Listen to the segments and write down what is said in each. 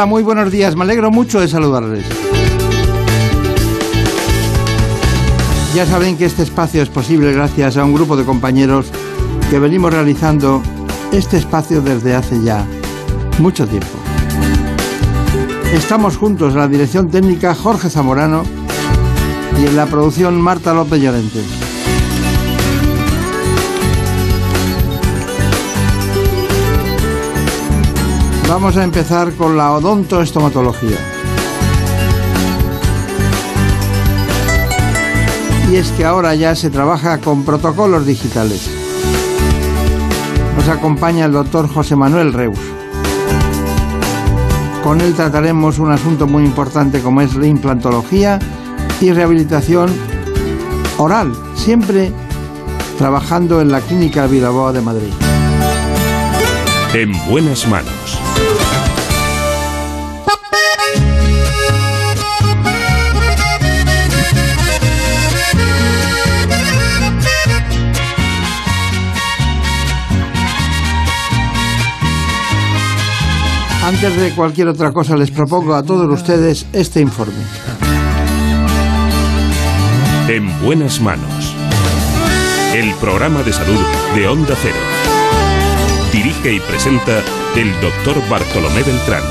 Hola, muy buenos días. Me alegro mucho de saludarles. Ya saben que este espacio es posible gracias a un grupo de compañeros que venimos realizando este espacio desde hace ya mucho tiempo. Estamos juntos en la dirección técnica Jorge Zamorano y en la producción Marta López Llorente. Vamos a empezar con la odontoestomatología. Y es que ahora ya se trabaja con protocolos digitales. Nos acompaña el doctor José Manuel Reus. Con él trataremos un asunto muy importante como es la implantología y rehabilitación oral, siempre trabajando en la Clínica Vilaboa de Madrid. En buenas manos. Antes de cualquier otra cosa les propongo a todos ustedes este informe. En buenas manos. El programa de salud de Onda Cero. Dirige y presenta el doctor Bartolomé Beltrán.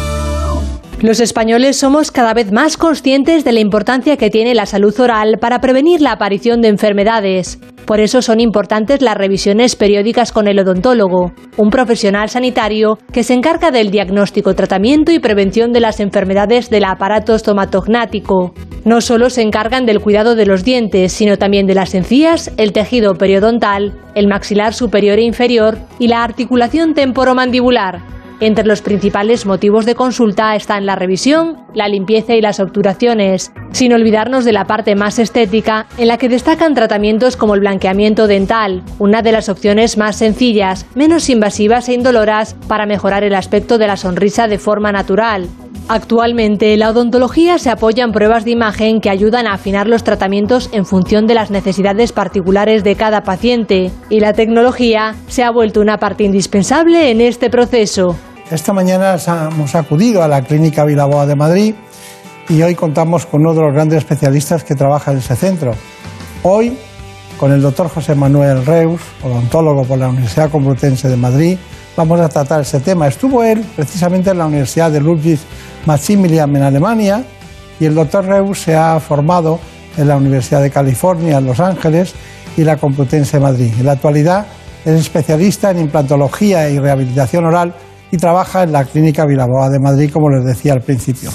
Los españoles somos cada vez más conscientes de la importancia que tiene la salud oral para prevenir la aparición de enfermedades. Por eso son importantes las revisiones periódicas con el odontólogo, un profesional sanitario que se encarga del diagnóstico, tratamiento y prevención de las enfermedades del aparato estomatognático. No solo se encargan del cuidado de los dientes, sino también de las encías, el tejido periodontal, el maxilar superior e inferior y la articulación temporomandibular. Entre los principales motivos de consulta están la revisión, la limpieza y las obturaciones, sin olvidarnos de la parte más estética, en la que destacan tratamientos como el blanqueamiento dental, una de las opciones más sencillas, menos invasivas e indoloras para mejorar el aspecto de la sonrisa de forma natural. Actualmente, la odontología se apoya en pruebas de imagen que ayudan a afinar los tratamientos en función de las necesidades particulares de cada paciente, y la tecnología se ha vuelto una parte indispensable en este proceso. Esta mañana hemos acudido a la Clínica Vilaboa de Madrid y hoy contamos con uno de los grandes especialistas que trabaja en ese centro. Hoy, con el doctor José Manuel Reus, odontólogo por la Universidad Complutense de Madrid, vamos a tratar ese tema. Estuvo él precisamente en la Universidad de Ludwig Maximilian en Alemania y el doctor Reus se ha formado en la Universidad de California en Los Ángeles y la Complutense de Madrid. En la actualidad es especialista en implantología y rehabilitación oral y trabaja en la Clínica Vilaboa de Madrid, como les decía al principio.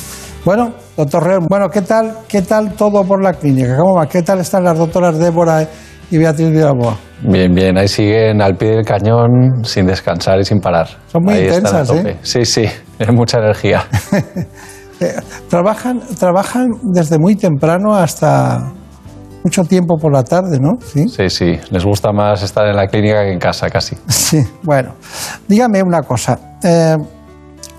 Bueno, doctor Reus, bueno, ¿qué tal, ¿qué tal todo por la clínica? ¿Cómo va? ¿Qué tal están las doctoras Débora y Beatriz Vilaboa? Bien, bien, ahí siguen al pie del cañón sin descansar y sin parar. Son muy Ahí intensas. ¿eh? Sí, sí, es mucha energía. Eh, trabajan, trabajan desde muy temprano hasta mucho tiempo por la tarde, ¿no? Sí. Sí, sí, les gusta más estar en la clínica que en casa casi. Sí, bueno. Dígame una cosa. eh,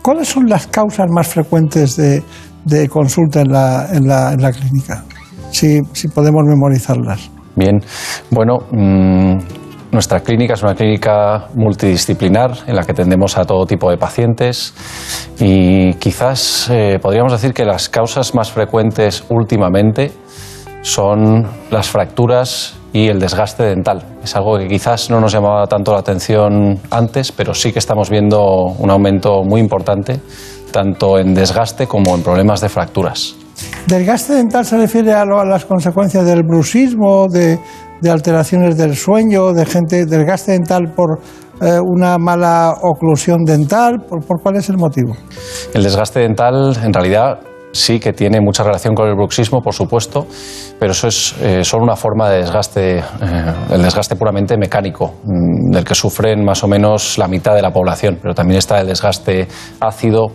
¿Cuáles son las causas más frecuentes de, de consulta en la, en la, en la clínica? Si, si podemos memorizarlas. Bien, bueno, mm, nuestra clínica es una clínica multidisciplinar en la que atendemos a todo tipo de pacientes y quizás eh, podríamos decir que las causas más frecuentes últimamente son las fracturas y el desgaste dental. Es algo que quizás no nos llamaba tanto la atención antes, pero sí que estamos viendo un aumento muy importante tanto en desgaste como en problemas de fracturas. ¿Desgaste dental se refiere a, lo- a las consecuencias del bruxismo, de, de alteraciones del sueño, de gente, desgaste dental por, eh, una mala oclusión dental? ¿Por, cuál es el motivo? El desgaste dental, en realidad, sí que tiene mucha relación con el bruxismo, por supuesto, pero eso es eh, solo una forma de desgaste, el desgaste puramente mecánico, mm, del que sufren más o menos la mitad de la población, pero también está el desgaste ácido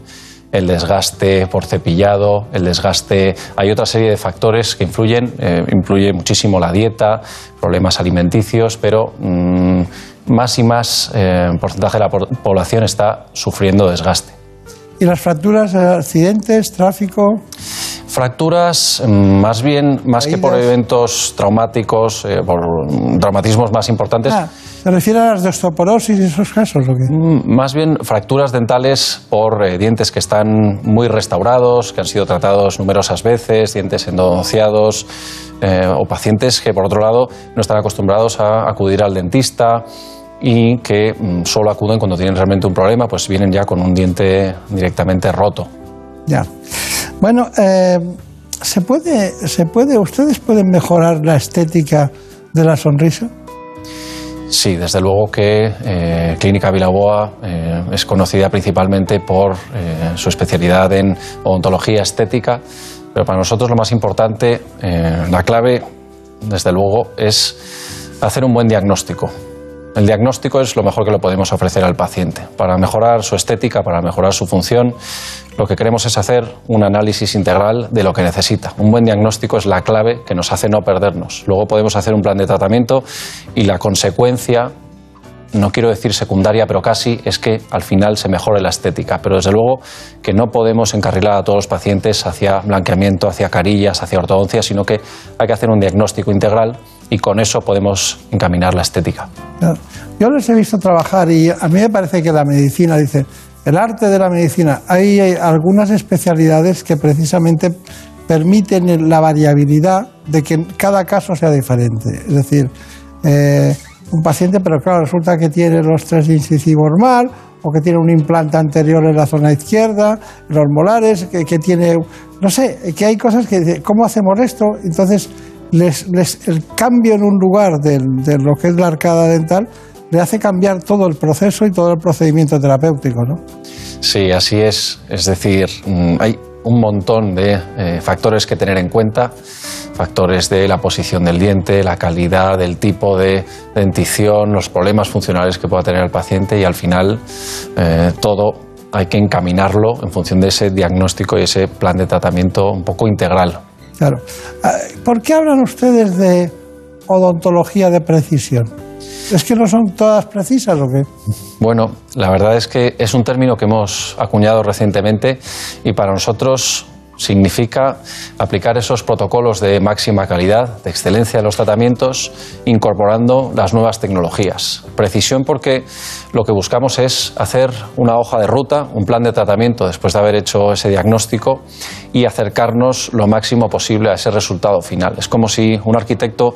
el desgaste por cepillado, el desgaste. Hay otra serie de factores que influyen, eh, influye muchísimo la dieta, problemas alimenticios, pero mm, más y más eh, porcentaje de la población está sufriendo desgaste. ¿Y las fracturas, accidentes, tráfico? Fracturas, mm, más bien, más que por eventos traumáticos, eh, por traumatismos más importantes. Ah, ¿Se refiere a las de osteoporosis y esos casos o qué? Mm, más bien fracturas dentales por eh, dientes que están muy restaurados, que han sido tratados numerosas veces, dientes endodonciados, eh, o pacientes que, por otro lado, no están acostumbrados a acudir al dentista y que mm, solo acuden cuando tienen realmente un problema, pues vienen ya con un diente directamente roto. Ya. Bueno, eh, ¿se, puede, ¿se puede, ustedes pueden mejorar la estética de la sonrisa? Sí, desde luego que eh, Clínica Vilaboa eh, es conocida principalmente por su especialidad en odontología estética, pero para nosotros lo más importante, la clave, desde luego, es hacer un buen diagnóstico. El diagnóstico es lo mejor que le podemos ofrecer al paciente. Para mejorar su estética, para mejorar su función, lo que queremos es hacer un análisis integral de lo que necesita. Un buen diagnóstico es la clave que nos hace no perdernos. Luego podemos hacer un plan de tratamiento y la consecuencia no quiero decir secundaria, pero casi, es que al final se mejore la estética. Pero desde luego que no podemos encarrilar a todos los pacientes hacia blanqueamiento, hacia carillas, hacia ortodoncia, sino que hay que hacer un diagnóstico integral y con eso podemos encaminar la estética. Yo les he visto trabajar y a mí me parece que la medicina, dice, el arte de la medicina, hay algunas especialidades que precisamente permiten la variabilidad de que cada caso sea diferente. Es decir, eh, un paciente, pero claro, resulta que tiene los tres incisivos mal o que tiene un implante anterior en la zona izquierda, los molares, que, que tiene, no sé, que hay cosas que, ¿cómo hacemos esto? Entonces, el cambio en un lugar de, lo que es la arcada dental le hace cambiar todo el proceso y todo el procedimiento terapéutico, ¿no? Sí, así es. Es decir, mm, hay un montón de eh, factores que tener en cuenta, factores de la posición del diente, la calidad, del tipo de dentición, los problemas funcionales que pueda tener el paciente y al final eh, todo hay que encaminarlo en función de ese diagnóstico y ese plan de tratamiento un poco integral. Claro. Ah, ¿Por qué hablan ustedes de odontología de precisión? ¿Es que no son todas precisas o qué? Bueno, la verdad es que es un término que hemos acuñado recientemente y para nosotros significa aplicar esos protocolos de máxima calidad, de excelencia en los tratamientos, incorporando las nuevas tecnologías. Precisión porque lo que buscamos es hacer una hoja de ruta, un plan de tratamiento después de haber hecho ese diagnóstico y acercarnos lo máximo posible a ese resultado final. Es como si un arquitecto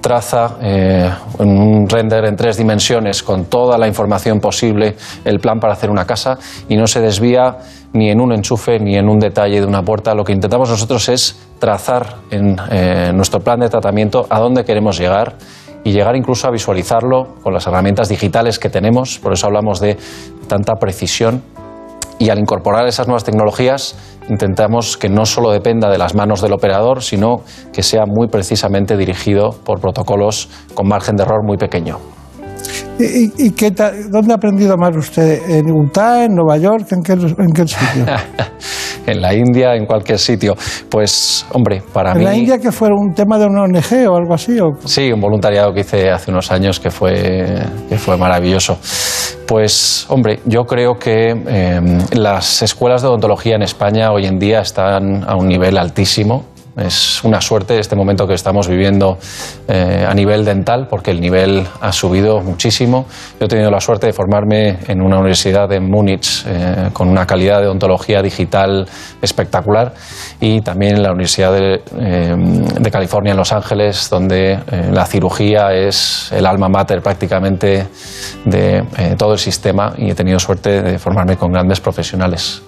traza eh, en un render en tres dimensiones con toda la información posible el plan para hacer una casa y no se desvía ni en un enchufe ni en un detalle de una puerta. Lo que intentamos nosotros es trazar en eh, nuestro plan de tratamiento a dónde queremos llegar y llegar incluso a visualizarlo con las herramientas digitales que tenemos. Por eso hablamos de tanta precisión. Y al incorporar esas nuevas tecnologías intentamos que no solo dependa de las manos del operador, sino que sea muy precisamente dirigido por protocolos con margen de error muy pequeño. ¿Y, qué dónde ha aprendido más usted? ¿En Utah, en Nueva York? ¿En qué, en qué sitio? en la India, en cualquier sitio. Pues, hombre, para mí... ¿En la India que fue un tema de una ONG o algo así? O... Sí, un voluntariado que hice hace unos años que fue, que fue maravilloso. Pues, hombre, yo creo que em, las escuelas de odontología en España hoy en día están a un nivel altísimo es una suerte este momento que estamos viviendo eh, a nivel dental, porque el nivel ha subido muchísimo. Yo he tenido la suerte de formarme en una universidad en Múnich eh, con una calidad de odontología digital espectacular y también en la Universidad de, eh, California en Los Ángeles, donde la cirugía es el alma mater prácticamente de todo el sistema y he tenido suerte de formarme con grandes profesionales.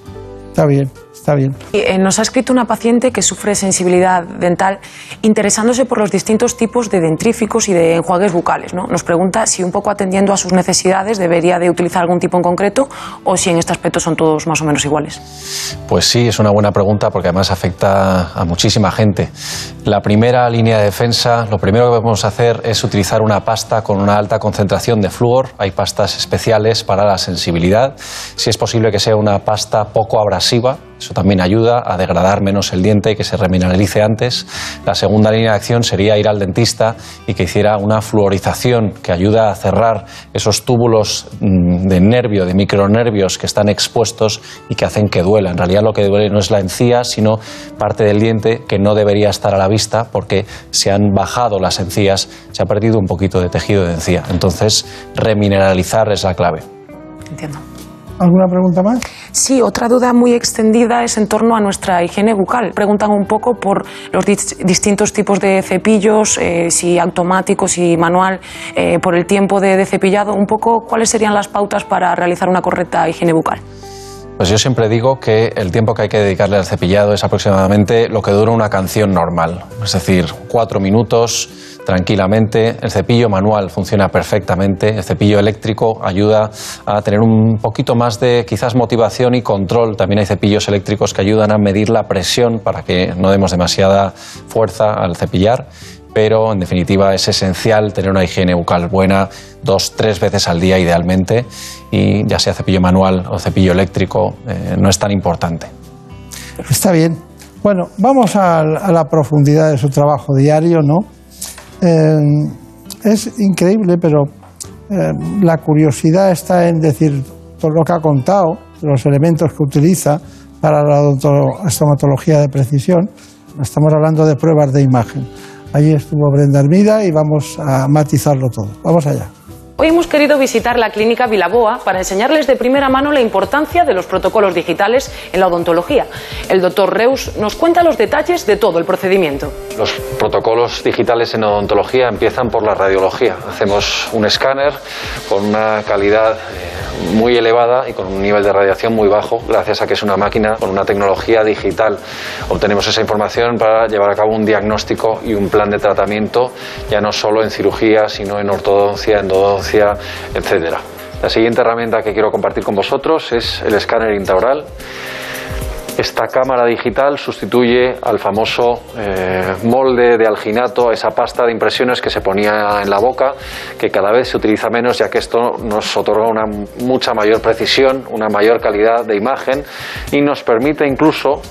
Está bien. Está bien. Eh, nos ha escrito una paciente que sufre sensibilidad dental interesándose por los distintos tipos de dentríficos y de enjuagues bucales. ¿no? Nos pregunta si un poco atendiendo a sus necesidades debería de utilizar algún tipo en concreto o si en este aspecto son todos más o menos iguales. Pues sí, es una buena pregunta porque además afecta a muchísima gente. La primera línea de defensa, lo primero que podemos hacer es utilizar una pasta con una alta concentración de flúor. Hay pastas especiales para la sensibilidad. Si es posible que sea una pasta poco abrasiva, eso también ayuda a degradar menos el diente y que se remineralice antes. La segunda línea de acción sería ir al dentista y que hiciera una fluorización que ayuda a cerrar esos túbulos mm, de nervio, de micronervios que están expuestos y que hacen que duela. En realidad lo que duele no es la encía, sino parte del diente que no debería estar a la vista porque se han bajado las encías, se ha perdido un poquito de tejido de encía. Entonces, remineralizar es la clave. Entiendo. ¿Alguna pregunta más? Sí, otra duda muy extendida es en torno a nuestra higiene bucal. Preguntan un poco por los distintos tipos de cepillos, eh, si automático, si manual, eh, por el tiempo de, cepillado, un poco cuáles serían las pautas para realizar una correcta higiene bucal. Pues yo siempre digo que el tiempo que hay que dedicarle al cepillado es aproximadamente lo que dura una canción normal, es decir, cuatro minutos tranquilamente. El cepillo manual funciona perfectamente. El cepillo eléctrico ayuda a tener un poquito más de quizás motivación y control. También hay cepillos eléctricos que ayudan a medir la presión para que no demos demasiada fuerza al cepillar. Pero en definitiva es esencial tener una higiene bucal buena dos, tres veces al día idealmente y ya sea cepillo manual o cepillo eléctrico eh, no es tan importante. Está bien. Bueno, vamos a la profundidad de su trabajo diario, ¿no? Eh, es increíble, pero eh, la curiosidad está en decir todo lo que ha contado, los elementos que utiliza para la estomatología de precisión. Estamos hablando de pruebas de imagen. Allí estuvo Brenda Hermida y vamos a matizarlo todo. Vamos allá. Hoy hemos querido visitar la clínica Vilaboa para enseñarles de primera mano la importancia de los protocolos digitales en la odontología. El doctor Reus nos cuenta los detalles de todo el procedimiento. Los protocolos digitales en odontología empiezan por la radiología. Hacemos un escáner con una calidad eh, muy elevada y con un nivel de radiación muy bajo, gracias a que es una máquina con una tecnología digital. Obtenemos esa información para llevar a cabo un diagnóstico y un plan de tratamiento, ya no solo en cirugía, sino en ortodoncia, endodoncia etcétera. La siguiente herramienta que quiero compartir con vosotros es el escáner intraoral. Esta cámara digital sustituye al famoso eh, molde de alginato, esa pasta de impresiones que se ponía en la boca, que cada vez se utiliza menos ya que esto nos otorga una mucha mayor precisión, una mayor calidad de imagen y nos permite incluso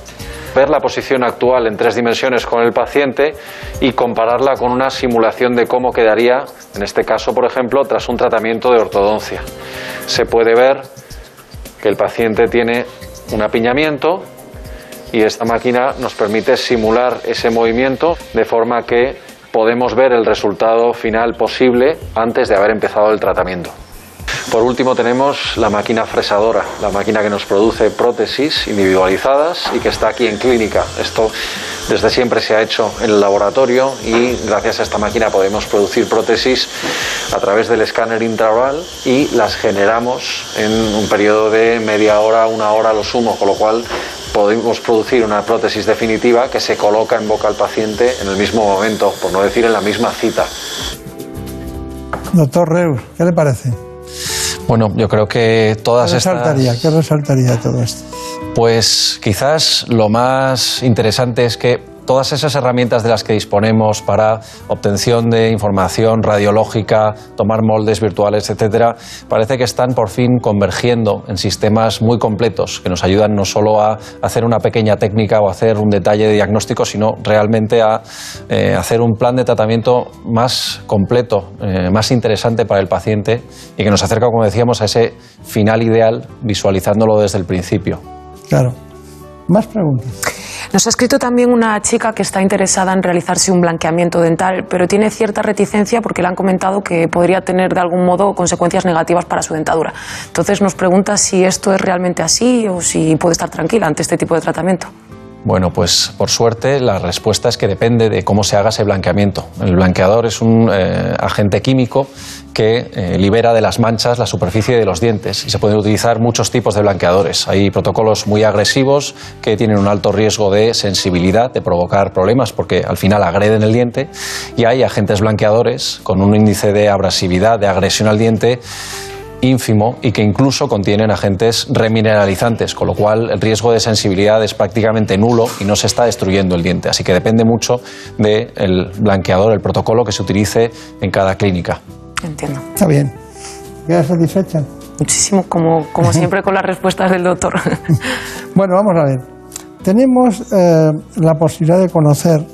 ver la posición actual en tres dimensiones con el paciente y compararla con una simulación de cómo quedaría, en este caso, por ejemplo, tras un tratamiento de ortodoncia. Se puede ver que el paciente tiene un apiñamiento y esta máquina nos permite simular ese movimiento de forma que podemos ver el resultado final posible antes de haber empezado el tratamiento. Por último tenemos la máquina fresadora, la máquina que nos produce prótesis individualizadas y que está aquí en clínica. Esto desde siempre se ha hecho en el laboratorio y gracias a esta máquina podemos producir prótesis a través del escáner intraoral y las generamos en un periodo de media hora, una hora a lo sumo, con lo cual podemos producir una prótesis definitiva que se coloca en boca al paciente en el mismo momento, por no decir en la misma cita. Doctor Reus, ¿qué le parece? Bueno, yo creo que todas ¿Qué resaltaría, estas... ¿Qué resaltaría todo esto? Pues quizás lo más interesante es que todas esas herramientas de las que disponemos para obtención de información radiológica, tomar moldes virtuales, etcétera, parece que están por fin convergiendo en sistemas muy completos que nos ayudan no solo a hacer una pequeña técnica o hacer un detalle de diagnóstico, sino realmente a eh, hacer un plan de tratamiento más completo, eh, más interesante para el paciente y que nos acerca, como decíamos, a ese final ideal visualizándolo desde el principio. Claro. Más preguntas. Nos ha escrito también una chica que está interesada en realizarse un blanqueamiento dental, pero tiene cierta reticencia porque le han comentado que podría tener de algún modo consecuencias negativas para su dentadura. Entonces nos pregunta si esto es realmente así o si puede estar tranquila ante este tipo de tratamiento. Bueno, pues por suerte la respuesta es que depende de cómo se haga ese blanqueamiento. El blanqueador es un eh, agente químico que eh, libera de las manchas la superficie de los dientes y se pueden utilizar muchos tipos de blanqueadores. Hay protocolos muy agresivos que tienen un alto riesgo de sensibilidad, de provocar problemas porque al final agreden el diente y hay agentes blanqueadores con un índice de abrasividad, de agresión al diente ínfimo y que incluso contienen agentes remineralizantes, con lo cual el riesgo de sensibilidad es prácticamente nulo y no se está destruyendo el diente. Así que depende mucho del blanqueador, el protocolo que se utilice en cada clínica. Entiendo. Está bien. ¿Quedas satisfecha? Muchísimo, como, como siempre con las respuestas del doctor. bueno, vamos a ver. Tenemos eh, la posibilidad de conocer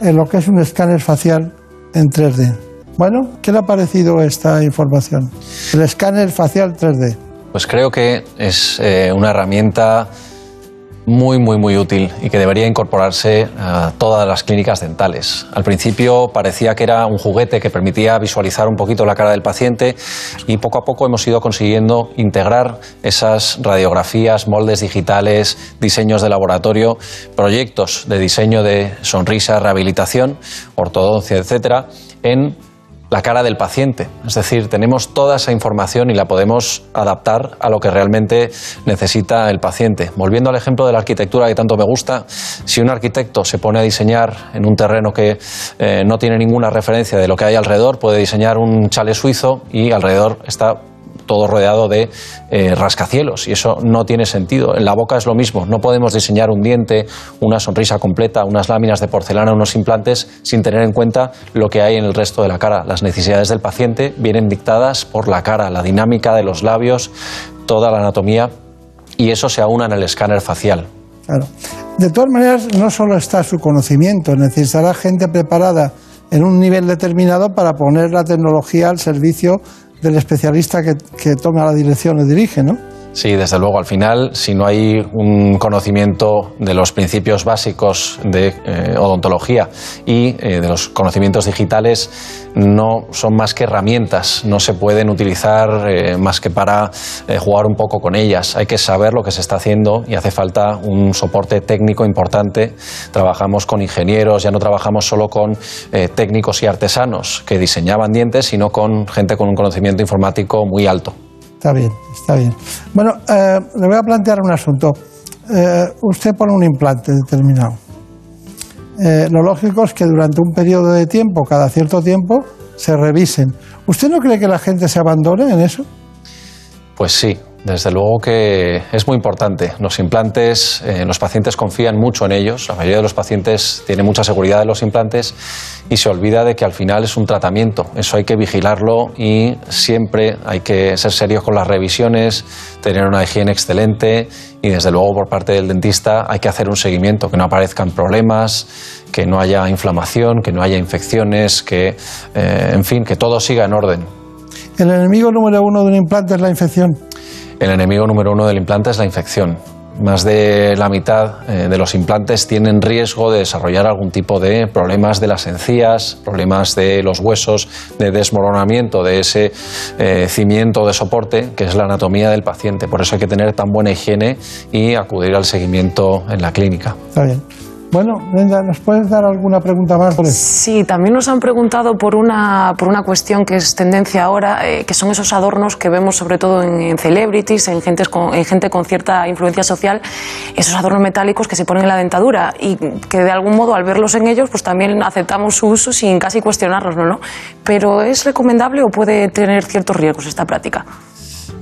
eh, lo que es un escáner facial en 3D. Bueno, ¿qué le ha parecido esta información? El escáner facial 3D. Pues creo que es eh, una herramienta muy, muy, muy útil y que debería incorporarse a todas las clínicas dentales. Al principio parecía que era un juguete que permitía visualizar un poquito la cara del paciente y poco a poco hemos ido consiguiendo integrar esas radiografías, moldes digitales, diseños de laboratorio, proyectos de diseño de sonrisa, rehabilitación, ortodoncia, etcétera, en la cara del paciente. Es decir, tenemos toda esa información y la podemos adaptar a lo que realmente necesita el paciente. Volviendo al ejemplo de la arquitectura que tanto me gusta, si un arquitecto se pone a diseñar en un terreno que eh, no tiene ninguna referencia de lo que hay alrededor, puede diseñar un chale suizo y alrededor está todo rodeado de eh, rascacielos y eso no tiene sentido. En la boca es lo mismo, no podemos diseñar un diente, una sonrisa completa, unas láminas de porcelana, unos implantes sin tener en cuenta lo que hay en el resto de la cara. Las necesidades del paciente vienen dictadas por la cara, la dinámica de los labios, toda la anatomía y eso se aúna en el escáner facial. Claro. De todas maneras, no solo está su conocimiento, necesitará gente preparada en un nivel determinado para poner la tecnología al servicio del especialista que, toma la dirección o dirige, ¿no? Sí, desde luego. Al final, si no hay un conocimiento de los principios básicos de eh, odontología y eh, de los conocimientos digitales, no son más que herramientas, no se pueden utilizar eh, más que para jugar un poco con ellas. Hay que saber lo que se está haciendo y hace falta un soporte técnico importante. Trabajamos con ingenieros, ya no trabajamos solo con técnicos y artesanos que diseñaban dientes, sino con gente con un conocimiento informático muy alto. Está bien, está bien. Bueno, eh, le voy a plantear un asunto. Eh, usted pone un implante determinado. Eh, lo lógico es que durante un periodo de tiempo, cada cierto tiempo, se revisen. ¿Usted no cree que la gente se abandone en eso? Pues sí, desde luego que es muy importante. Los implantes, eh, los pacientes confían mucho en ellos. La mayoría de los pacientes tiene mucha seguridad de los implantes y se olvida de que al final es un tratamiento. Eso hay que vigilarlo y siempre hay que ser serios con las revisiones, tener una higiene excelente y desde luego por parte del dentista hay que hacer un seguimiento, que no aparezcan problemas, que no haya inflamación, que no haya infecciones, que, eh, en fin, que todo siga en orden. El enemigo número uno de un implante es la infección. El enemigo número uno del implante es la infección. Más de la mitad eh, de los implantes tienen riesgo de desarrollar algún tipo de problemas de las encías, problemas de los huesos, de desmoronamiento de ese eh, cimiento de soporte que es la anatomía del paciente. Por eso hay que tener tan buena higiene y acudir al seguimiento en la clínica. Está bien. Bueno, Brenda, ¿nos puedes dar alguna pregunta más? Sí, también nos han preguntado por una, por una cuestión que es tendencia ahora, eh, que son esos adornos que vemos sobre todo en, celebrities, en, gentes con, en gente con cierta influencia social, esos adornos metálicos que se ponen en la dentadura y que de algún modo al verlos en ellos pues también aceptamos su uso sin casi cuestionarlos, ¿no? Pero ¿es recomendable o puede tener ciertos riesgos esta práctica?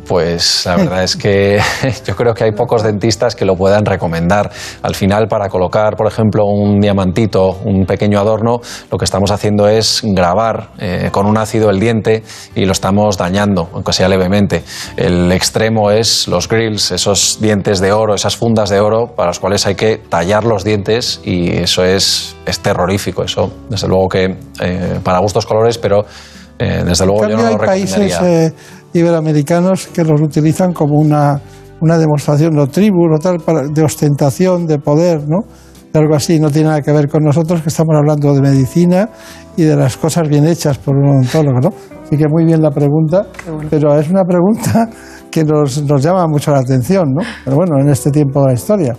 Pues la verdad es que yo creo que hay pocos dentistas que lo puedan recomendar. Al final, para colocar, por ejemplo, un diamantito, un pequeño adorno, lo que estamos haciendo es grabar eh, con un ácido el diente y lo estamos dañando, aunque sea levemente. El extremo es los grills, esos dientes de oro, esas fundas de oro para los cuales hay que tallar los dientes y eso es, terrorífico. Eso, desde luego que eh, para gustos colores, pero eh, desde luego yo no lo recomendaría iberoamericanos que los utilizan como una, una demostración de tribu o tal, de ostentación, de poder, ¿no? De algo así, no tiene nada que ver con nosotros que estamos hablando de medicina y de las cosas bien hechas por un odontólogo, ¿no? Así que muy bien la pregunta, pero es una pregunta que nos, nos llama mucho la atención, ¿no? Pero bueno, en este tiempo de la historia.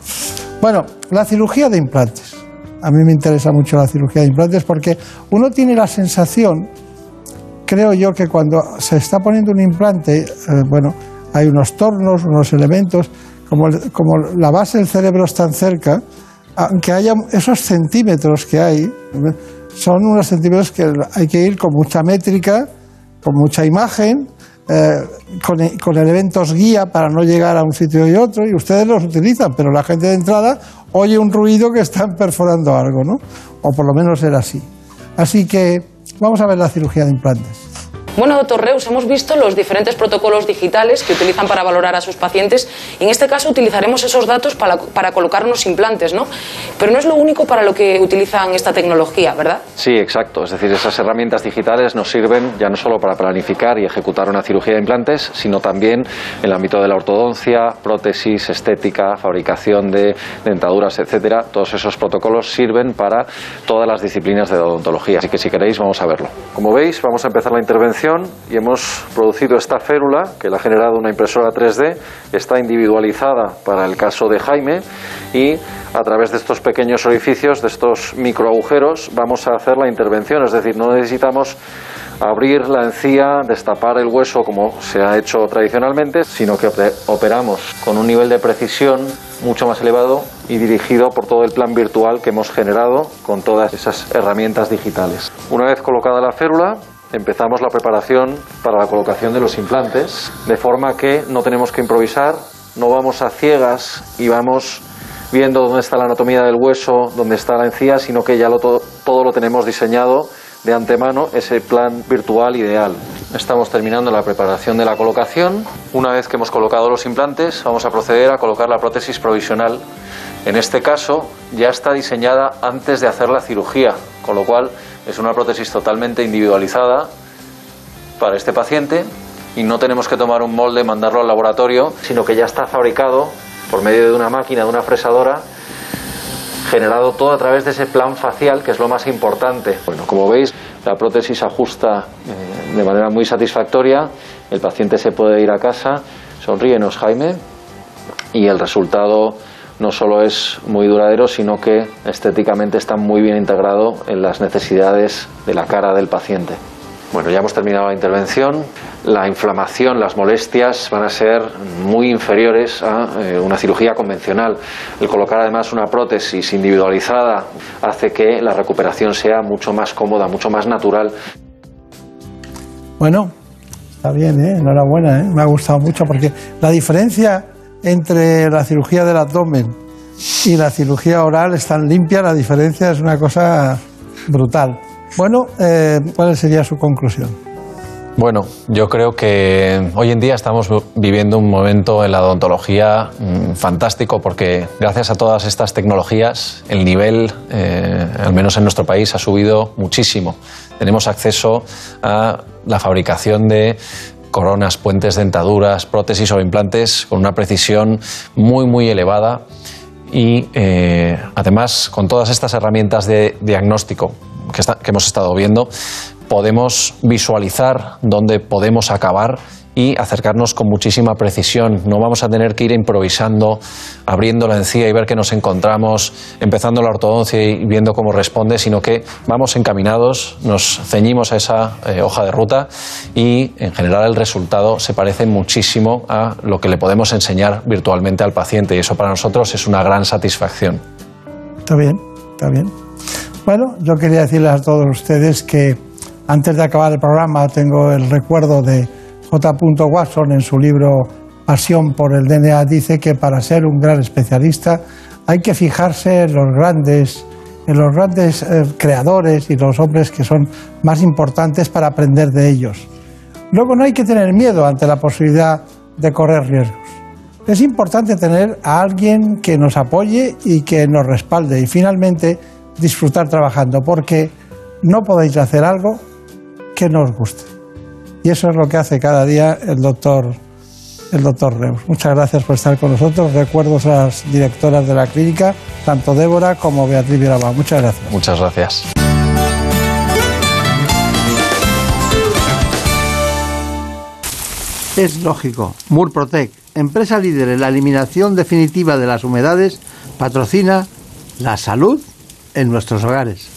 Bueno, la cirugía de implantes. A mí me interesa mucho la cirugía de implantes porque uno tiene la sensación creo yo que cuando se está poniendo un implante, eh, bueno, hay unos tornos, unos elementos, como, como la base del cerebro está cerca, aunque haya esos centímetros que hay, son unos centímetros que hay que ir con mucha métrica, con mucha imagen, eh, con, elementos guía para no llegar a un sitio y otro, y ustedes los utilizan, pero la gente de entrada oye un ruido que están perforando algo, ¿no? O por lo menos era así. Así que vamos a ver la cirugía de implantes. Bueno, doctor Reus, hemos visto los diferentes protocolos digitales que utilizan para valorar a sus pacientes y en este caso utilizaremos esos datos para, para colocar unos implantes, ¿no? Pero no es lo único para lo que utilizan esta tecnología, ¿verdad? Sí, exacto. Es decir, esas herramientas digitales nos sirven ya no solo para planificar y ejecutar una cirugía de implantes, sino también en el ámbito de la ortodoncia, prótesis, estética, fabricación de dentaduras, etcétera. Todos esos protocolos sirven para todas las disciplinas de odontología. Así que si queréis, vamos a verlo. Como veis, vamos a empezar la intervención y hemos producido esta férula que la ha generado una impresora 3D, está individualizada para el caso de Jaime y a través de estos pequeños orificios, de estos microagujeros, vamos a hacer la intervención, es decir, no necesitamos abrir la encía, destapar el hueso como se ha hecho tradicionalmente, sino que operamos con un nivel de precisión mucho más elevado y dirigido por todo el plan virtual que hemos generado con todas esas herramientas digitales. Una vez colocada la férula, empezamos la preparación para la colocación de los implantes, de forma que no tenemos que improvisar, no vamos a ciegas y vamos viendo dónde está la anatomía del hueso, dónde está la encía, sino que ya lo, todo, todo lo tenemos diseñado de antemano, ese plan virtual ideal. Estamos terminando la preparación de la colocación. Una vez que hemos colocado los implantes, vamos a proceder a colocar la prótesis provisional. En este caso, ya está diseñada antes de hacer la cirugía, con lo cual es una prótesis totalmente individualizada para este paciente y no tenemos que tomar un molde, mandarlo al laboratorio, sino que ya está fabricado por medio de una máquina, de una fresadora, generado todo a través de ese plan facial, que es lo más importante. Bueno, como veis, la prótesis ajusta eh, de manera muy satisfactoria, el paciente se puede ir a casa, sonríenos Jaime, y el resultado no solo es muy duradero, sino que estéticamente está muy bien integrado en las necesidades de la cara del paciente. Bueno, ya hemos terminado la intervención. La inflamación, las molestias van a ser muy inferiores a eh, una cirugía convencional. El colocar además una prótesis individualizada hace que la recuperación sea mucho más cómoda, mucho más natural. Bueno, está bien, ¿eh? enhorabuena, ¿eh? me ha gustado mucho porque la diferencia entre la cirugía del abdomen y la cirugía oral es tan limpia, la diferencia es una cosa brutal. Bueno, eh, ¿cuál sería su conclusión? Bueno, yo creo que hoy en día estamos viviendo un momento en la odontología mm, fantástico porque gracias a todas estas tecnologías el nivel, eh, al menos en nuestro país, ha subido muchísimo. Tenemos acceso a la fabricación de coronas, puentes, dentaduras, prótesis o implantes con una precisión muy, muy elevada y eh, además con todas estas herramientas de diagnóstico que, que hemos estado viendo, podemos visualizar dónde podemos acabar y acercarnos con muchísima precisión. No vamos a tener que ir improvisando, abriendo la encía y ver qué nos encontramos, empezando la ortodoncia y viendo cómo responde, sino que vamos encaminados, nos ceñimos a esa eh, hoja de ruta y en general el resultado se parece muchísimo a lo que le podemos enseñar virtualmente al paciente y eso para nosotros es una gran satisfacción. Está bien, está bien. Bueno, yo quería decirles a todos ustedes que antes de acabar el programa tengo el recuerdo de J. Watson en su libro Pasión por el DNA dice que para ser un gran especialista hay que fijarse en los grandes, en los grandes eh, creadores y los hombres que son más importantes para aprender de ellos. Luego no hay que tener miedo ante la posibilidad de correr riesgos. Es importante tener a alguien que nos apoye y que nos respalde y finalmente disfrutar trabajando porque no podéis hacer algo que no os guste. Y eso es lo que hace cada día el doctor, el doctor Reus. Muchas gracias por estar con nosotros. Recuerdo a las directoras de la clínica, tanto Débora como Beatriz Virabá. Muchas gracias. Muchas gracias. Es lógico. Murprotec, empresa líder en la eliminación definitiva de las humedades, patrocina la salud en nuestros hogares.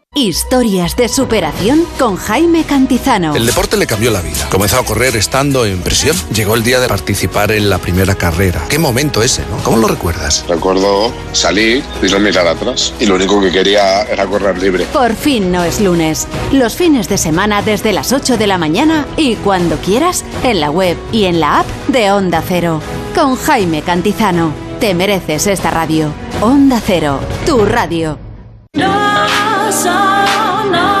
Historias de superación con Jaime Cantizano. El deporte le cambió la vida. Comenzó a correr estando en prisión. Llegó el día de participar en la primera carrera. Qué momento ese, ¿no? ¿Cómo lo recuerdas? Recuerdo salir y no mirar atrás. Y lo único que quería era correr libre. Por fin no es lunes. Los fines de semana desde las 8 de la mañana y cuando quieras en la web y en la app de Onda Cero. Con Jaime Cantizano. Te mereces esta radio. Onda Cero, tu radio. No sun.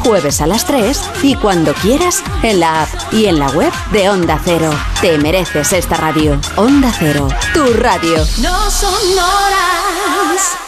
jueves a las 3 y cuando quieras en la app y en la web de Onda Cero. Te mereces esta radio. Onda Cero, tu radio. No son horas.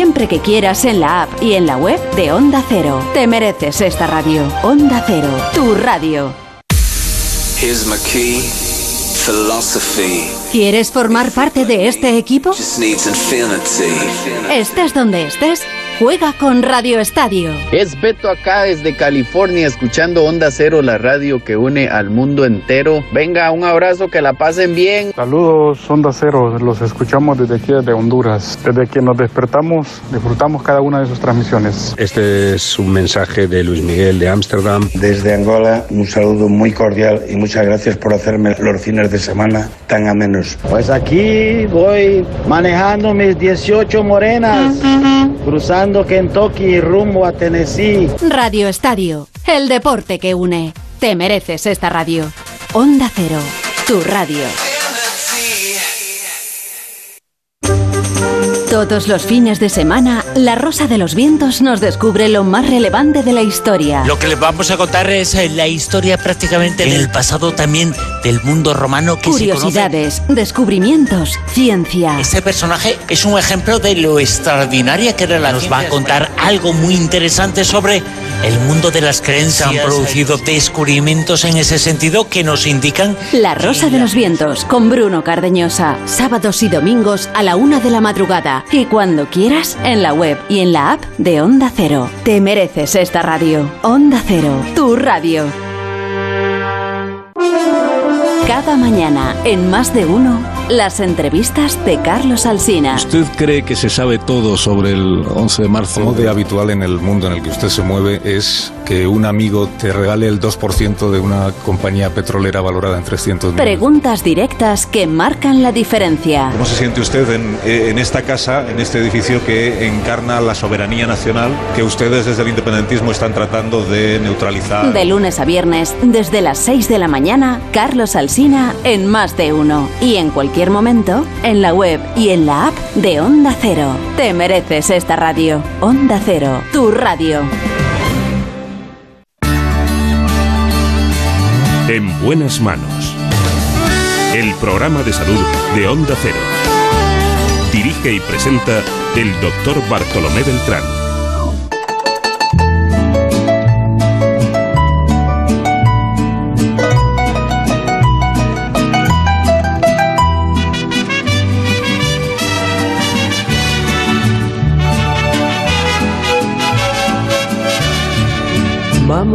siempre que quieras en la app y en la web de Onda Cero. Te mereces esta radio. Onda Cero, tu radio. Here's my key. ¿Quieres formar parte de este equipo? Estés donde estés Juega con Radio Estadio. Es Beto acá desde California escuchando Onda Cero, la radio que une al mundo entero. Venga, un abrazo, que la pasen bien. Saludos Onda Cero, los escuchamos desde aquí desde Honduras. Desde que nos despertamos, disfrutamos cada una de sus transmisiones. Este es un mensaje de Luis Miguel de Ámsterdam. Desde Angola, un saludo muy cordial y muchas gracias por hacerme los fines de semana tan amenos. Pues aquí voy manejando mis 18 morenas, cruzando Kentucky rumbo a Tennessee. Radio Estadio, el deporte que une. Te mereces esta radio. Onda Cero, tu radio. Todos los fines de semana, La Rosa de los Vientos nos descubre lo más relevante de la historia. Lo que les vamos a contar es eh, la historia prácticamente del pasado también del mundo romano. Que Curiosidades, descubrimientos, ciencia. Este personaje es un ejemplo de lo extraordinaria que era la Nos va a contar algo muy interesante sobre el mundo de las creencias. Se han producido descubrimientos en ese sentido que nos indican... La Rosa de los Vientos con Bruno Cardeñosa. Sábados y domingos a la una de la madrugada y cuando quieras en la web y en la app de Onda Cero. Te mereces esta radio. Onda Cero, tu radio. Cada mañana, en más de uno, las entrevistas de Carlos Alsina. ¿Usted cree que se sabe todo sobre el 11 de marzo? Lo de habitual en el mundo en el que usted se mueve es que un amigo te regale el 2% de una compañía petrolera valorada en 300 millones. Preguntas directas que marcan la diferencia. ¿Cómo se siente usted en, en esta casa, en este edificio que encarna la soberanía nacional que ustedes desde el independentismo están tratando de neutralizar? De lunes a viernes, desde las 6 de la mañana, Carlos Alsina en Más de Uno. Y en cualquier momento, en la web y en la app de Onda Cero. Te mereces esta radio. Onda Cero, tu radio. En buenas manos. El programa de salud de Onda Cero. Dirige y presenta el doctor Bartolomé Beltrán.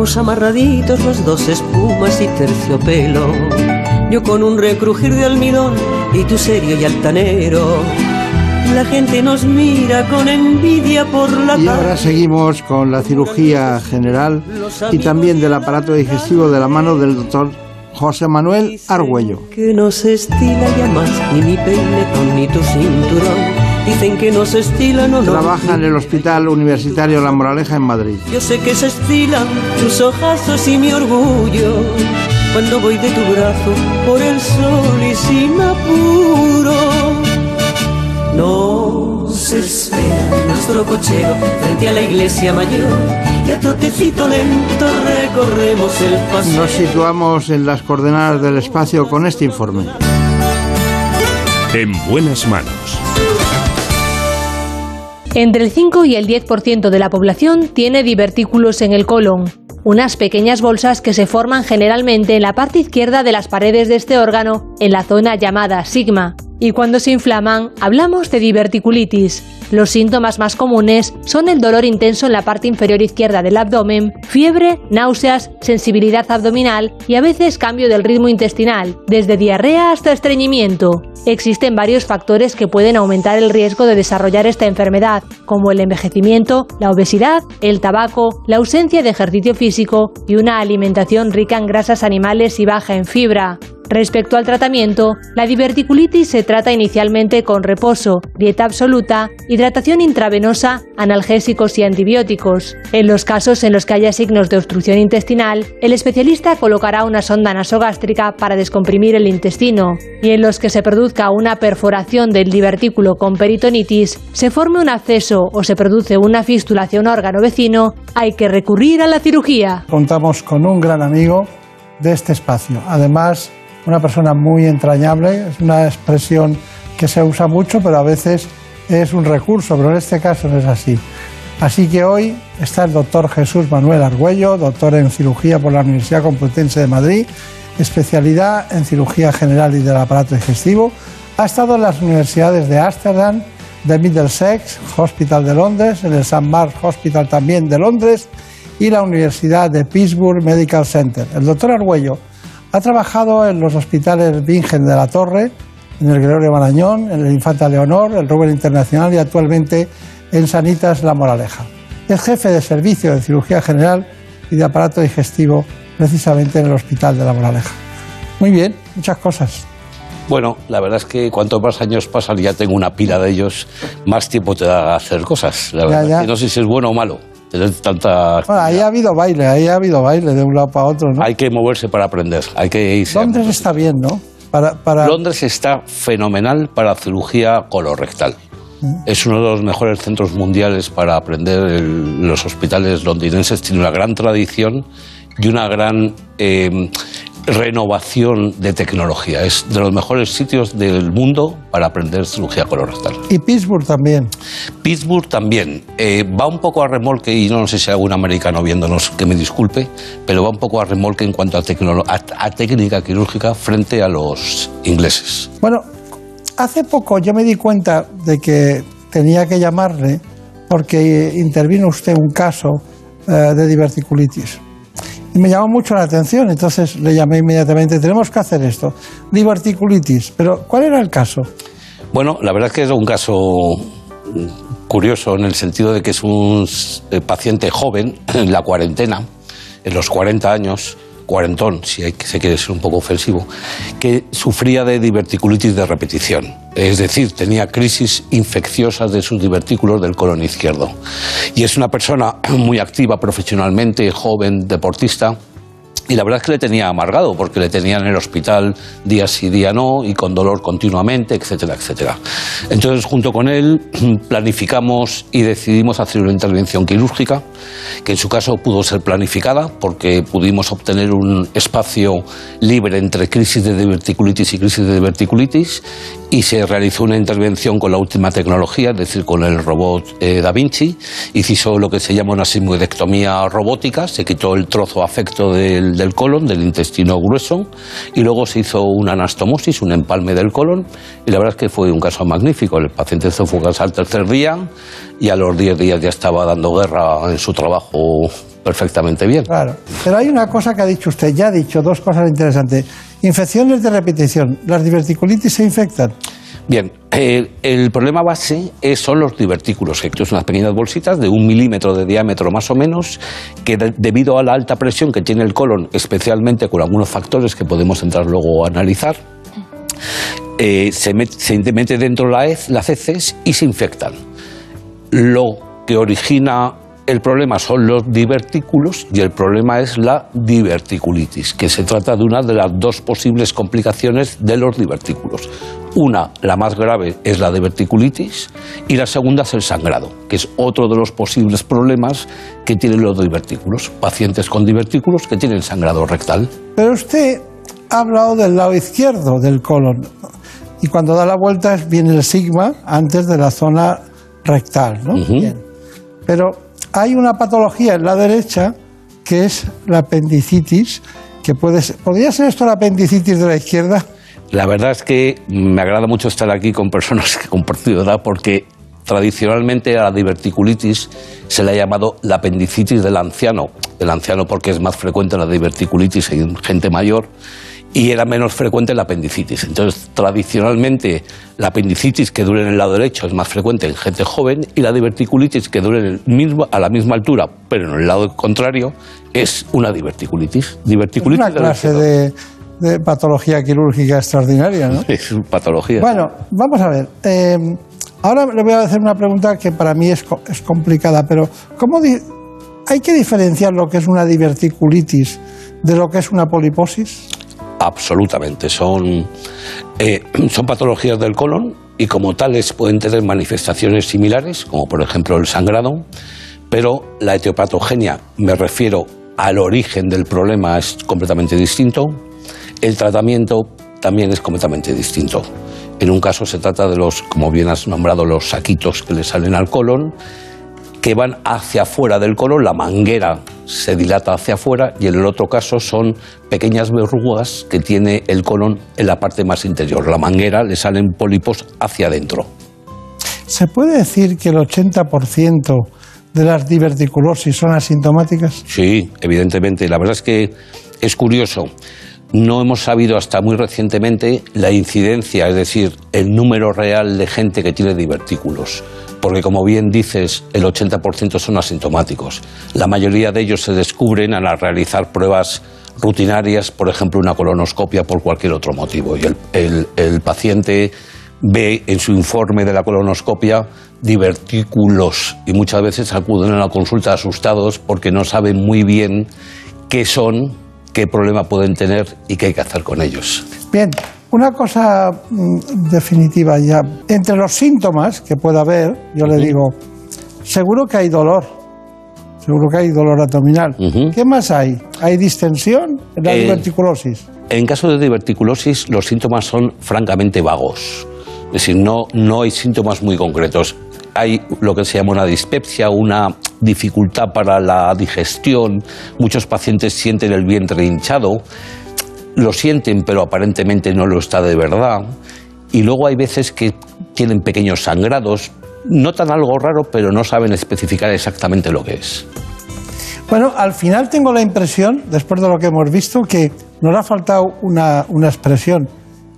Vamos amarraditos los dos espumas y terciopelo yo con un recrujir de almidón y tú serio y altanero. La gente nos mira con envidia por la Y ahora seguimos con la cirugía general y también del aparato digestivo de la mano del doctor José Manuel Argüello. que no se estila ya más ni mi peinetón ni tu cinturón. Dicen que no se estila, no, no. Trabaja en el Hospital Universitario La Moraleja en Madrid. Yo sé que se estilan tus ojazos y mi orgullo. Cuando voy de tu brazo por el sol y sin apuro. Nos espera nuestro cochero frente a la iglesia mayor. Y a trotecito lento recorremos el paseo. Nos situamos en las coordenadas del espacio con este informe. En buenas manos. Entre el 5 y el 10% de la población tiene divertículos en el colon, unas pequeñas bolsas que se forman generalmente en la parte izquierda de las paredes de este órgano, en la zona llamada sigma. Y cuando se inflaman, hablamos de diverticulitis. Los síntomas más comunes son el dolor intenso en la parte inferior izquierda del abdomen, fiebre, náuseas, sensibilidad abdominal y a veces cambio del ritmo intestinal, desde diarrea hasta estreñimiento. Existen varios factores que pueden aumentar el riesgo de desarrollar esta enfermedad, como el envejecimiento, la obesidad, el tabaco, la ausencia de ejercicio físico y una alimentación rica en grasas animales y baja en fibra. Respecto al tratamiento, la diverticulitis se trata inicialmente con reposo, dieta absoluta, hidratación intravenosa, analgésicos y antibióticos. En los casos en los que haya signos de obstrucción intestinal, el especialista colocará una sonda nasogástrica para descomprimir el intestino, y en los que se produzca una perforación del divertículo con peritonitis, se forme un absceso o se produce una fístula hacia un órgano vecino, hay que recurrir a la cirugía. Contamos con un gran amigo de este espacio. Además, una persona muy entrañable, es una expresión que se usa mucho, pero a veces es un recurso, pero en este caso no es así. Así que hoy está el doctor Jesús Manuel Argüello, doctor en cirugía por la Universidad Complutense de Madrid, especialidad en cirugía general y del aparato digestivo. Ha estado en las universidades de Ámsterdam, de Middlesex Hospital de Londres, en el St. Mark's Hospital también de Londres y la Universidad de Pittsburgh Medical Center. El doctor Argüello ha trabajado en los hospitales Bingen de la Torre, en el Gregorio Marañón, en el Infanta Leonor, el Rubén Internacional y actualmente en Sanitas La Moraleja. Es jefe de servicio de cirugía general y de aparato digestivo precisamente en el Hospital de La Moraleja. Muy bien, muchas cosas. Bueno, la verdad es que cuanto más años pasan, ya tengo una pila de ellos, más tiempo te da a hacer cosas. La Ya, verdad. ya. Y no sé si es bueno o malo tanta... Bueno, ahí ha habido baile, ahí ha habido baile de un lado para otro, ¿no? Hay que moverse para aprender, hay que irse. Londres está bien, ¿no? Para, para... Londres está fenomenal para cirugía colorectal. Es uno de los mejores centros mundiales para aprender. el- los hospitales londinenses tienen una gran tradición y una gran eh, renovación de tecnología. Es de los mejores sitios del mundo para aprender cirugía colorectal. Y Pittsburgh también. Pittsburgh también. Eh, va un poco a remolque, y no sé si hay algún americano viéndonos que me disculpe, pero va un poco a remolque en cuanto a, a, a técnica quirúrgica frente a los ingleses. Bueno, hace poco yo me di cuenta de que tenía que llamarle porque intervino usted un caso eh, de diverticulitis. Y me llamó mucho la atención, entonces le llamé inmediatamente, tenemos que hacer esto. Diverticulitis, pero ¿cuál era el caso? Bueno, la verdad es que es un caso curioso en el sentido de que es un eh, paciente joven, en la cuarentena, en los 40 años, cuarentón, si hay, se quiere ser un poco ofensivo, que sufría de diverticulitis de repetición. Es decir, tenía crisis infecciosas de sus divertículos del colon izquierdo. Y es una persona muy activa profesionalmente, joven, deportista, y la verdad es que le tenía amargado, porque le tenían en el hospital día sí, día no, y con dolor continuamente, etcétera, etcétera. Entonces, junto con él, planificamos y decidimos hacer una intervención quirúrgica, que en su caso pudo ser planificada, porque pudimos obtener un espacio libre entre crisis de diverticulitis y crisis de diverticulitis, y se realizó una intervención con la última tecnología, es decir, con el robot eh, Da Vinci, hizo lo que se llama una sigmoidectomía robótica, se quitó el trozo afecto del, del colon, del intestino grueso, y luego se hizo una anastomosis, un empalme del colon, y la verdad es que fue un caso magnífico. El paciente se fue al tercer día y a los 10 días ya estaba dando guerra en su trabajo perfectamente bien. Claro. Pero hay una cosa que ha dicho usted, ya ha dicho dos cosas interesantes. Infecciones de repetición. ¿Las diverticulitis se infectan? Bien, eh, el problema base es- son los divertículos, que son unas pequeñas bolsitas de un milímetro de diámetro más o menos, que de- debido a la alta presión que tiene el colon, especialmente con algunos factores que podemos entrar luego a analizar, eh, se, met- se mete dentro la hez- las heces y se infectan. Lo que origina el problema son los divertículos y el problema es la diverticulitis, que se trata de una de las dos posibles complicaciones de los divertículos. Una, la más grave, es la diverticulitis y la segunda es el sangrado, que es otro de los posibles problemas que tienen los divertículos. Pacientes con divertículos que tienen sangrado rectal. Pero usted ha hablado del lado izquierdo del colon. Y cuando da la vuelta viene el sigma antes de la zona rectal, ¿no? Bien. Pero hay una patología en la derecha que es la apendicitis, que puede ser, ¿podría ser esto la apendicitis de la izquierda? La verdad es que me agrada mucho estar aquí con personas que compartido porque tradicionalmente a la diverticulitis se le ha llamado la apendicitis del anciano. El anciano porque es más frecuente la diverticulitis en gente mayor y era menos frecuente la apendicitis. Entonces, tradicionalmente la apendicitis que dura en el lado derecho es más frecuente en gente joven y la diverticulitis que dura en el mismo, a la misma altura, pero en el lado contrario, es una diverticulitis. Es Diverticulitis una de la clase de, de patología quirúrgica extraordinaria, ¿no? Es patología. Bueno, vamos a ver. eh, ahora le voy a hacer una pregunta que para mí es, es complicada, pero ¿cómo di- hay que diferenciar lo que es una diverticulitis de lo que es una poliposis? Absolutamente. Son, eh, son patologías del colon y como tales pueden tener manifestaciones similares, como por ejemplo el sangrado, pero la etiopatogenia, me refiero al origen del problema, es completamente distinto. El tratamiento también es completamente distinto. En un caso se trata de los, como bien has nombrado, los saquitos que le salen al colon, que van hacia afuera del colon, la manguera se dilata hacia afuera y en el otro caso son pequeñas verrugas que tiene el colon en la parte más interior. La manguera le salen pólipos hacia adentro. ¿Se puede decir que el 80% de las diverticulosis son asintomáticas? Sí, evidentemente. La verdad es que es curioso. No hemos sabido hasta muy recientemente la incidencia, es decir, el número real de gente que tiene divertículos. Porque, como bien dices, el 80% son asintomáticos. La mayoría de ellos se descubren al realizar pruebas rutinarias, por ejemplo, una colonoscopia por cualquier otro motivo. Y el, el- paciente ve en su informe de la colonoscopia divertículos y muchas veces acuden a la consulta asustados porque no saben muy bien qué son, qué problema pueden tener y qué hay que hacer con ellos. Bien, una cosa mm, definitiva ya. Entre los síntomas que pueda haber, yo le digo, seguro que hay dolor. Seguro que hay dolor abdominal. ¿Qué más hay? ¿Hay distensión en la Eh, diverticulosis? En caso de diverticulosis, los síntomas son francamente vagos. Es decir, no, no hay síntomas muy concretos. Hay lo que se llama una dispepsia, una dificultad para la digestión. Muchos pacientes sienten el vientre hinchado. Lo sienten, pero aparentemente no lo está de verdad. Y luego hay veces que tienen pequeños sangrados. Notan algo raro, pero no saben especificar exactamente lo que es. Bueno, al final tengo la impresión, después de lo que hemos visto, que nos ha faltado una, una expresión,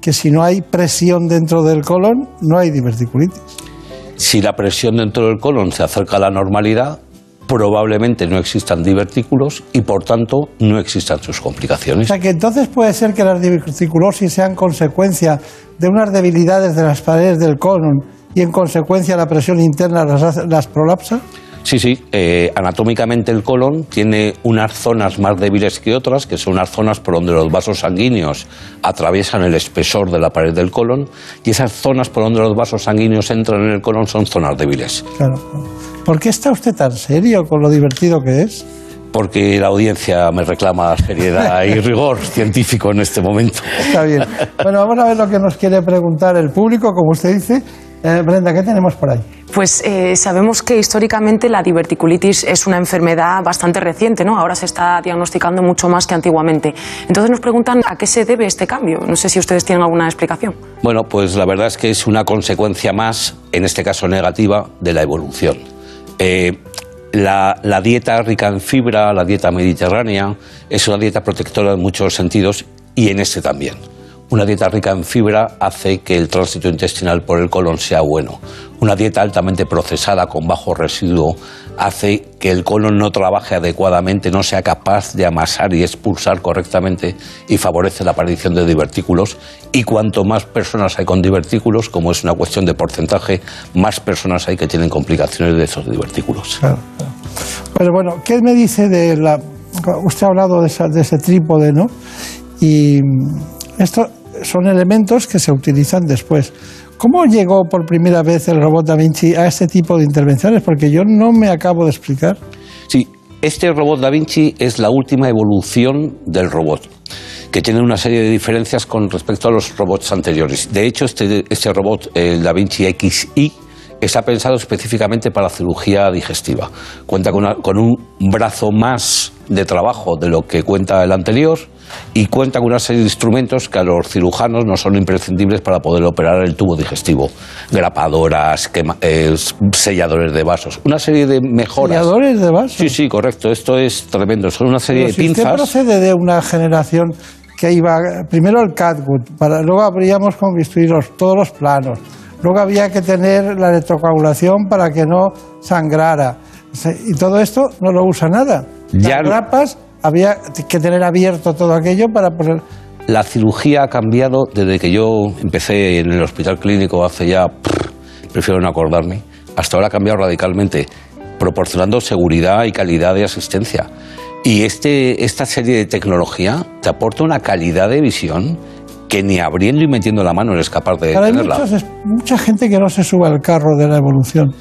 que si no hay presión dentro del colon, no hay diverticulitis. Si la presión dentro del colon se acerca a la normalidad, probablemente no existan divertículos y por tanto no existan sus O complicaciones. sea que entonces puede ser que las diverticulosis sean consecuencia de unas debilidades de las paredes del colon y en consecuencia la presión interna las, las prolapsa. Sí, sí, eh, anatómicamente el colon tiene unas zonas más débiles que otras, que son unas zonas por donde los vasos sanguíneos atraviesan el espesor de la pared del colon, y esas zonas por donde los vasos sanguíneos entran en el colon son zonas débiles. Claro. ¿Por qué está usted tan serio con lo divertido que es? Porque la audiencia me reclama seriedad y rigor científico en este momento. Está bien. Bueno, vamos a ver lo que nos quiere preguntar el público, como usted dice. Eh, Brenda, ¿qué tenemos por ahí? Pues eh, sabemos que históricamente la diverticulitis es una enfermedad bastante reciente, ¿no? Ahora se está diagnosticando mucho más que antiguamente. Entonces nos preguntan a qué se debe este cambio. No sé si ustedes tienen alguna explicación. Bueno, pues la verdad es que es una consecuencia más, en este caso negativa, de la evolución. Eh, La, la dieta rica en fibra, la dieta mediterránea, es una dieta protectora en muchos sentidos y en este también. Una dieta rica en fibra hace que el tránsito intestinal por el colon sea bueno. Una dieta altamente procesada con bajo residuo hace que el colon no trabaje adecuadamente, no sea capaz de amasar y expulsar correctamente y favorece la aparición de divertículos. Y cuanto más personas hay con divertículos, como es una cuestión de porcentaje, más personas hay que tienen complicaciones de esos divertículos. Claro. Pero bueno, ¿qué me dice de la... Usted ha hablado de, esa- de ese trípode, ¿no? Y estos son elementos que se utilizan después. ¿Cómo llegó por primera vez el robot Da Vinci a este tipo de intervenciones? Porque yo no me acabo de explicar. Sí, este robot Da Vinci es la última evolución del robot, que tiene una serie de diferencias con respecto a los robots anteriores. De hecho, este, este robot, el Da Vinci XI, está pensado específicamente para cirugía digestiva. Cuenta con, una- con un brazo más de trabajo de lo que cuenta el anterior y cuenta con una serie de instrumentos que a los cirujanos no son imprescindibles para poder operar el tubo digestivo. Grapadoras, quema- eh, selladores de vasos, una serie de mejoras. ¿Selladores de vasos? Sí, sí, correcto. Esto es tremendo. Son una serie Pero de si usted pinzas. procede de una generación que iba primero el catgut, para, luego abríamos con bisturí todos los planos, luego había que tener la electrocoagulación para que no sangrara. Y todo esto no lo usa nada. Ya Las grapas había que tener abierto todo aquello para poner. La cirugía ha cambiado desde que yo empecé en el hospital clínico hace ya, prr, prefiero no acordarme, hasta ahora ha cambiado radicalmente, proporcionando seguridad y calidad de asistencia. Y este, esta serie de tecnología te aporta una calidad de visión que ni abriendo y metiendo la mano eres capaz de Ahora hay tenerla. mucha gente que no se sube al carro de la evolución.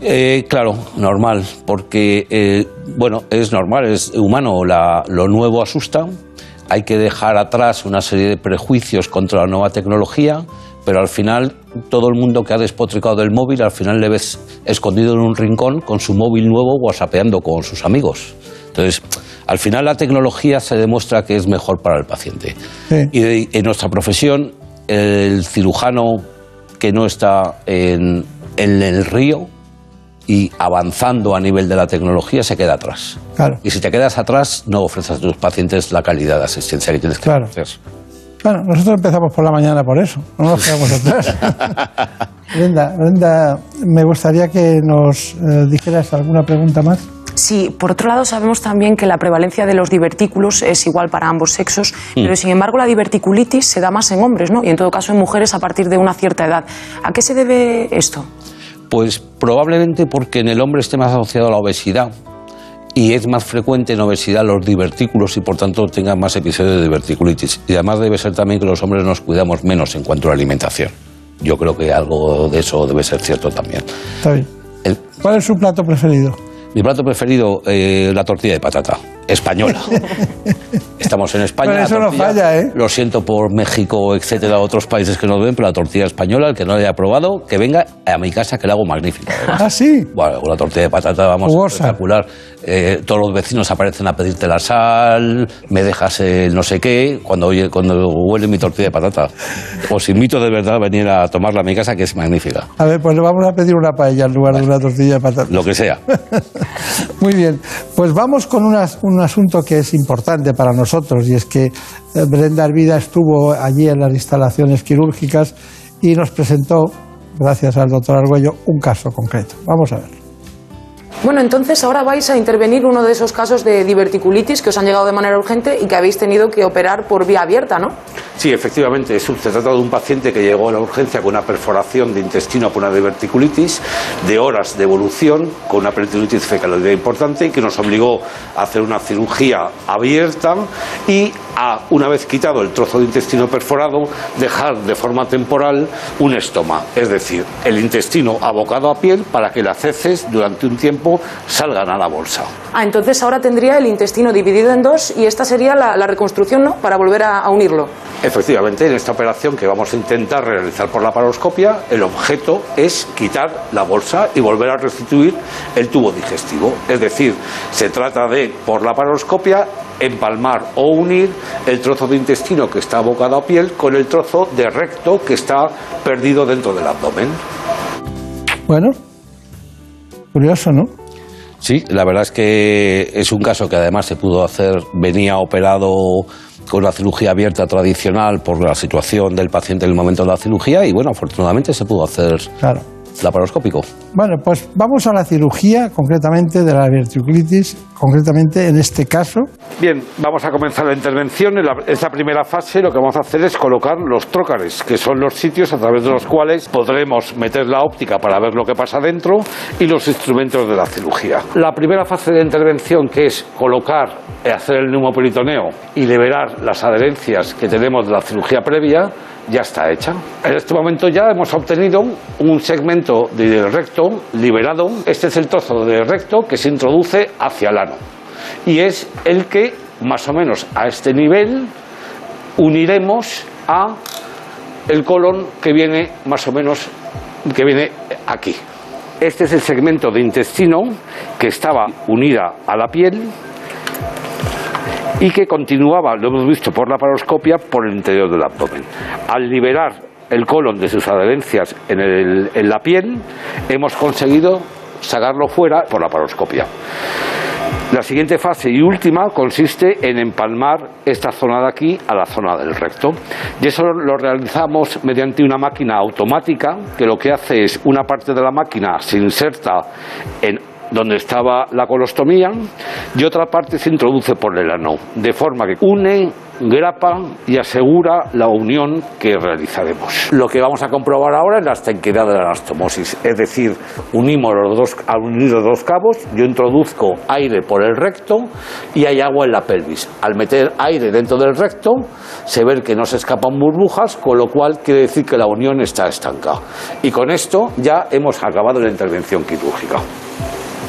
Eh, claro, normal, porque, eh, bueno, es normal, es humano, la- lo nuevo asusta, hay que dejar atrás una serie de prejuicios contra la nueva tecnología, pero al final todo el mundo que ha despotricado del móvil, al final le ves escondido en un rincón con su móvil nuevo whatsappeando con sus amigos. Entonces, al final la tecnología se demuestra que es mejor para el paciente. Y de- en nuestra profesión, el cirujano que no está en, en el río y avanzando a nivel de la tecnología se queda atrás. Claro. Y si te quedas atrás, no ofreces a tus pacientes la calidad de asistencia que tienes que Claro. ofrecer. Bueno, nosotros empezamos por la mañana por eso, no nos quedamos atrás. Brenda, Brenda, me gustaría que nos eh, dijeras alguna pregunta más. Sí, por otro lado sabemos también que la prevalencia de los divertículos es igual para ambos sexos, Mm. pero sin embargo la diverticulitis se da más en hombres, ¿no? Y en todo caso en mujeres a partir de una cierta edad. ¿A qué se debe esto? Pues probablemente porque en el hombre esté más asociado a la obesidad y es más frecuente en obesidad los divertículos y por tanto tengan más episodios de diverticulitis. Y además debe ser también que los hombres nos cuidamos menos en cuanto a la alimentación. Yo creo que algo de eso debe ser cierto también. Está bien. ¿Cuál es su plato preferido? Mi plato preferido, eh, la tortilla de patata, española. Estamos en España. Pero eso no falla, ¿eh? Lo siento por México, etcétera, otros países que nos ven, pero la tortilla española, el que no la haya probado, que venga a mi casa que la hago magnífica. ¿Ah, sí? Bueno, una tortilla de patata, vamos, Jugosa. espectacular. Eh, todos los vecinos aparecen a pedirte la sal, me dejas el no sé qué, cuando, oye, cuando huele mi tortilla de patata. Os invito de verdad a venir a tomarla a mi casa, que es magnífica. A ver, pues le vamos a pedir una paella en lugar de una tortilla de patata. Lo que sea. Muy bien, pues vamos con unas- un asunto que es importante para nosotros y es que eh, Brenda Arvida estuvo allí en las instalaciones quirúrgicas y nos presentó, gracias al doctor Argüello, un caso concreto. Vamos a ver. Bueno, entonces ahora vais a intervenir uno de esos casos de diverticulitis que os han llegado de manera urgente y que habéis tenido que operar por vía abierta, ¿no? Sí, efectivamente, se trata de un paciente que llegó a la urgencia con una perforación de intestino por una diverticulitis, de horas de evolución, con una peritonitis fecaloidea importante, que nos obligó a hacer una cirugía abierta y a, una vez quitado el trozo de intestino perforado, dejar de forma temporal un estoma, es decir, el intestino abocado a piel para que las heces durante un tiempo salgan a la bolsa. Ah, entonces ahora tendría el intestino dividido en dos y esta sería la, la reconstrucción, ¿no? Para volver a, a unirlo. Efectivamente, en esta operación que vamos a intentar realizar por la paroscopia, el objeto es quitar la bolsa y volver a restituir el tubo digestivo. Es decir, se trata de, por la paroscopia, empalmar o unir el trozo de intestino que está abocado a piel con el trozo de recto que está perdido dentro del abdomen. Bueno, curioso, ¿no? Sí, la verdad es que es un caso que además se pudo hacer, venía operado con la cirugía abierta tradicional por la situación del paciente en el momento de la cirugía y bueno, afortunadamente se pudo hacer Claro. Laparoscópico. Bueno, pues vamos a la cirugía concretamente de la diverticulitis, concretamente en este caso. Bien, vamos a comenzar la intervención. En la- esta primera fase lo que vamos a hacer es colocar los trócares, que son los sitios a través de los cuales podremos meter la óptica para ver lo que pasa dentro y los instrumentos de la cirugía. La primera fase de intervención, que es colocar, eh, hacer el neumoperitoneo y liberar las adherencias que tenemos de la cirugía previa, ya está hecha. En este momento ya hemos obtenido un segmento del recto liberado. Este es el trozo del recto que se introduce hacia el ano y es el que más o menos a este nivel uniremos a el colon que viene más o menos que viene aquí. Este es el segmento de intestino que estaba unida a la piel y que continuaba, lo hemos visto por la paroscopia, por el interior del abdomen. Al liberar el colon de sus adherencias en, la piel, hemos conseguido sacarlo fuera por la paroscopia. La siguiente fase y última consiste en empalmar esta zona de aquí a la zona del recto. Y eso lo realizamos mediante una máquina automática que lo que hace es una parte de la máquina se inserta en donde estaba la colostomía y otra parte se introduce por el ano, de forma que une, grapa y asegura la unión que realizaremos. Lo que vamos a comprobar ahora es la estanquidad de la anastomosis, es decir, unimos los dos, al unir dos cabos, yo introduzco aire por el recto y hay agua en la pelvis. Al meter aire dentro del recto, se ve que no se escapan burbujas, con lo cual quiere decir que la unión está estanca. Y con esto ya hemos acabado la intervención quirúrgica.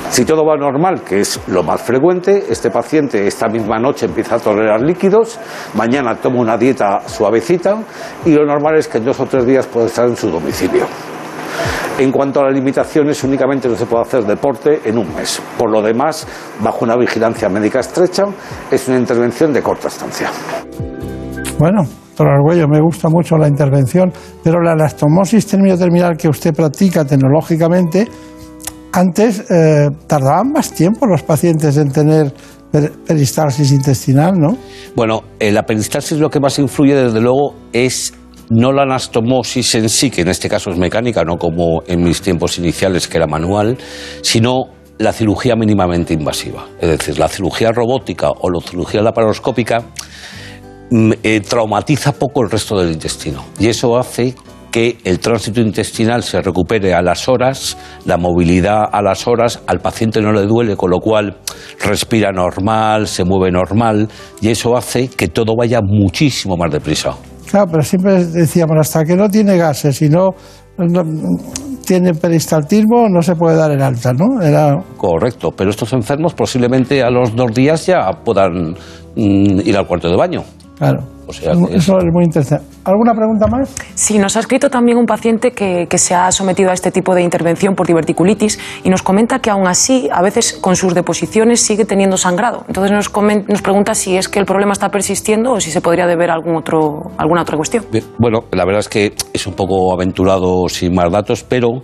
Si todo va normal, que es lo más frecuente, este paciente esta misma noche empieza a tolerar líquidos, mañana toma una dieta suavecita y lo normal es que en dos o tres días puede estar en su domicilio. En cuanto a las limitaciones, únicamente no se puede hacer deporte en un mes. Por lo demás, bajo una vigilancia médica estrecha, es una intervención de corta estancia. Bueno, doctor Argüello, me gusta mucho la intervención, pero la anastomosis terminal que usted practica tecnológicamente, antes eh, tardaban más tiempo los pacientes en tener per- peristalsis intestinal, ¿no? Bueno, eh, la peristalsis lo que más influye, desde luego, es no la anastomosis en sí, que en este caso es mecánica, no como en mis tiempos iniciales, que era manual, sino la cirugía mínimamente invasiva. Es decir, la cirugía robótica o la cirugía laparoscópica mm, eh, traumatiza poco el resto del intestino. Y eso hace que el tránsito intestinal se recupere a las horas, la movilidad a las horas, al paciente no le duele, con lo cual respira normal, se mueve normal, y eso hace que todo vaya muchísimo más deprisa. Claro, pero siempre decíamos, hasta que no tiene gases y no, no tiene peristaltismo, no se puede dar el alta, ¿no? Era, Correcto, pero estos enfermos posiblemente a los dos días ya puedan mm, ir al cuarto de baño. claro. O sea, que Eso es muy interesante. ¿Alguna pregunta más? Sí, nos ha escrito también un paciente que, que se ha sometido a este tipo de intervención por diverticulitis y nos comenta que aún así, a veces con sus deposiciones sigue teniendo sangrado. Entonces nos, comen- nos pregunta si es que el problema está persistiendo o si se podría deber a algún otro, alguna otra cuestión. Bien, Bueno, la verdad es que es un poco aventurado sin más datos, pero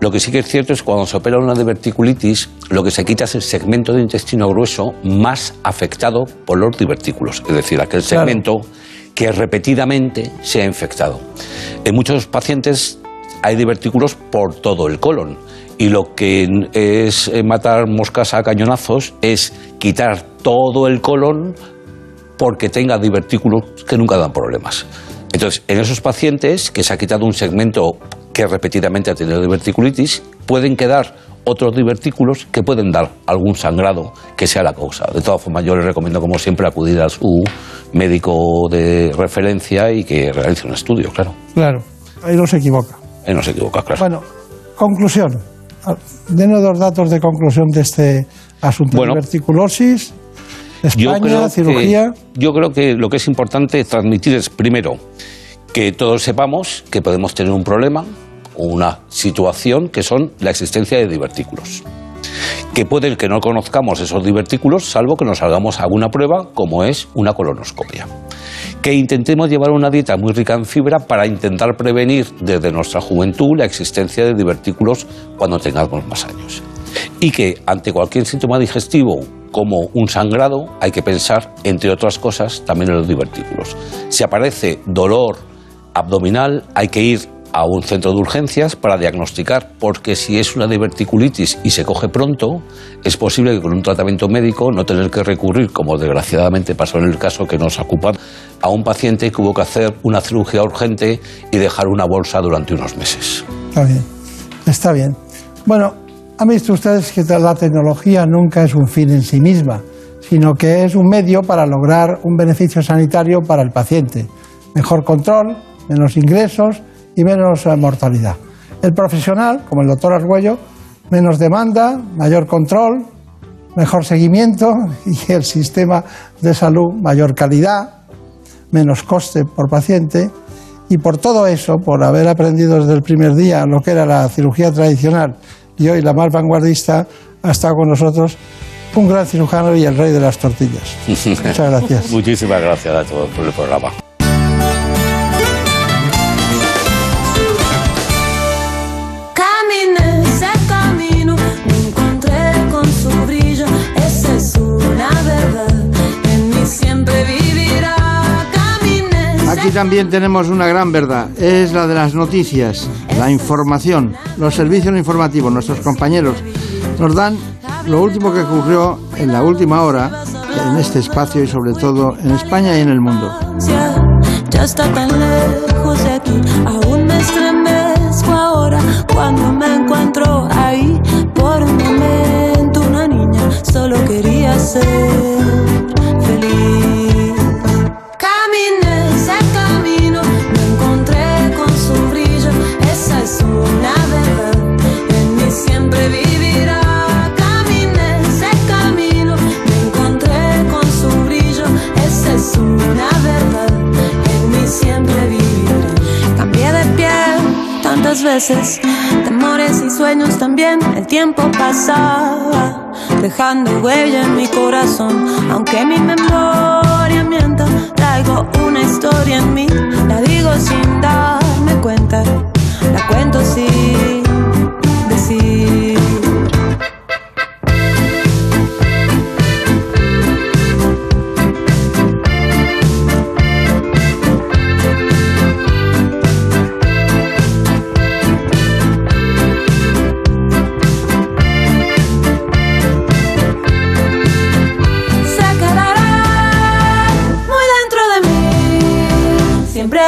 lo que sí que es cierto es que cuando se opera una diverticulitis, lo que se quita es el segmento de intestino grueso más afectado por los divertículos, es decir, aquel Claro. Que repetidamente se ha infectado. En muchos pacientes hay divertículos por todo el colon y lo que es eh, matar moscas a cañonazos es quitar todo el colon porque tenga divertículos que nunca dan problemas. Entonces, en esos pacientes que se ha quitado un segmento que repetidamente ha tenido diverticulitis, pueden quedar otros divertículos que pueden dar algún sangrado que sea la causa. De todas formas, yo les recomiendo, como siempre, acudir a su médico de referencia y que realice un estudio, claro. Claro, ahí no se equivoca. Ahí no se equivoca, claro. Bueno, conclusión. Denos dos datos de conclusión de este asunto. Bueno. Diverticulosis, España, cirugía. yo creo que lo que es importante transmitir es, primero, que todos sepamos que podemos tener un problema o una situación que son la existencia de divertículos. Que puede que no conozcamos esos divertículos, salvo que nos hagamos alguna prueba, como es una colonoscopia. Que intentemos llevar una dieta muy rica en fibra para intentar prevenir desde nuestra juventud la existencia de divertículos cuando tengamos más años. Y que ante cualquier síntoma digestivo como un sangrado, hay que pensar, entre otras cosas, también en los divertículos. Si aparece dolor abdominal, hay que ir a un centro de urgencias para diagnosticar, porque si es una diverticulitis y se coge pronto, es posible que con un tratamiento médico no tener que recurrir, como desgraciadamente pasó en el caso que nos ocupa, a un paciente que hubo que hacer una cirugía urgente y dejar una bolsa durante unos meses. Está bien, está bien. Bueno, han visto ustedes que la tecnología nunca es un fin en sí misma, sino que es un medio para lograr un beneficio sanitario para el paciente. Mejor control, menos ingresos y menos eh, mortalidad. El profesional, como el doctor Argüello, menos demanda, mayor control, mejor seguimiento y el sistema de salud mayor calidad, menos coste por paciente. Y por todo eso, por haber aprendido desde el primer día lo que era la cirugía tradicional y hoy la más vanguardista, ha estado con nosotros un gran cirujano y el rey de las tortillas. Muchas gracias. Muchísimas gracias a todos por el programa. Aquí también tenemos una gran verdad, es la de las noticias, la información, los servicios informativos, nuestros compañeros nos dan lo último que ocurrió en la última hora en este espacio y sobre todo en España y en el mundo. Cuando me encuentro ahí. Por un momento una niña solo quería ser feliz. Tantas veces, temores y sueños también, el tiempo pasaba, dejando huella en mi corazón, aunque mi memoria mienta, traigo una historia en mí, la digo sin darme cuenta, la cuento sin decir.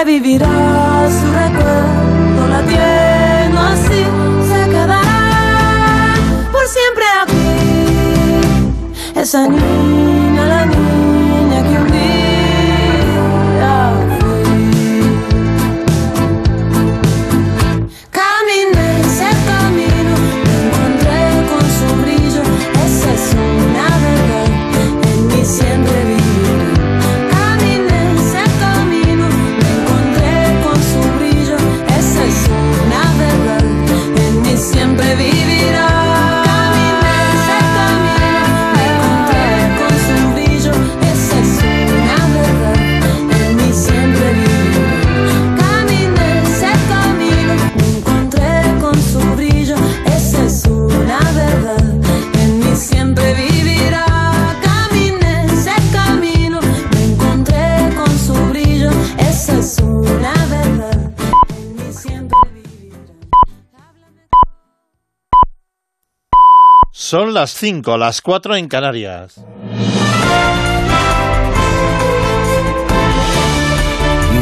Vivirá su recuerdo latiendo así. Se quedará por siempre aquí. Esa niña, las 5, las 4 en Canarias.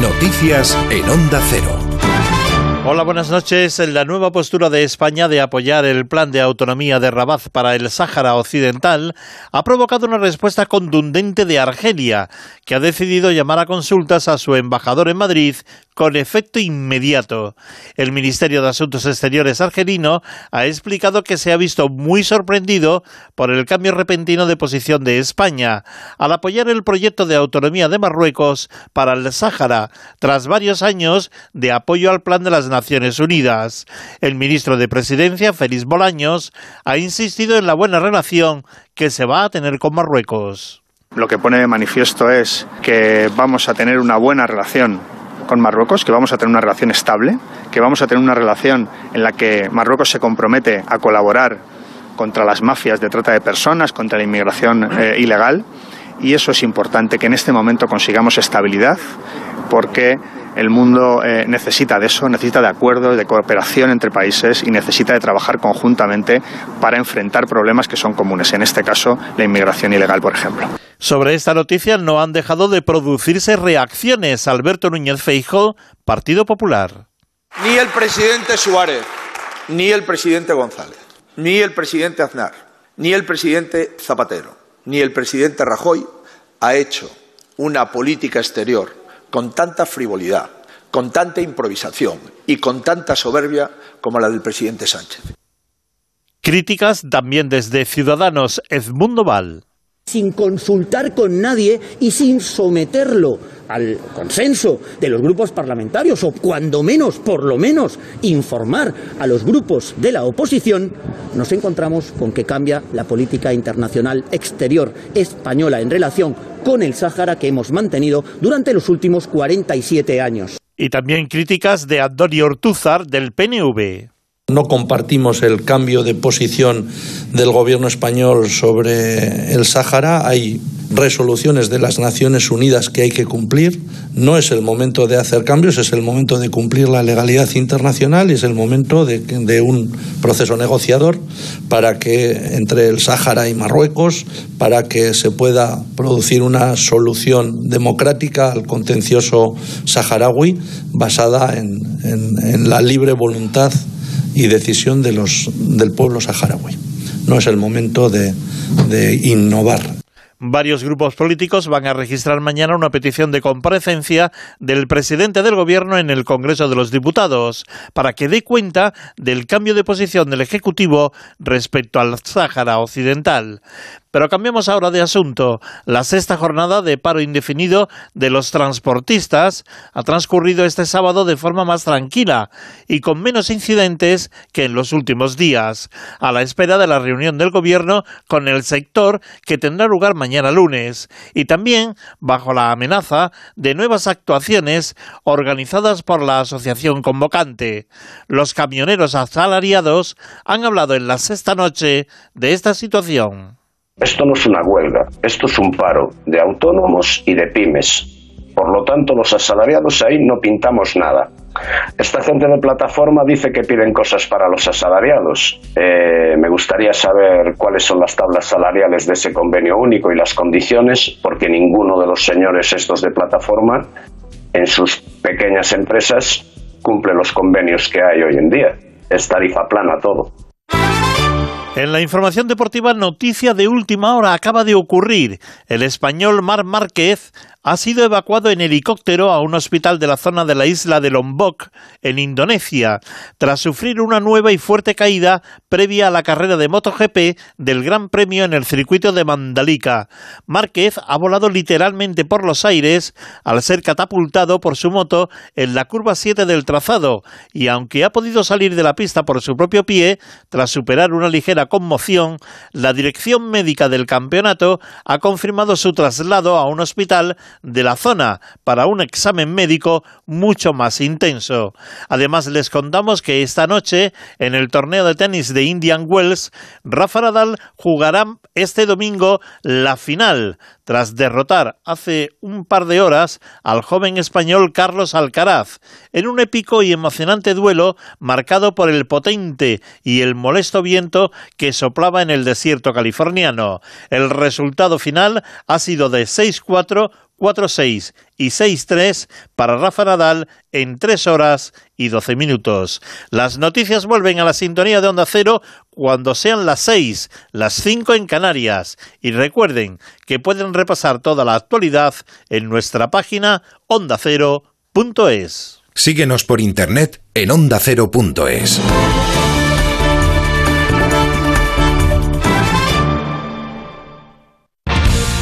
Noticias en Onda Cero. Hola, buenas noches. La nueva postura de España de apoyar el plan de autonomía de Rabat para el Sáhara Occidental ha provocado una respuesta contundente de Argelia, que ha decidido llamar a consultas a su embajador en Madrid con efecto inmediato. El Ministerio de Asuntos Exteriores argelino ha explicado que se ha visto muy sorprendido por el cambio repentino de posición de España al apoyar el proyecto de autonomía de Marruecos para el Sáhara, tras varios años de apoyo al plan de las Naciones Unidas. El ministro de Presidencia, Félix Bolaños, ha insistido en la buena relación que se va a tener con Marruecos. Lo que pone de manifiesto es que vamos a tener una buena relación con Marruecos, que vamos a tener una relación estable, que vamos a tener una relación en la que Marruecos se compromete a colaborar contra las mafias de trata de personas, contra la inmigración eh, ilegal. Y eso es importante, que en este momento consigamos estabilidad, porque el mundo eh, necesita de eso, necesita de acuerdos, de cooperación entre países y necesita de trabajar conjuntamente para enfrentar problemas que son comunes, en este caso la inmigración ilegal, por ejemplo. Sobre esta noticia no han dejado de producirse reacciones. Alberto Núñez Feijóo, Partido Popular. Ni el presidente Suárez, ni el presidente González, ni el presidente Aznar, ni el presidente Zapatero, ni el presidente Rajoy ha hecho una política exterior con tanta frivolidad, con tanta improvisación y con tanta soberbia como la del presidente Sánchez. Críticas también desde Ciudadanos. Edmundo Val. Sin consultar con nadie y sin someterlo al consenso de los grupos parlamentarios o cuando menos, por lo menos, informar a los grupos de la oposición, nos encontramos con que cambia la política internacional exterior española en relación con el Sáhara que hemos mantenido durante los últimos 47 años. Y también críticas de Antonio Ortúzar del PNV. No compartimos el cambio de posición del gobierno español sobre el Sáhara. Hay resoluciones de las Naciones Unidas que hay que cumplir. No es el momento de hacer cambios, es el momento de cumplir la legalidad internacional y es el momento de, de un proceso negociador para que entre el Sáhara y Marruecos, para que se pueda producir una solución democrática al contencioso saharaui basada en, la libre voluntad y decisión de los, del pueblo saharaui. No es el momento de, de innovar. Varios grupos políticos van a registrar mañana una petición de comparecencia del presidente del gobierno en el Congreso de los Diputados para que dé cuenta del cambio de posición del Ejecutivo respecto al Sáhara Occidental. Pero cambiamos ahora de asunto. La sexta jornada de paro indefinido de los transportistas ha transcurrido este sábado de forma más tranquila y con menos incidentes que en los últimos días, a la espera de la reunión del gobierno con el sector que tendrá lugar mañana lunes y también bajo la amenaza de nuevas actuaciones organizadas por la asociación convocante. Los camioneros asalariados han hablado en la sexta noche de esta situación. Esto no es una huelga, esto es un paro de autónomos y de pymes. Por lo tanto, los asalariados ahí no pintamos nada. Esta gente de plataforma dice que piden cosas para los asalariados. Eh, me gustaría saber cuáles son las tablas salariales de ese convenio único y las condiciones, porque ninguno de los señores estos de plataforma en sus pequeñas empresas cumple los convenios que hay hoy en día. Es tarifa plana todo. En la información deportiva, noticia de última hora acaba de ocurrir. El español Mar Márquez ha sido evacuado en helicóptero a un hospital de la zona de la isla de Lombok, en Indonesia, tras sufrir una nueva y fuerte caída previa a la carrera de MotoGP del Gran Premio en el circuito de Mandalika. Márquez ha volado literalmente por los aires al ser catapultado por su moto en la curva 7 del trazado y aunque ha podido salir de la pista por su propio pie, tras superar una ligera conmoción, la dirección médica del campeonato ha confirmado su traslado a un hospital de la zona para un examen médico mucho más intenso. Además, les contamos que esta noche, en el torneo de tenis de Indian Wells, Rafa Nadal jugará este domingo la final, tras derrotar hace un par de horas al joven español Carlos Alcaraz, en un épico y emocionante duelo marcado por el potente y el molesto viento que soplaba en el desierto californiano. El resultado final ha sido de 6-4, 4-6 y 6-3 para Rafa Nadal en 3 horas y 12 minutos. Las noticias vuelven a la sintonía de Onda Cero cuando sean las 6, las 5 en Canarias. Y recuerden que pueden repasar toda la actualidad en nuestra página ondacero.es. Síguenos por internet en ondacero.es.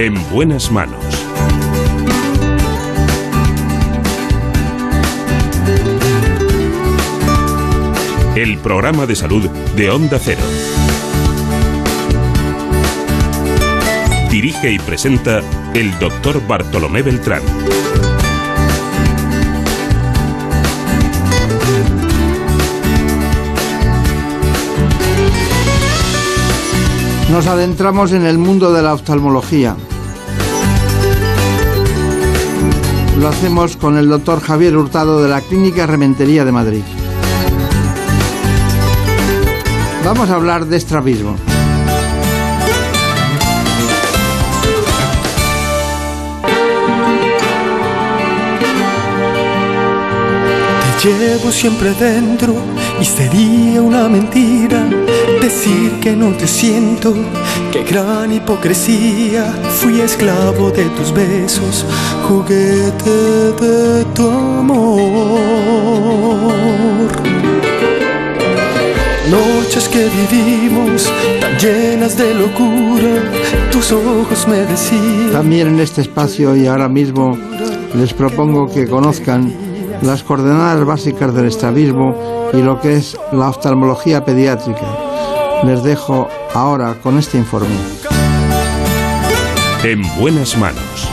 En buenas manos. El programa de salud de Onda Cero. Dirige y presenta el doctor Bartolomé Beltrán. Nos adentramos en el mundo de la oftalmología. Lo hacemos con el doctor Javier Hurtado de la Clínica Rementería de Madrid. Vamos a hablar de estrabismo. Te llevo siempre dentro y sería una mentira decir que no te siento. Qué gran hipocresía. Fui esclavo de tus besos, juguete de tu amor. Noches que vivimos tan llenas de locura, tus ojos me decían. También en este espacio y ahora mismo les propongo que conozcan las coordenadas básicas del estrabismo y lo que es la oftalmología pediátrica. Les dejo ahora con este informe. En buenas manos.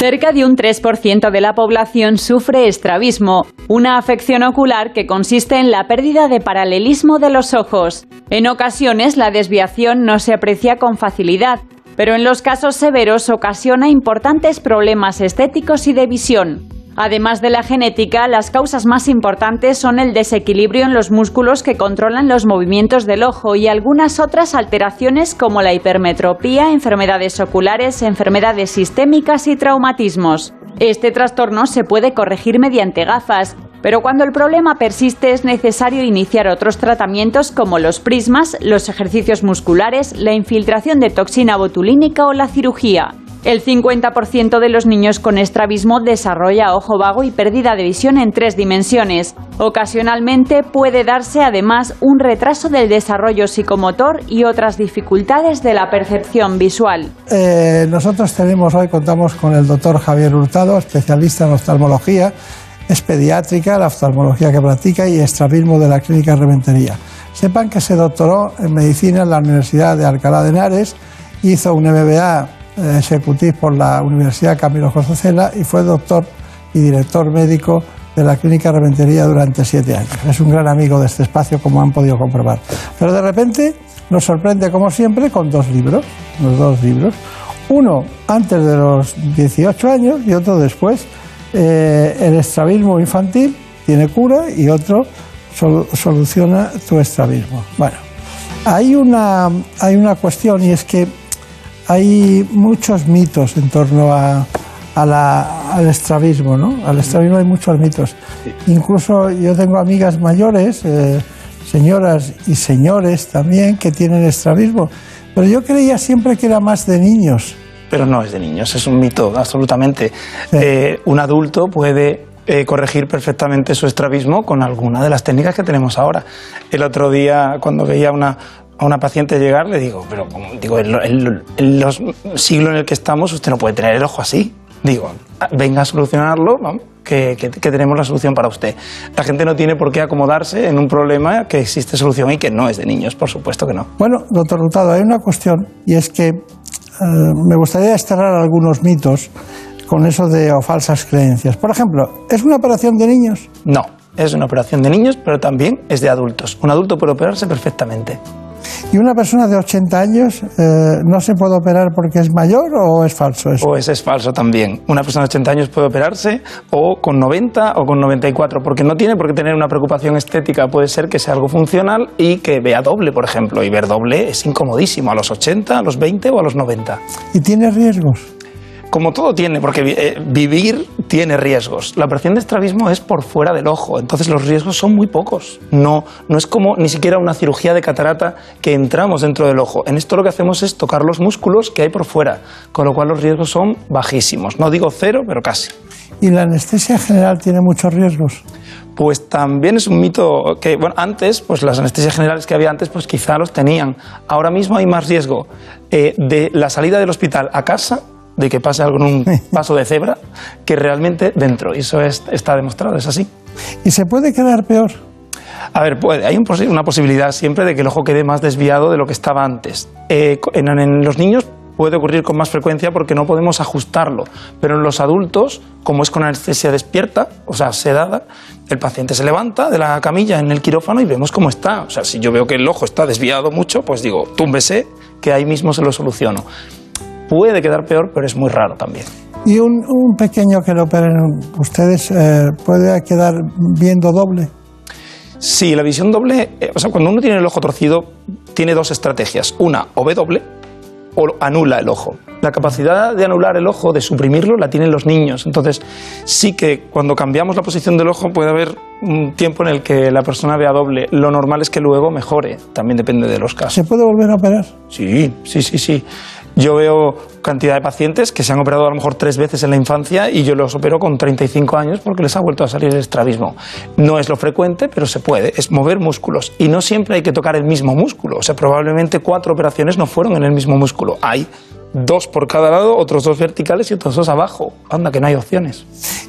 Cerca de un 3% de la población sufre estrabismo, una afección ocular que consiste en la pérdida de paralelismo de los ojos. En ocasiones la desviación no se aprecia con facilidad, pero en los casos severos ocasiona importantes problemas estéticos y de visión. Además de la genética, las causas más importantes son el desequilibrio en los músculos que controlan los movimientos del ojo y algunas otras alteraciones como la hipermetropía, enfermedades oculares, enfermedades sistémicas y traumatismos. Este trastorno se puede corregir mediante gafas, pero cuando el problema persiste es necesario iniciar otros tratamientos como los prismas, los ejercicios musculares, la infiltración de toxina botulínica o la cirugía. El 50% de los niños con estrabismo desarrolla ojo vago y pérdida de visión en tres dimensiones. Ocasionalmente puede darse además un retraso del desarrollo psicomotor y otras dificultades de la percepción visual. Eh, nosotros tenemos hoy, contamos con el doctor Javier Hurtado, especialista en oftalmología, es pediátrica, la oftalmología que practica y estrabismo de la Clínica Rementería. Sepan que se doctoró en medicina en la Universidad de Alcalá de Henares, hizo un MBA eh, executivo por la Universidad Camilo José Cela y fue doctor y director médico de la Clínica Rementería durante siete años. Es un gran amigo de este espacio, como han podido comprobar. Pero de repente nos sorprende, como siempre, con dos libros, los dos libros. Uno antes de los 18 años y otro después. Eh, el estrabismo infantil tiene cura y otro sol- soluciona tu estrabismo. Bueno, hay una, hay una cuestión y es que hay muchos mitos en torno a, a la- al estrabismo, ¿no? Al estrabismo hay muchos mitos. Incluso yo tengo amigas mayores, eh, señoras y señores también, que tienen estrabismo. Pero yo creía siempre que era más de niños. pero no es de niños, es un mito, absolutamente. Eh, un adulto puede eh, corregir perfectamente su estrabismo con alguna de las técnicas que tenemos ahora. El otro día, cuando veía una, a una paciente llegar, le digo, pero digo, en, lo- en lo- en los siglos en el que estamos, usted no puede tener el ojo así. Digo, "Ah, venga a solucionarlo, vamos, que, que- que tenemos la solución para usted. La gente no tiene por qué acomodarse en un problema que existe solución y que no es de niños, por supuesto que no. Bueno, doctor Hurtado, hay una cuestión y es que eh, me gustaría desterrar algunos mitos con eso de o falsas creencias. Por ejemplo, ¿es una operación de niños? No, es una operación de niños, pero también es de adultos. Un adulto puede operarse perfectamente. ¿Y una persona de 80 años eh, no se puede operar porque es mayor o es falso eso? O ese es falso también. Una persona de 80 años puede operarse o con 90 o con 94, porque no tiene por qué tener una preocupación estética. Puede ser que sea algo funcional y que vea doble, por ejemplo. Y ver doble es incomodísimo a los 80, a los 20 o a los 90. ¿Y tiene riesgos? Como todo tiene, porque eh, vivir tiene riesgos. La operación de estrabismo es por fuera del ojo, entonces los riesgos son muy pocos. No, no es como ni siquiera una cirugía de catarata que entramos dentro del ojo. En esto lo que hacemos es tocar los músculos que hay por fuera, con lo cual los riesgos son bajísimos. No digo cero, pero casi. ¿Y la anestesia general tiene muchos riesgos? Pues también es un mito que, bueno, antes, pues las anestesias generales que había antes, pues quizá los tenían. Ahora mismo hay más riesgo eh, de la salida del hospital a casa, de que pase algo en un paso de cebra, que realmente dentro. Y eso es- está demostrado, es así. ¿Y se puede quedar peor? A ver, puede, hay un una posibilidad siempre de que el ojo quede más desviado de lo que estaba antes. Eh, en, en los niños puede ocurrir con más frecuencia porque no podemos ajustarlo, pero en los adultos, como es con anestesia despierta, o sea, sedada, el paciente se levanta de la camilla en el quirófano y vemos cómo está. O sea, si yo veo que el ojo está desviado mucho, pues digo, túmbese, que ahí mismo se lo soluciono. Puede quedar peor, pero es muy raro también. ¿Y un, un pequeño que lo operen ustedes eh, puede quedar viendo doble? Sí, la visión doble, eh, o sea, cuando uno tiene el ojo torcido, tiene dos estrategias. Una, o ve doble o anula el ojo. La capacidad de anular el ojo, de suprimirlo, la tienen los niños. Entonces, sí que cuando cambiamos la posición del ojo puede haber un tiempo en el que la persona vea doble. Lo normal es que luego mejore, también depende de los casos. ¿Se puede volver a operar? Sí, sí, sí, sí. Yo veo cantidad de pacientes que se han operado a lo mejor tres veces en la infancia y yo los opero con 35 años porque les ha vuelto a salir el estrabismo. No es lo frecuente, pero se puede. Es mover músculos. Y no siempre hay que tocar el mismo músculo. O sea, probablemente cuatro operaciones no fueron en el mismo músculo. Hay dos por cada lado, otros dos verticales y otros dos abajo. Anda, que no hay opciones.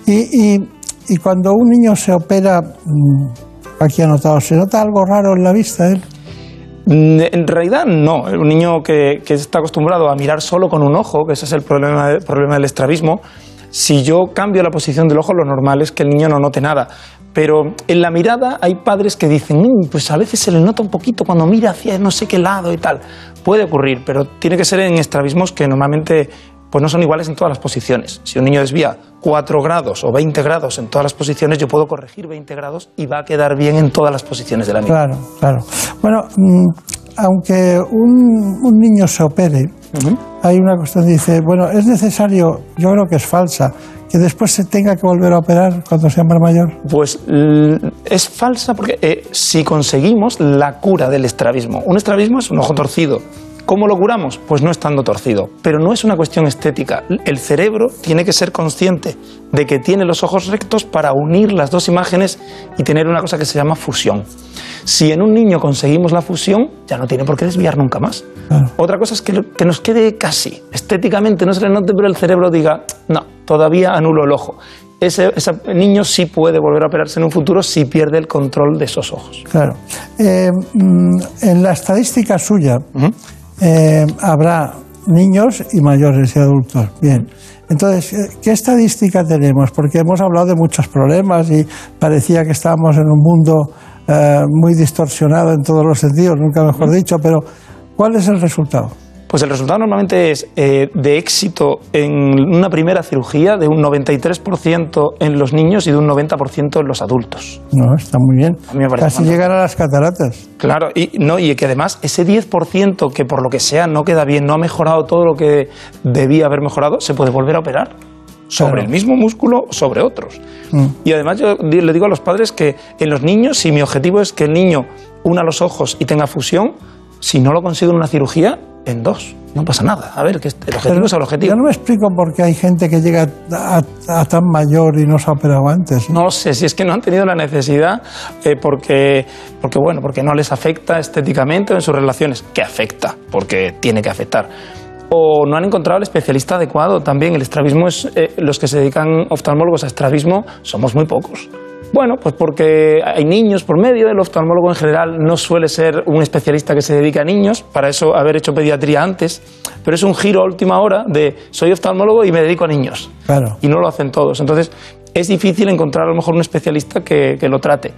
Y, y- cuando un niño se opera, mm, aquí anotado, ¿se nota algo raro en la vista él? Mm, En realidad no. Un niño que, está acostumbrado a mirar solo con un ojo, que ese es el problema, problema del estrabismo, si yo cambio la posición del ojo, lo normal es que el niño no note nada. Pero en la mirada hay padres que dicen, "Mm, pues a veces se le nota un poquito cuando mira hacia no sé qué lado y tal. Puede ocurrir, pero tiene que ser en estrabismos que normalmente pues no son iguales en todas las posiciones. Si un niño desvía 4 grados o 20 grados en todas las posiciones, yo puedo corregir 20 grados y va a quedar bien en todas las posiciones de la mirada. Claro, claro. Bueno, mm, aunque un, un niño se opere, hay una cuestión que dice, bueno, es necesario, yo creo que es falsa, que después se tenga que volver a operar cuando sea más mayor. Pues l- es falsa porque eh, si conseguimos la cura del estrabismo, un estrabismo es un ojo torcido. ¿Cómo lo curamos? Pues no estando torcido. Pero no es una cuestión estética. El cerebro tiene que ser consciente de que tiene los ojos rectos para unir las dos imágenes y tener una cosa que se llama fusión. Si en un niño conseguimos la fusión, ya no tiene por qué desviar nunca más. Otra cosa es que, nos quede casi. Estéticamente no se le note, pero el cerebro diga, no, todavía anulo el ojo. Ese, ese niño sí puede volver a operarse en un futuro si pierde el control de esos ojos. Claro. Eh, mm, en la estadística suya eh, habrá niños y mayores y adultos. Bien. Entonces, eh, ¿qué estadística tenemos? Porque hemos hablado de muchos problemas y parecía que estábamos en un mundo eh, muy distorsionado en todos los sentidos, nunca mejor dicho, pero ¿cuál es el resultado? Pues el resultado normalmente es eh, de éxito en una primera cirugía de un 93% en los niños y de un 90% en los adultos. No, está muy bien. A mí me parece Casi llegar a las cataratas. Claro, y, no, y que además ese 10% que por lo que sea no queda bien, no ha mejorado todo lo que debía haber mejorado, se puede volver a operar sobre Claro. el mismo músculo o sobre otros. Mm. Y además yo le digo a los padres que en los niños, si mi objetivo es que el niño una los ojos y tenga fusión, si no lo consigo en una cirugía, en dos. No pasa nada. A ver, que el objetivo Pero es el objetivo. Yo no me explico por qué hay gente que llega a, a tan mayor y no se ha operado antes. No sé si es que no han tenido la necesidad eh, porque, porque, bueno, porque no les afecta estéticamente o en sus relaciones. Que afecta, porque tiene que afectar. O no han encontrado el especialista adecuado también. El estrabismo es. eh, los que se dedican oftalmólogos a estrabismo somos muy pocos. Bueno, pues porque hay niños por medio, el oftalmólogo en general no suele ser un especialista que se dedique a niños, para eso haber hecho pediatría antes, pero es un giro a última hora de soy oftalmólogo y me dedico a niños Claro. y no lo hacen todos. Entonces, es difícil encontrar a lo mejor un especialista que, que lo trate.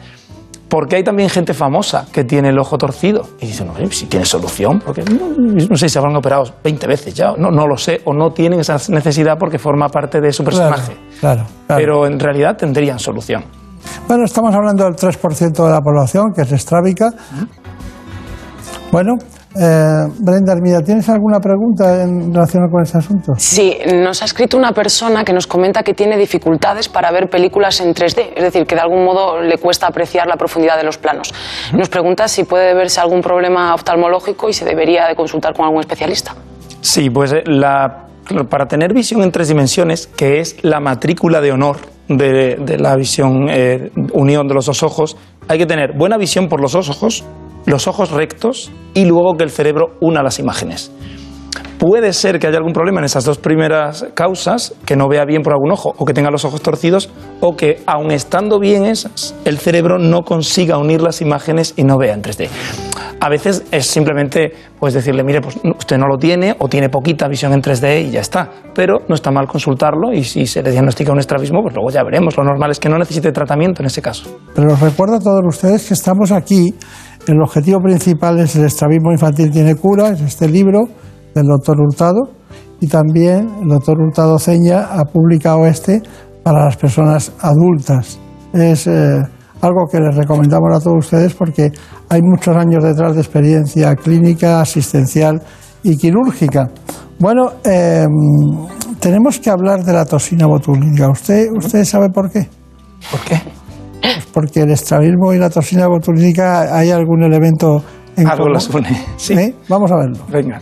Porque hay también gente famosa que tiene el ojo torcido. Y dicen, "Oye, si tiene solución, porque no, no sé si se habrán operado 20 veces ya, no, no lo sé, o no tienen esa necesidad porque forma parte de su personaje. Claro, claro. Pero en realidad tendrían solución. Bueno, estamos hablando del 3% de la población, que es estrábica. Bueno, eh, Brenda Hermida, ¿tienes alguna pregunta en relación con este asunto? Sí, nos ha escrito una persona que nos comenta que tiene dificultades para ver películas en 3D, es decir, que de algún modo le cuesta apreciar la profundidad de los planos. Nos pregunta si puede deberse a algún problema oftalmológico y se debería de consultar con algún especialista. Sí, pues eh, para tener visión en tres dimensiones, que es la matrícula de honor de, de la visión, eh, unión de los dos ojos, hay que tener buena visión por los dos ojos, los ojos rectos y luego que el cerebro una las imágenes. Puede ser que haya algún problema en esas dos primeras causas, que no vea bien por algún ojo o que tenga los ojos torcidos, o que aun estando bien esas, el cerebro no consiga unir las imágenes y no vea en 3D. A veces es simplemente pues decirle, mire, pues usted no lo tiene o tiene poquita visión en 3D y ya está. Pero no está mal consultarlo y si se le diagnostica un estrabismo, pues luego ya veremos. Lo normal es que no necesite tratamiento en ese caso. Pero os recuerdo a todos ustedes que estamos aquí. El objetivo principal es el estrabismo infantil tiene cura, es este libro del doctor Hurtado. Y también el doctor Hurtado Ceña ha publicado este para las personas adultas. Es eh, algo que les recomendamos a todos ustedes porque hay muchos años detrás de experiencia clínica, asistencial y quirúrgica. Bueno, eh, tenemos que hablar de la toxina botulínica. ¿Usted, ¿Usted sabe por qué? ¿Por qué? Pues porque el estrabismo y la toxina botulínica hay algún elemento en Algo común. las une. Sí. ¿Eh? Vamos a verlo. Venga.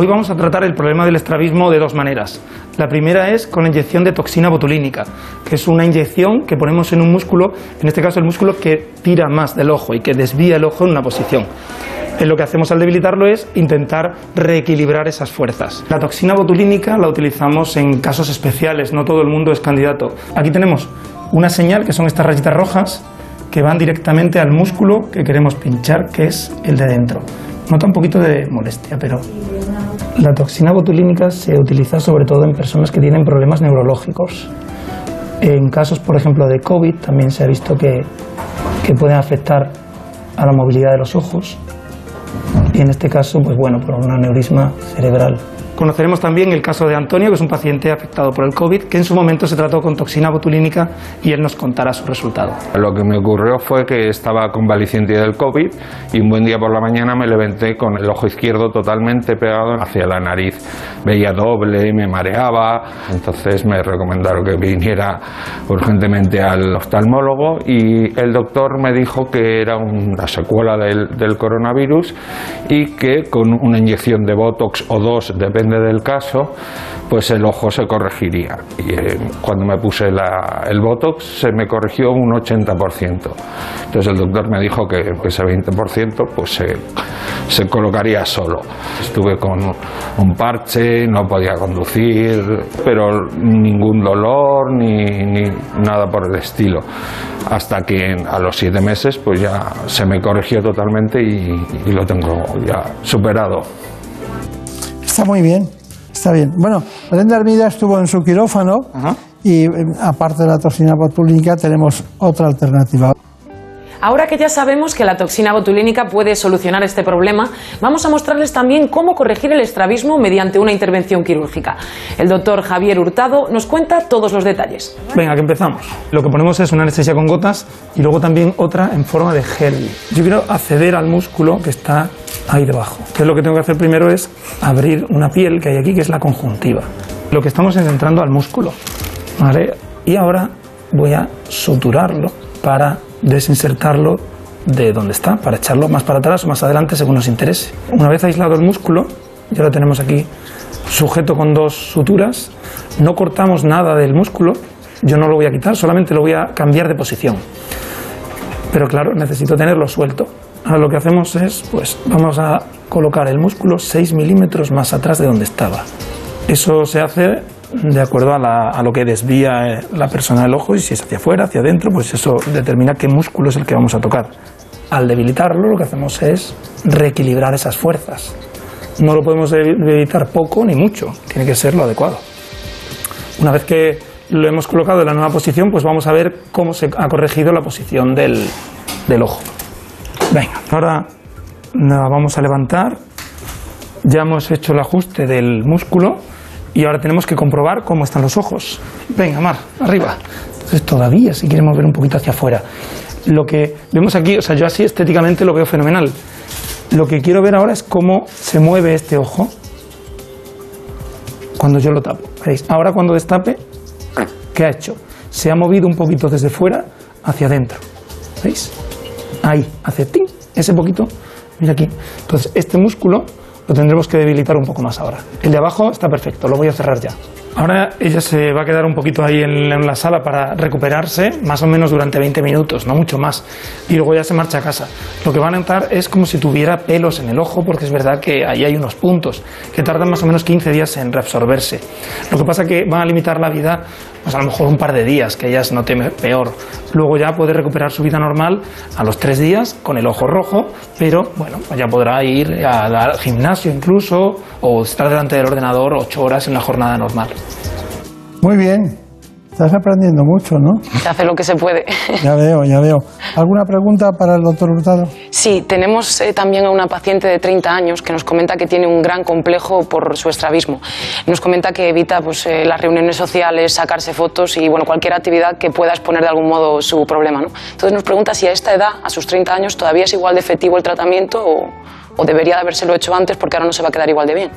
Hoy vamos a tratar el problema del estrabismo de dos maneras. La primera es con la inyección de toxina botulínica, que es una inyección que ponemos en un músculo, en este caso el músculo que tira más del ojo y que desvía el ojo en una posición. Eh, Lo que hacemos al debilitarlo es intentar reequilibrar esas fuerzas. La toxina botulínica la utilizamos en casos especiales, no todo el mundo es candidato. Aquí tenemos una señal, que son estas rayitas rojas, que van directamente al músculo que queremos pinchar, que es el de dentro. Nota un poquito de molestia, pero la toxina botulínica se utiliza sobre todo en personas que tienen problemas neurológicos. En casos, por ejemplo, de COVID, también se ha visto que, que pueden afectar a la movilidad de los ojos. Y en este caso, pues bueno, por un aneurisma cerebral. Conoceremos también el caso de Antonio, que es un paciente afectado por el COVID, que en su momento se trató con toxina botulínica y él nos contará su resultado. Lo que me ocurrió fue que estaba convaleciente del COVID y un buen día por la mañana me levanté con el ojo izquierdo totalmente pegado hacia la nariz. Veía doble, me mareaba, entonces me recomendaron que viniera urgentemente al oftalmólogo y el doctor me dijo que era una secuela del, del coronavirus y que con una inyección de Botox o dos, depende del caso, pues el ojo se corregiría. Y eh, cuando me puse la- el Botox se me corrigió un 80%. Entonces el doctor me dijo que ese 20% pues se, se colocaría solo. Estuve con un parche, no podía conducir, pero ningún dolor ni, ni nada por el estilo. Hasta que a los siete meses pues ya se me corrigió totalmente y, y lo tengo ya superado. Está muy bien, está bien. Bueno, Brenda Hermida estuvo en su quirófano y eh, aparte de la toxina botulínica tenemos otra alternativa. Ahora que ya sabemos que la toxina botulínica puede solucionar este problema, vamos a mostrarles también cómo corregir el estrabismo mediante una intervención quirúrgica. El doctor Javier Hurtado nos cuenta todos los detalles. Venga, que empezamos. Lo que ponemos es una anestesia con gotas y luego también otra en forma de gel. Yo quiero acceder al músculo que está ahí debajo. Entonces lo que tengo que hacer primero es abrir una piel que hay aquí, que es la conjuntiva. Lo que estamos es entrando al músculo. ¿vale? Y ahora voy a suturarlo para desinsertarlo de donde está, para echarlo más para atrás o más adelante según nos interese. Una vez aislado el músculo, ya lo tenemos aquí sujeto con dos suturas, no cortamos nada del músculo, yo no lo voy a quitar, solamente lo voy a cambiar de posición. Pero claro, necesito tenerlo suelto. Ahora lo que hacemos es, pues vamos a colocar el músculo 6 milímetros más atrás de donde estaba. Eso se hace de acuerdo a, la- a lo que desvía eh, la persona del ojo y si es hacia afuera, hacia adentro, pues eso determina qué músculo es el que vamos a tocar. Al debilitarlo lo que hacemos es reequilibrar esas fuerzas. No lo podemos debilitar poco ni mucho, tiene que ser lo adecuado. Una vez que lo hemos colocado en la nueva posición, pues vamos a ver cómo se ha corregido la posición del, ojo. Venga, ahora la vamos a levantar. Ya hemos hecho el ajuste del músculo y ahora tenemos que comprobar cómo están los ojos. Venga, Mar, arriba. Entonces todavía, si queremos ver un poquito hacia afuera. Lo que vemos aquí, o sea, yo así estéticamente lo veo fenomenal. Lo que quiero ver ahora es cómo se mueve este ojo cuando yo lo tapo. ¿Veis? Ahora cuando destape, ¿qué ha hecho? Se ha movido un poquito desde fuera hacia adentro. ¿Veis? Ahí, hace ese poquito. Mira aquí. Entonces, este músculo lo tendremos que debilitar un poco más ahora. El de abajo está perfecto, lo voy a cerrar ya. Ahora ella se va a quedar un poquito ahí en, la sala para recuperarse, más o menos durante 20 minutos, no mucho más. Y luego ya se marcha a casa. Lo que va a notar es como si tuviera pelos en el ojo, porque es verdad que ahí hay unos puntos que tardan más o menos 15 días en reabsorberse. Lo que pasa que van a limitar la vida, pues a lo mejor un par de días, que ella se note peor. Luego ya puede recuperar su vida normal a los tres días con el ojo rojo, pero bueno, pues ya podrá ir al gimnasio incluso o estar delante del ordenador ocho horas en una jornada normal. Muy bien. Estás aprendiendo mucho, ¿no? Se hace lo que se puede. Ya veo, ya veo. ¿Alguna pregunta para el doctor Hurtado? Sí, tenemos eh, también a una paciente de 30 años que nos comenta que tiene un gran complejo por su estrabismo. Nos comenta que evita pues, eh, las reuniones sociales, sacarse fotos y bueno, cualquier actividad que pueda exponer de algún modo su problema. ¿no? Entonces nos pregunta si a esta edad, a sus 30 años, todavía es igual de efectivo el tratamiento o, o debería de habérselo hecho antes porque ahora no se va a quedar igual de bien.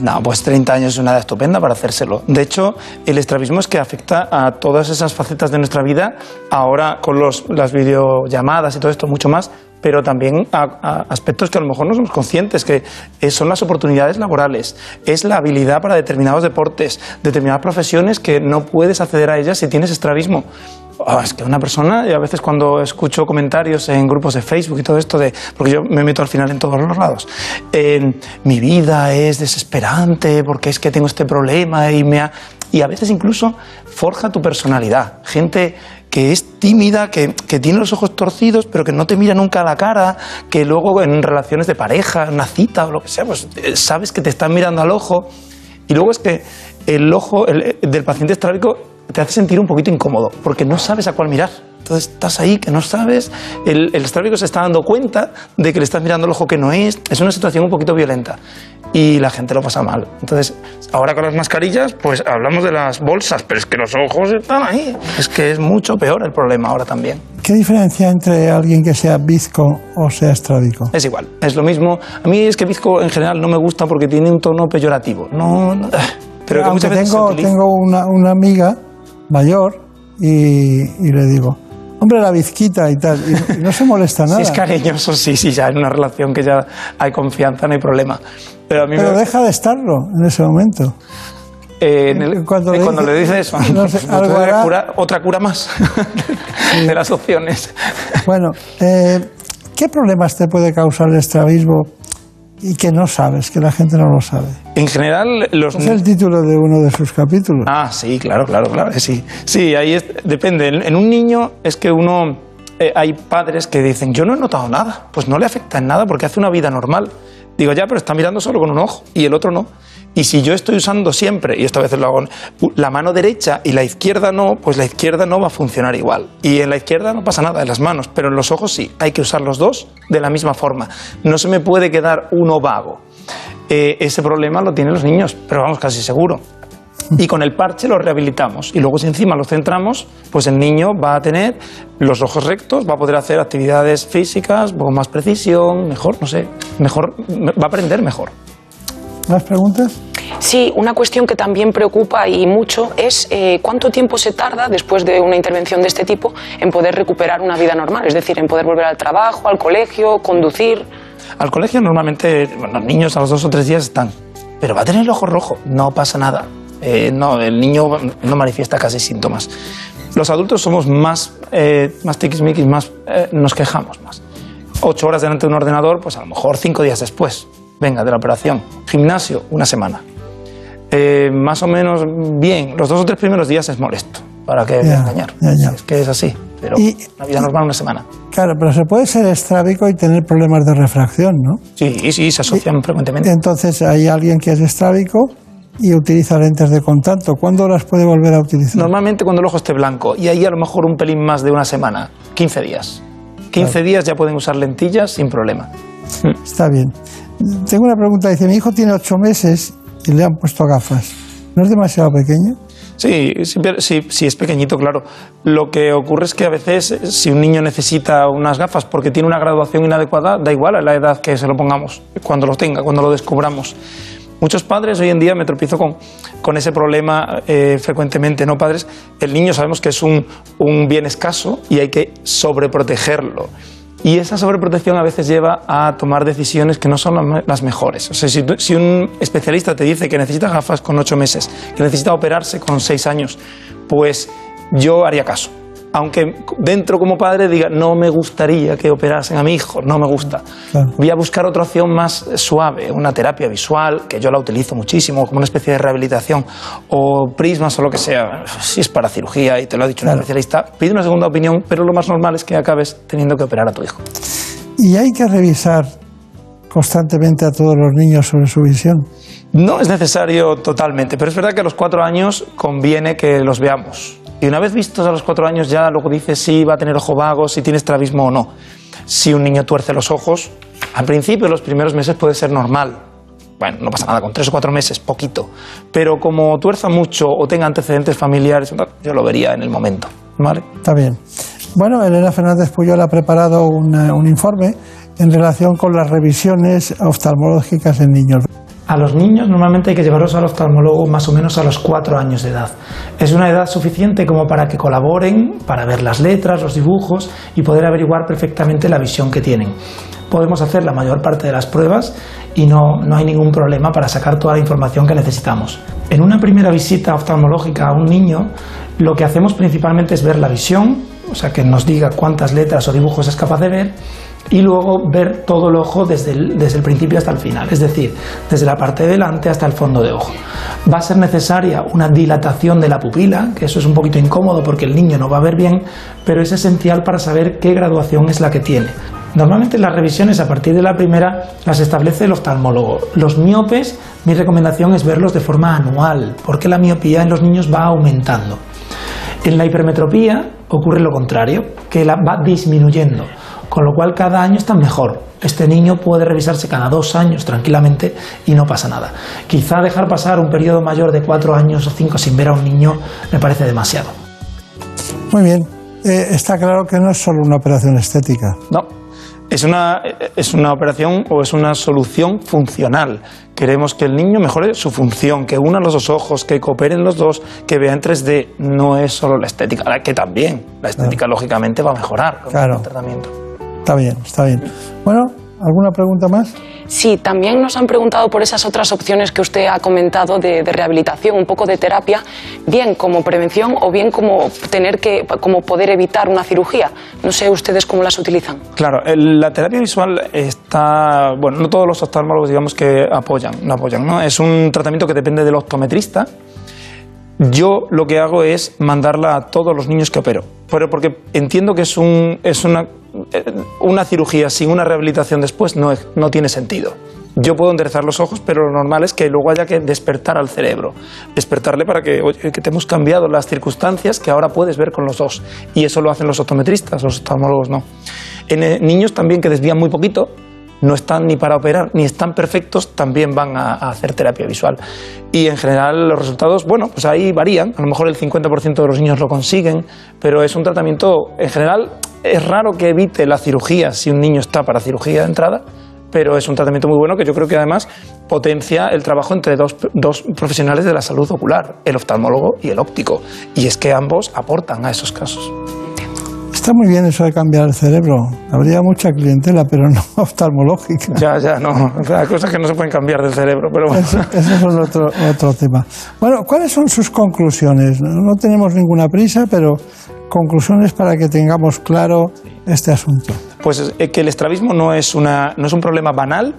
No, pues 30 años es una edad estupenda para hacérselo. De hecho, el estrabismo es que afecta a todas esas facetas de nuestra vida, ahora con los, las videollamadas y todo esto mucho más, pero también a, a aspectos que a lo mejor no somos conscientes, que son las oportunidades laborales, es la habilidad para determinados deportes, determinadas profesiones que no puedes acceder a ellas si tienes estrabismo. Ah, es que una persona, y a veces cuando escucho comentarios en grupos de Facebook y todo esto, de, porque yo me meto al final en todos los lados, en, mi vida es desesperante porque es que tengo este problema y me ha... Y a veces incluso forja tu personalidad. Gente que es tímida, que, que tiene los ojos torcidos, pero que no te mira nunca a la cara, que luego en relaciones de pareja, una cita o lo que sea, pues eh, sabes que te están mirando al ojo. Y luego es que el ojo el- del paciente estrábico te hace sentir un poquito incómodo, porque no sabes a cuál mirar. Entonces estás ahí que no sabes, el, el estrábico se está dando cuenta de que le estás mirando el ojo que no es, es una situación un poquito violenta y la gente lo pasa mal. Entonces, ahora con las mascarillas, pues hablamos de las bolsas, pero es que los ojos están ahí. Es que es mucho peor el problema ahora también. ¿Qué diferencia entre alguien que sea bizco o sea estrábico? Es igual, es lo mismo. A mí es que bizco en general no me gusta porque tiene un tono peyorativo. No, no- pero que Aunque muchas veces tengo, tengo una, una amiga mayor y, y le digo, hombre, la bizquita y tal, y, y no se molesta nada. Si es cariñoso, sí, sí, ya en una relación que ya hay confianza, no hay problema. Pero a mí Pero me- deja de estarlo en ese momento. eh, en el- cuando eh, le cuando dice- le dices eso, no sé, pues algo otra hará. cura, otra cura más de las opciones. Bueno, eh, ¿qué problemas te puede causar el estrabismo y que no sabes, que la gente no lo sabe? En general, los Es el título de uno de sus capítulos. Ah, sí, claro, claro, claro, sí. Sí, ahí es- depende. En, en un niño es que uno... eh, hay padres que dicen, yo no he notado nada. Pues no le afecta en nada porque hace una vida normal. Digo, ya, pero está mirando solo con un ojo y el otro no. Y si yo estoy usando siempre, y esto a veces lo hago, la mano derecha y la izquierda no, pues la izquierda no va a funcionar igual. Y en la izquierda no pasa nada, en las manos, pero en los ojos sí. Hay que usar los dos de la misma forma. No se me puede quedar uno vago. Eh, ese problema lo tienen los niños, pero vamos, casi seguro. Y con el parche lo rehabilitamos. Y luego si encima lo centramos, pues el niño va a tener los ojos rectos, va a poder hacer actividades físicas con más precisión, mejor, no sé, mejor, va a aprender mejor. ¿Más preguntas? Sí, una cuestión que también preocupa y mucho es eh, cuánto tiempo se tarda después de una intervención de este tipo en poder recuperar una vida normal, es decir, en poder volver al trabajo, al colegio, conducir. Al colegio normalmente los niños a los dos o tres días están, pero va a tener el ojo rojo, no pasa nada. Eh, no, el niño no manifiesta casi síntomas. Los adultos somos más, eh, más tiquismiquis, más eh, nos quejamos más. Ocho horas delante de un ordenador, pues a lo mejor cinco días después. Venga, de la operación. Gimnasio, una semana. Eh, más o menos bien. Los dos o tres primeros días es molesto. ¿Para a Ya, engañar? ya, ya. Es que es así. Pero Y- una vida normal, una semana. Claro, pero se puede ser estrábico y tener problemas de refracción, ¿no? Sí, sí, se asocian frecuentemente. Entonces hay alguien que es estrábico y utiliza lentes de contacto. ¿Cuándo las puede volver a utilizar? Normalmente cuando el ojo esté blanco y ahí a lo mejor un pelín más de una semana, 15 días. 15 días ya pueden usar lentillas sin problema. Está bien. Tengo una pregunta. Dice, mi hijo tiene ocho meses y le han puesto gafas. ¿No es demasiado pequeño? Sí, sí, sí, es pequeñito, claro. Lo que ocurre es que a veces si un niño necesita unas gafas porque tiene una graduación inadecuada, da igual a la edad que se lo pongamos, cuando lo tenga, cuando lo descubramos. Muchos padres hoy en día me tropiezo con, con ese problema eh, frecuentemente, ¿no, padres? El niño sabemos que es un, un bien escaso y hay que sobreprotegerlo. Y esa sobreprotección a veces lleva a tomar decisiones que no son las me- las mejores. O sea, si, si un especialista te dice que necesita gafas con ocho meses, que necesita operarse con seis años, pues yo haría caso. Aunque dentro como padre diga, no me gustaría que operasen a mi hijo, no me gusta. Voy a buscar otra opción más suave, una terapia visual, que yo la utilizo muchísimo, como una especie de rehabilitación, o prismas o lo que sea. Si es para cirugía y te lo ha dicho un especialista, pide una segunda opinión, pero lo más normal es que acabes teniendo que operar a tu hijo. Y hay que revisar constantemente a todos los niños sobre su visión. No es necesario totalmente, pero es verdad que a los cuatro años conviene que los veamos. Y una vez vistos a los cuatro años ya luego dices si va a tener ojo vago, si tiene estrabismo o no. Si un niño tuerce los ojos, al principio, los primeros meses puede ser normal. Bueno, no pasa nada, con tres o cuatro meses, poquito. Pero como tuerza mucho o tenga antecedentes familiares, yo lo vería en el momento. ¿vale? Está bien. Bueno, Elena Fernández Puyol ha preparado un informe en relación con las revisiones oftalmológicas en niños. A los niños normalmente hay que llevarlos al oftalmólogo más o menos a los cuatro años de edad. Es una edad suficiente como para que colaboren, para ver las letras, los dibujos y poder averiguar perfectamente la visión que tienen. Podemos hacer la mayor parte de las pruebas y no, no hay ningún problema para sacar toda la información que necesitamos. En una primera visita oftalmológica a un niño, lo que hacemos principalmente es ver la visión, o sea, que nos diga cuántas letras o dibujos es capaz de ver, y luego ver todo el ojo desde el, desde el principio hasta el final, es decir, desde la parte de delante hasta el fondo de ojo. Va a ser necesaria una dilatación de la pupila, que eso es un poquito incómodo porque el niño no va a ver bien, pero es esencial para saber qué graduación es la que tiene. Normalmente las revisiones a partir de la primera las establece el oftalmólogo. Los miopes, mi recomendación es verlos de forma anual, porque la miopía en los niños va aumentando. En la hipermetropía ocurre lo contrario, que la va disminuyendo, con lo cual cada año está mejor. Este niño puede revisarse cada dos años tranquilamente y no pasa nada. Quizá dejar pasar un periodo mayor de cuatro años o cinco sin ver a un niño me parece demasiado. Muy bien. Eh, está claro que no es solo una operación estética. No, es una, es una operación o es una solución funcional. Queremos que el niño mejore su función, que una los dos ojos, que cooperen los dos, que vea en 3D. No es solo la estética, la que también. La estética, lógicamente, va a mejorar con Claro. el tratamiento. Está bien, está bien. Bueno, ¿alguna pregunta más? Sí, también nos han preguntado por esas otras opciones que usted ha comentado de, de rehabilitación, un poco de terapia, bien como prevención o bien como tener que, como poder evitar una cirugía. No sé ustedes cómo las utilizan. Claro, la terapia visual está, bueno, no todos los oftalmólogos digamos que apoyan, no apoyan, ¿no? Es un tratamiento que depende del optometrista. Yo lo que hago es mandarla a todos los niños que opero, pero porque entiendo que es, un, es una, una cirugía sin una rehabilitación después no, no tiene sentido. Yo puedo enderezar los ojos, pero lo normal es que luego haya que despertar al cerebro. Despertarle para que, que te hemos cambiado las circunstancias que ahora puedes ver con los dos. Y eso lo hacen los optometristas, los oftalmólogos no. En eh, niños también que desvían muy poquito, no están ni para operar ni están perfectos, también van a, hacer terapia visual. Y en general los resultados, bueno, pues ahí varían. A lo mejor el 50% de los niños lo consiguen, pero es un tratamiento, en general, es raro que evite la cirugía si un niño está para cirugía de entrada, pero es un tratamiento muy bueno que yo creo que además potencia el trabajo entre dos profesionales de la salud ocular, el oftalmólogo y el óptico. Y es que ambos aportan a esos casos. Está muy bien eso de cambiar el cerebro. Habría mucha clientela, pero no oftalmológica. Ya, ya, no. Hay cosas que no se pueden cambiar del cerebro, pero bueno. Eso, eso es otro, otro tema. Bueno, ¿cuáles son sus conclusiones? No tenemos ninguna prisa, pero conclusiones para que tengamos claro este asunto. Pues eh, que el estrabismo no es, una, no es un problema banal,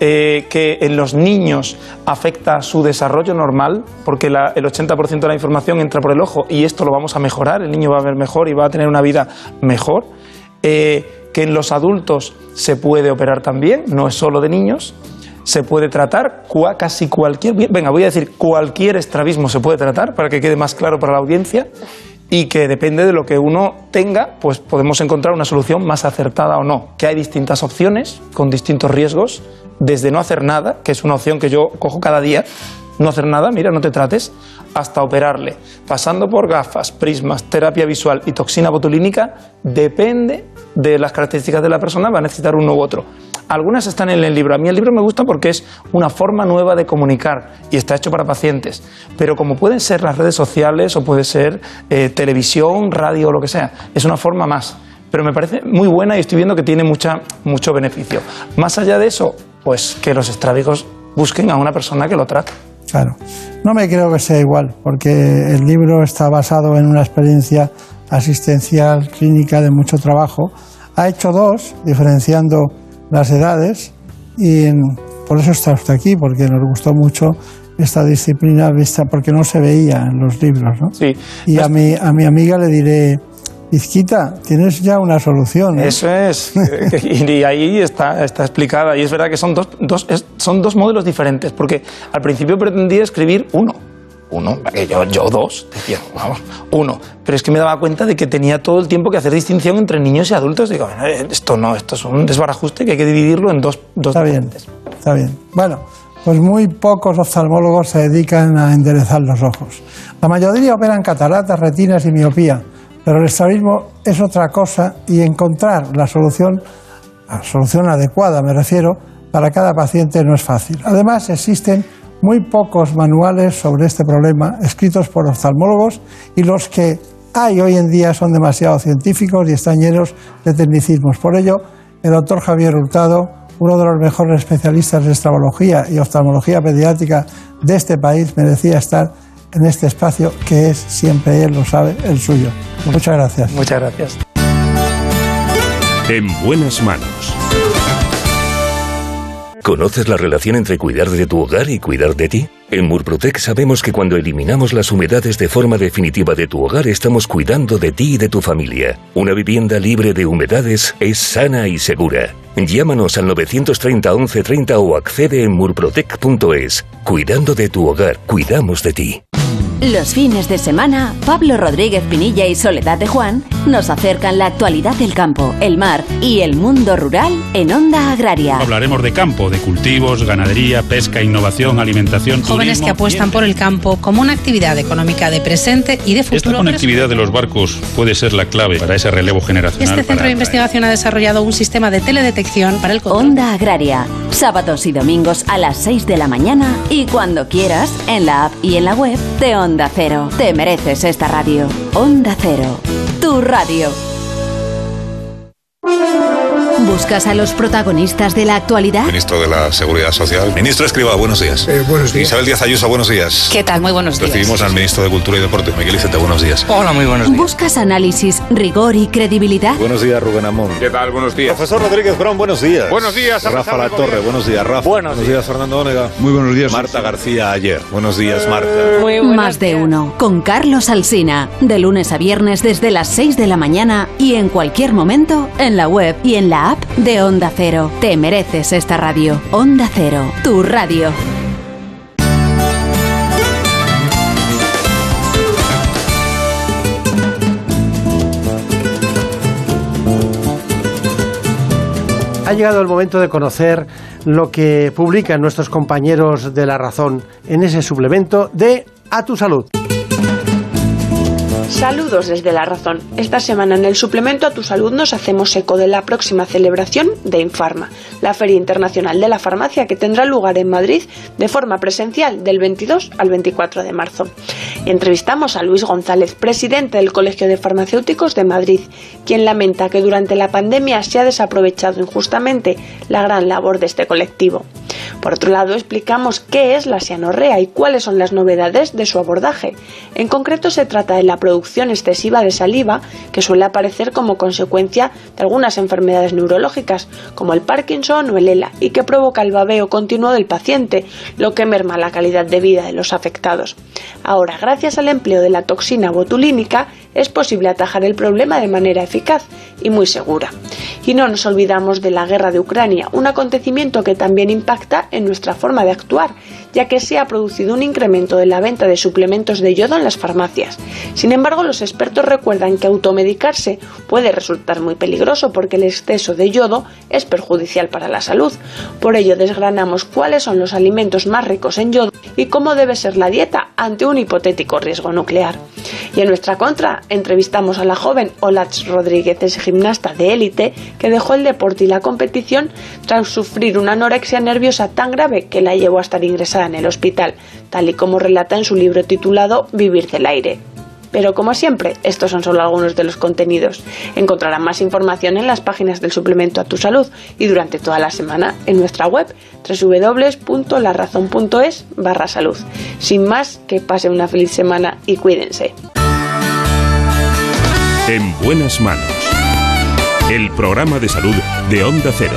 eh, que en los niños afecta su desarrollo normal, porque el 80% de la información entra por el ojo y esto lo vamos a mejorar, el niño va a ver mejor y va a tener una vida mejor. Eh, que en los adultos se puede operar también, no es solo de niños. Se puede tratar casi cualquier. Venga, voy a decir cualquier estrabismo se puede tratar para que quede más claro para la audiencia y que depende de lo que uno tenga, pues podemos encontrar una solución más acertada o no. Que hay distintas opciones con distintos riesgos, desde no hacer nada, que es una opción que yo cojo cada día, no hacer nada, mira, no te trates, hasta operarle, pasando por gafas, prismas, terapia visual y toxina botulínica, depende de las características de la persona, va a necesitar uno u otro. Algunas están en el libro. A mí el libro me gusta porque es una forma nueva de comunicar y está hecho para pacientes. Pero como pueden ser las redes sociales o puede ser eh, televisión, radio o lo que sea, es una forma más. Pero me parece muy buena y estoy viendo que tiene mucha, mucho beneficio. Más allá de eso, pues que los estrábicos busquen a una persona que lo trate. Claro. No me creo que sea igual, porque el libro está basado en una experiencia asistencial, clínica de mucho trabajo. Ha hecho dos, diferenciando las edades, y en- por eso está usted aquí, porque nos gustó mucho esta disciplina vista, porque no se veía en los libros. ¿no? Sí. Y a mi, a mi amiga le diré, Izquita, tienes ya una solución. ¿eh?". Eso es. y ahí está, está explicada. Y es verdad que son dos, dos- es- son dos modelos diferentes, porque al principio pretendía escribir uno. Uno, que yo, yo dos, decía, vamos, uno. Pero es que me daba cuenta de que tenía todo el tiempo que hacer distinción entre niños y adultos. Digo, "Eh, esto no, esto es un desbarajuste que hay que dividirlo en dos, dos Está bien, está bien. Bueno, pues muy pocos oftalmólogos se dedican a enderezar los ojos. La mayoría operan cataratas, retinas y miopía, pero el estrabismo es otra cosa y encontrar la solución, la solución adecuada, me refiero, para cada paciente no es fácil. Además, existen muy pocos manuales sobre este problema escritos por oftalmólogos y los que hay hoy en día son demasiado científicos y están llenos de tecnicismos. Por ello, el doctor Javier Hurtado, uno de los mejores especialistas de estrabologia y oftalmología pediátrica de este país, merecía estar en este espacio que es, siempre él lo sabe, el suyo. Muchas gracias. Muchas gracias. En buenas manos. ¿Conoces la relación entre cuidar de tu hogar y cuidar de ti? En Murprotec sabemos que cuando eliminamos las humedades de forma definitiva de tu hogar estamos cuidando de ti y de tu familia. Una vivienda libre de humedades es sana y segura. Llámanos al 930 1130 o accede en murprotec.es. Cuidando de tu hogar, cuidamos de ti. Los fines de semana, Pablo Rodríguez Pinilla y Soledad de Juan nos acercan la actualidad del campo, el mar y el mundo rural en Onda Agraria. Hablaremos de campo, de cultivos, ganadería, pesca, innovación, alimentación, Jóvenes turismo. que apuestan por el campo como una actividad económica de presente y de Esta futuro. conectividad de los barcos puede ser la clave para ese relevo generacional. Este centro para de investigación ha desarrollado un sistema de teledetección para el control. Onda Agraria, sábados y domingos a las 6 de la mañana y cuando quieras en la app y en la web de Onda Cero. Te mereces esta radio. Onda Cero, tu radio. ¿Buscas a los protagonistas de la actualidad? Ministro de la Seguridad Social. Ministro Escriba, buenos días. buenos días. Isabel Díaz Ayuso, buenos días. ¿Qué tal? Muy buenos días. Recibimos al ministro de Cultura y Deporte, Miguel Iceta, buenos días. Hola, muy buenos ¿Buscas análisis, rigor y credibilidad? Buenos días, Rubén Amón. ¿Qué tal? Buenos días. Profesor Rodríguez Brown, buenos días. Buenos días, Rafa La Torre, buenos días, Rafa. Buenos días, Fernando Ónega. Muy buenos días. Marta García ayer. Buenos días, Marta. Más de uno, con Carlos Alsina, de lunes a viernes desde las 6 de la mañana y en cualquier momento en la web y en la app de Onda Cero. Te mereces esta radio. Onda Cero, tu radio. Ha llegado el momento de conocer lo que publican nuestros compañeros de La Razón en ese suplemento de A tu Salud. Saludos desde La Razón. Esta semana en el suplemento a tu salud nos hacemos eco de la próxima celebración de Infarma, la Feria Internacional de la Farmacia que tendrá lugar en Madrid de forma presencial del 22 al 24 de marzo. Entrevistamos a Luis González, presidente del Colegio de Farmacéuticos de Madrid, quien lamenta que durante la pandemia se ha desaprovechado injustamente la gran labor de este colectivo. Por otro lado, explicamos qué es la cianorrea y cuáles son las novedades de su abordaje. En concreto, se trata de la producción excesiva de saliva que suele aparecer como consecuencia de algunas enfermedades neurológicas, como el Parkinson o el ELA, y que provoca el babeo continuo del paciente, lo que merma la calidad de vida de los afectados. Ahora, gracias al empleo de la toxina botulínica, es posible atajar el problema de manera eficaz y muy segura. Y no nos olvidamos de la guerra de Ucrania, un acontecimiento que también impacta en nuestra forma de actuar, ya que se ha producido un incremento de la venta de suplementos de yodo en las farmacias. Sin embargo, los expertos recuerdan que automedicarse puede resultar muy peligroso porque el exceso de yodo es perjudicial para la salud. Por ello, desgranamos cuáles son los alimentos más ricos en yodo y cómo debe ser la dieta ante un hipotético riesgo nuclear. Y en nuestra contra, entrevistamos a la joven Olach Rodríguez, es gimnasta de élite, que dejó el deporte y la competición tras sufrir una anorexia nerviosa tan grave que la llevó a estar ingresada en el hospital, tal y como relata en su libro titulado Vivir del aire. Pero como siempre, estos son solo algunos de los contenidos. Encontrarán más información en las páginas del suplemento a tu salud y durante toda la semana en nuestra web www.larazón.es barra salud. Sin más, que pasen una feliz semana y cuídense. En buenas manos. El programa de salud de Onda Cero.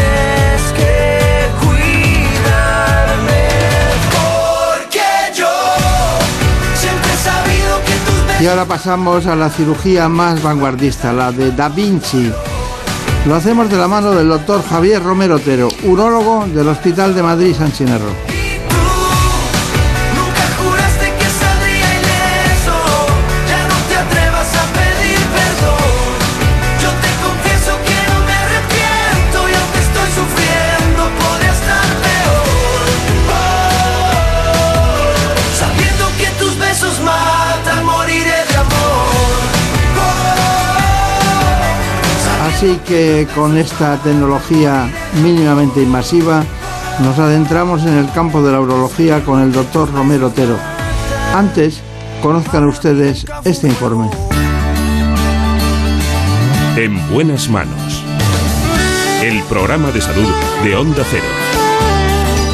Y ahora pasamos a la cirugía más vanguardista, la de Da Vinci. Lo hacemos de la mano del doctor Javier Romero Otero, urólogo del Hospital de Madrid San Chinarro. Así que con esta tecnología mínimamente invasiva nos adentramos en el campo de la urología con el doctor Romero Otero. Antes, conozcan ustedes este informe. En buenas manos. El programa de salud de Onda Cero.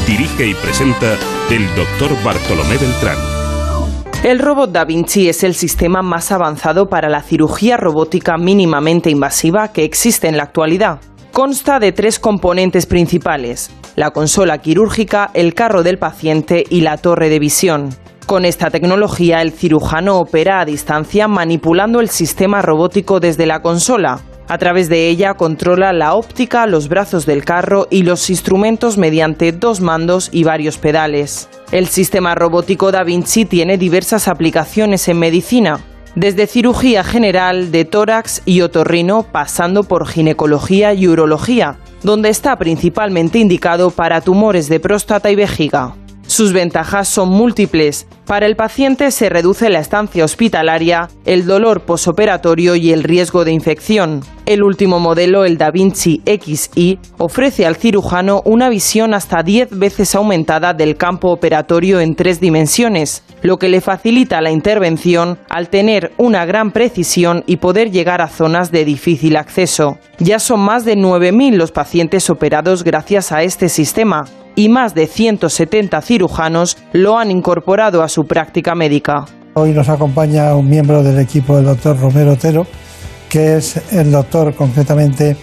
Dirige y presenta el doctor Bartolomé Beltrán. El robot Da Vinci es el sistema más avanzado para la cirugía robótica mínimamente invasiva que existe en la actualidad. Consta de tres componentes principales, la consola quirúrgica, el carro del paciente y la torre de visión. Con esta tecnología, el cirujano opera a distancia manipulando el sistema robótico desde la consola. A través de ella controla la óptica, los brazos del carro y los instrumentos mediante dos mandos y varios pedales. El sistema robótico Da Vinci tiene diversas aplicaciones en medicina, desde cirugía general, de tórax y otorrino, pasando por ginecología y urología, donde está principalmente indicado para tumores de próstata y vejiga. Sus ventajas son múltiples. Para el paciente se reduce la estancia hospitalaria, el dolor posoperatorio y el riesgo de infección. El último modelo, el Da Vinci XI, ofrece al cirujano una visión hasta 10 veces aumentada del campo operatorio en tres dimensiones, lo que le facilita la intervención al tener una gran precisión y poder llegar a zonas de difícil acceso. Ya son más de 9.000 los pacientes operados gracias a este sistema y más de 170 cirujanos lo han incorporado a su práctica médica. Hoy nos acompaña un miembro del equipo del doctor Romero Otero, que es el doctor concretamente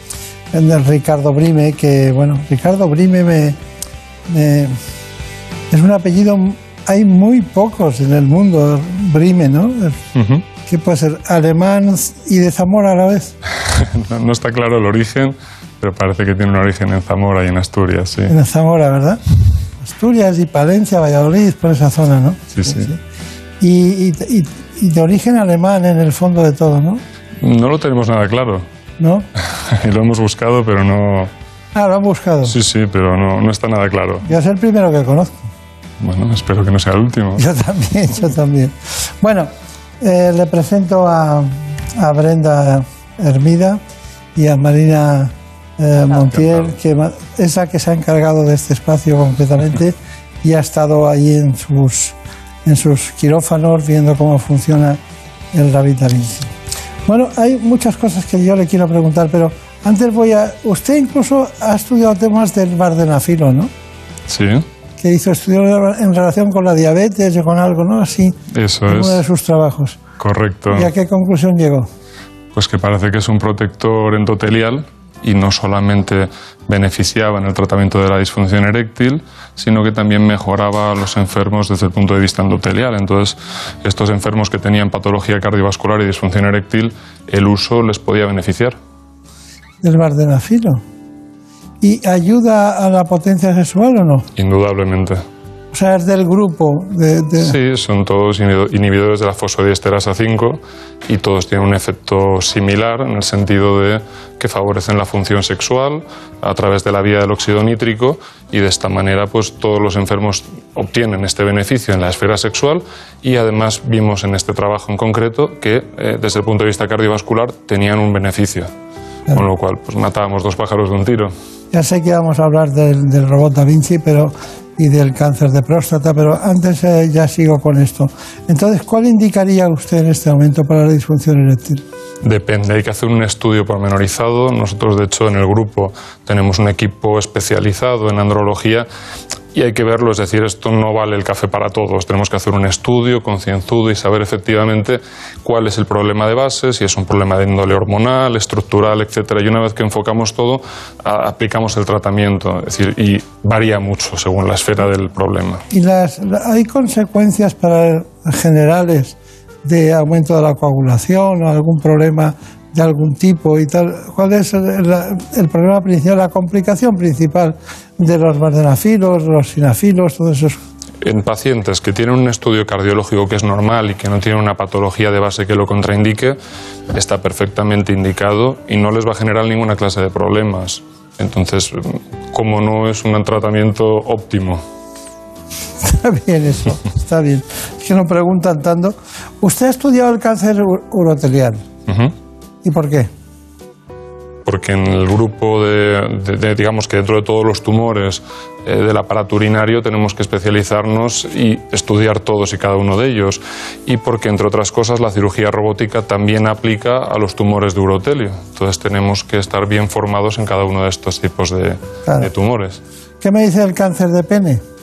el Ricardo Brime, que bueno, Ricardo Brime me, eh, es un apellido, hay muy pocos en el mundo, Brime, ¿no? ¿Qué puede ser? ¿Alemán y de Zamora a la vez? no, está claro el origen, pero parece que tiene un origen en Zamora y en Asturias, sí. En Zamora, ¿verdad? Asturias y Palencia, Valladolid, por esa zona, ¿no? Sí, sí. Y, y, de origen alemán en el fondo de todo, ¿no? No lo tenemos nada claro. ¿No? y lo hemos buscado, pero no... Ah, lo han buscado. Sí, sí, pero no, no está nada claro. Ya es el primero que conozco. Bueno, espero que no sea el último. Yo también, yo también. Bueno, eh, le presento a, a, Brenda Hermida y a Marina eh, Montiel, que es la que se ha encargado de este espacio completamente y ha estado ahí en sus, en sus quirófanos viendo cómo funciona el David Bueno, hay muchas cosas que yo le quiero preguntar, pero antes voy a... Usted incluso ha estudiado temas del vardenafilo, ¿no? Sí que hizo estudios en relación con la diabetes o con algo, ¿no? Así. Eso es. Uno de sus trabajos. Correcto. ¿Y a qué conclusión llegó? Pues que parece que es un protector endotelial y no solamente beneficiaba en el tratamiento de la disfunción eréctil, sino que también mejoraba a los enfermos desde el punto de vista endotelial. Entonces, estos enfermos que tenían patología cardiovascular y disfunción eréctil, el uso les podía beneficiar. ¿Del vardenafilo? ¿Y ayuda a la potencia sexual o no? Indudablemente. O sea, es del grupo. De, Sí, son todos inhibidores de la fosfodiesterasa 5 y todos tienen un efecto similar en el sentido de que favorecen la función sexual a través de la vía del óxido nítrico y de esta manera pues todos los enfermos obtienen este beneficio en la esfera sexual y además vimos en este trabajo en concreto que eh, desde el punto de vista cardiovascular tenían un beneficio. Con lo cual, pues matábamos dos pájaros de un tiro. Ya sé que vamos a hablar del, robot Da Vinci pero, y del cáncer de próstata, pero antes eh, ya sigo con esto. Entonces, ¿cuál indicaría usted en este momento para la disfunción eréctil? Depende, hay que hacer un estudio pormenorizado. Nosotros, de hecho, en el grupo tenemos un equipo especializado en andrología y hay que verlo, es decir, esto no vale el café para todos. Tenemos que hacer un estudio concienzudo y saber efectivamente cuál es el problema de base, si es un problema de índole hormonal, estructural, etcétera. Y una vez que enfocamos todo, aplicamos el tratamiento, es decir, y varía mucho según la esfera del problema. ¿Y las, hay consecuencias para generales de aumento de la coagulación o algún problema de algún tipo y tal. ¿Cuál es el, problema principal, la complicación principal de los vardenafilos, los sinafilos, todos esos? En pacientes que tienen un estudio cardiológico que es normal y que no tienen una patología de base que lo contraindique, está perfectamente indicado y no les va a generar ninguna clase de problemas. Entonces, como no es un tratamiento óptimo. Está bien eso, está bien. Es que nos preguntan tanto. ¿Usted ha estudiado el cáncer urotelial? ¿Y por qué? Porque en el grupo de, digamos que dentro de todos los tumores eh, del aparato urinario tenemos que especializarnos y estudiar todos y cada uno de ellos. Y porque, entre otras cosas, la cirugía robótica también aplica a los tumores de urotelio. Entonces tenemos que estar bien formados en cada uno de estos tipos de, de tumores. ¿Qué me dice el cáncer de pene?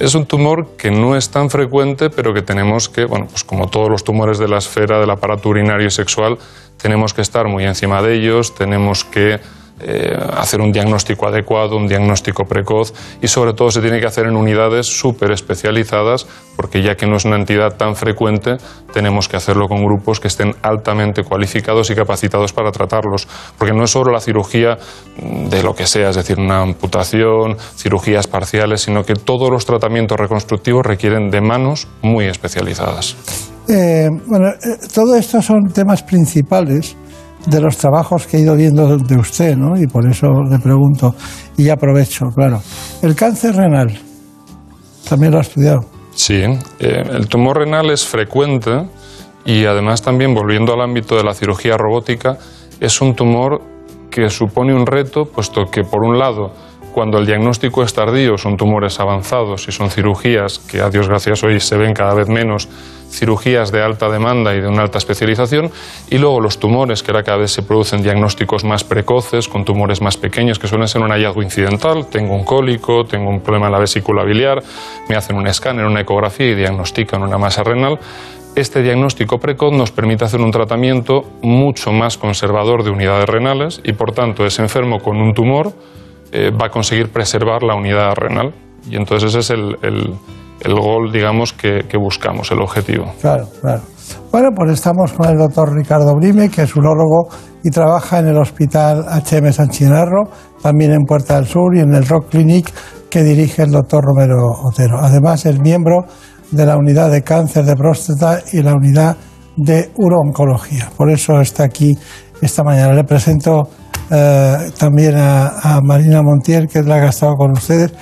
Es un tumor que no es tan frecuente, pero que tenemos que, bueno, pues como todos los tumores de la esfera del aparato urinario y sexual, tenemos que estar muy encima de ellos, tenemos que eh, hacer un diagnóstico adecuado, un diagnóstico precoz y sobre todo se tiene que hacer en unidades súper especializadas porque ya que no es una entidad tan frecuente tenemos que hacerlo con grupos que estén altamente cualificados y capacitados para tratarlos porque no es solo la cirugía de lo que sea, es decir, una amputación, cirugías parciales, sino que todos los tratamientos reconstructivos requieren de manos muy especializadas. Eh, bueno, eh, todo son temas principales de los trabajos que he ido viendo de usted, ¿no? Y por eso le pregunto, y aprovecho, claro. El cáncer renal, también lo ha estudiado. Sí, eh, el tumor renal es frecuente y además también, volviendo al ámbito de la cirugía robótica, es un tumor que supone un reto, puesto que, por un lado, cuando el diagnóstico es tardío, son tumores avanzados y son cirugías que, a Dios gracias, hoy se ven cada vez menos, cirugías de alta demanda y de una alta especialización, y luego los tumores, que ahora cada vez se producen diagnósticos más precoces, con tumores más pequeños, que suelen ser un hallazgo incidental, tengo un cólico, tengo un problema en la vesícula biliar, me hacen un escáner, una ecografía y diagnostican una masa renal, este diagnóstico precoz nos permite hacer un tratamiento mucho más conservador de unidades renales y por tanto ese enfermo con un tumor eh, va a conseguir preservar la unidad renal. Y entonces ese es el, el, el gol, digamos, que, buscamos, el objetivo. Claro, claro. Bueno, pues estamos con el doctor Ricardo Brime, que es urólogo y trabaja en el Hospital HM San Chinarro, también en Puerta del Sur y en el Rock Clinic que dirige el doctor Romero Otero. Además, es miembro de la unidad de cáncer de próstata y la unidad de urooncología. Por eso está aquí esta mañana. Le presento eh, también a, a, Marina Montiel, que es la que ha estado con ustedes.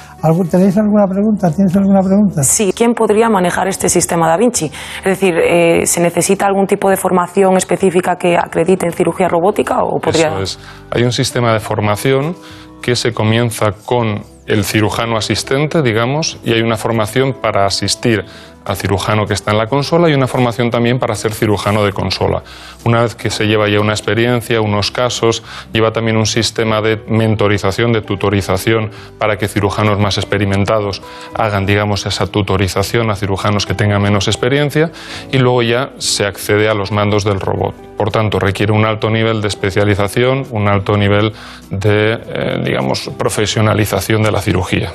¿Tenéis alguna pregunta? ¿Tienes alguna pregunta? Sí, ¿quién podría manejar este sistema Da Vinci? Es decir, eh, ¿se necesita algún tipo de formación específica que acredite en cirugía robótica o podría...? Eso es. Hay un sistema de formación que se comienza con el cirujano asistente, digamos, y hay una formación para asistir al cirujano que está en la consola y una formación también para ser cirujano de consola. Una vez que se lleva ya una experiencia, unos casos, lleva también un sistema de mentorización, de tutorización para que cirujanos más experimentados hagan, digamos, esa tutorización a cirujanos que tengan menos experiencia y luego ya se accede a los mandos del robot. Por tanto, requiere un alto nivel de especialización, un alto nivel de, eh, digamos, profesionalización de la cirugía.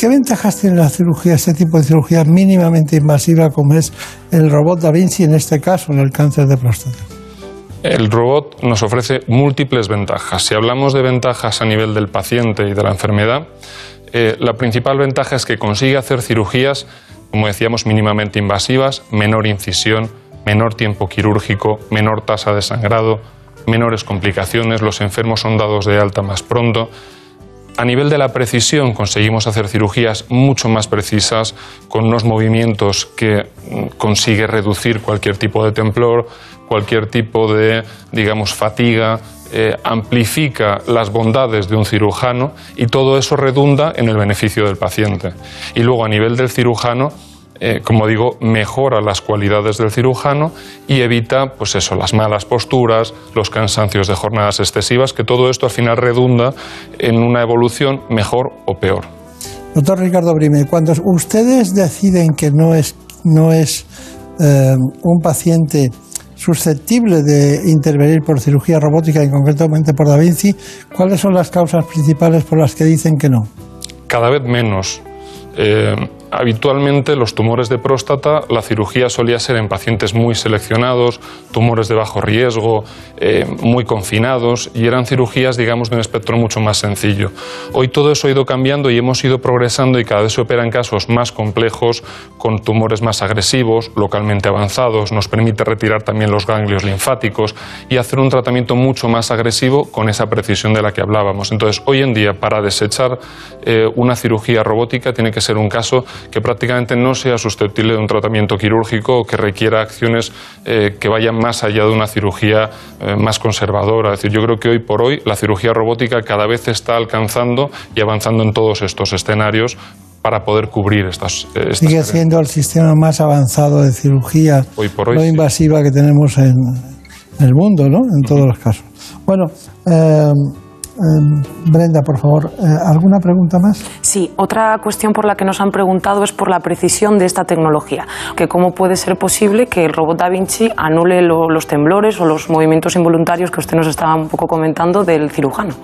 ¿Qué ventajas tiene la cirugía, este tipo de cirugía mínimamente invasiva como es el robot Da Vinci en este caso, en el cáncer de próstata? El robot nos ofrece múltiples ventajas. Si hablamos de ventajas a nivel del paciente y de la enfermedad, eh, la principal ventaja es que consigue hacer cirugías, como decíamos, mínimamente invasivas, menor incisión, menor tiempo quirúrgico, menor tasa de sangrado, menores complicaciones, los enfermos son dados de alta más pronto. A nivel de la precisión conseguimos hacer cirugías mucho más precisas con unos movimientos que mm, consigue reducir cualquier tipo de temblor, cualquier tipo de, digamos, fatiga, eh, amplifica las bondades de un cirujano y todo eso redunda en el beneficio del paciente. Y luego a nivel del cirujano eh, como digo, mejora las cualidades del cirujano y evita, pues eso, las malas posturas, los cansancios de jornadas excesivas, que todo esto al final redunda en una evolución mejor o peor. Doctor Ricardo Brime, cuando ustedes deciden que no es, no es eh, un paciente susceptible de intervenir por cirugía robótica y concretamente por Da Vinci, ¿cuáles son las causas principales por las que dicen que no? Cada vez menos. Eh, habitualmente los tumores de próstata, la cirugía solía ser en pacientes muy seleccionados, tumores de bajo riesgo, eh, muy confinados, y eran cirugías, digamos, de un espectro mucho más sencillo. Hoy todo eso ha ido cambiando y hemos ido progresando y cada vez se operan casos más complejos, con tumores más agresivos, localmente avanzados, nos permite retirar también los ganglios linfáticos y hacer un tratamiento mucho más agresivo con esa precisión de la que hablábamos. Entonces, hoy en día, para desechar eh, una cirugía robótica, tiene que ser un caso que prácticamente no sea susceptible de un tratamiento quirúrgico o que requiera acciones eh, que vayan más allá de una cirugía eh, más conservadora. Es decir, yo creo que hoy por hoy la cirugía robótica cada vez está alcanzando y avanzando en todos estos escenarios para poder cubrir estas. Eh, estas Sigue siendo el sistema más avanzado de cirugía hoy por hoy, no invasiva que tenemos en, el mundo, ¿no? En todos los casos. Bueno. Brenda, por favor, eh, ¿alguna pregunta más? Sí, otra cuestión por la que nos han preguntado es por la precisión de esta tecnología. Que ¿Cómo puede ser posible que el robot Da Vinci anule los temblores o los movimientos involuntarios que usted nos estaba un poco comentando del cirujano?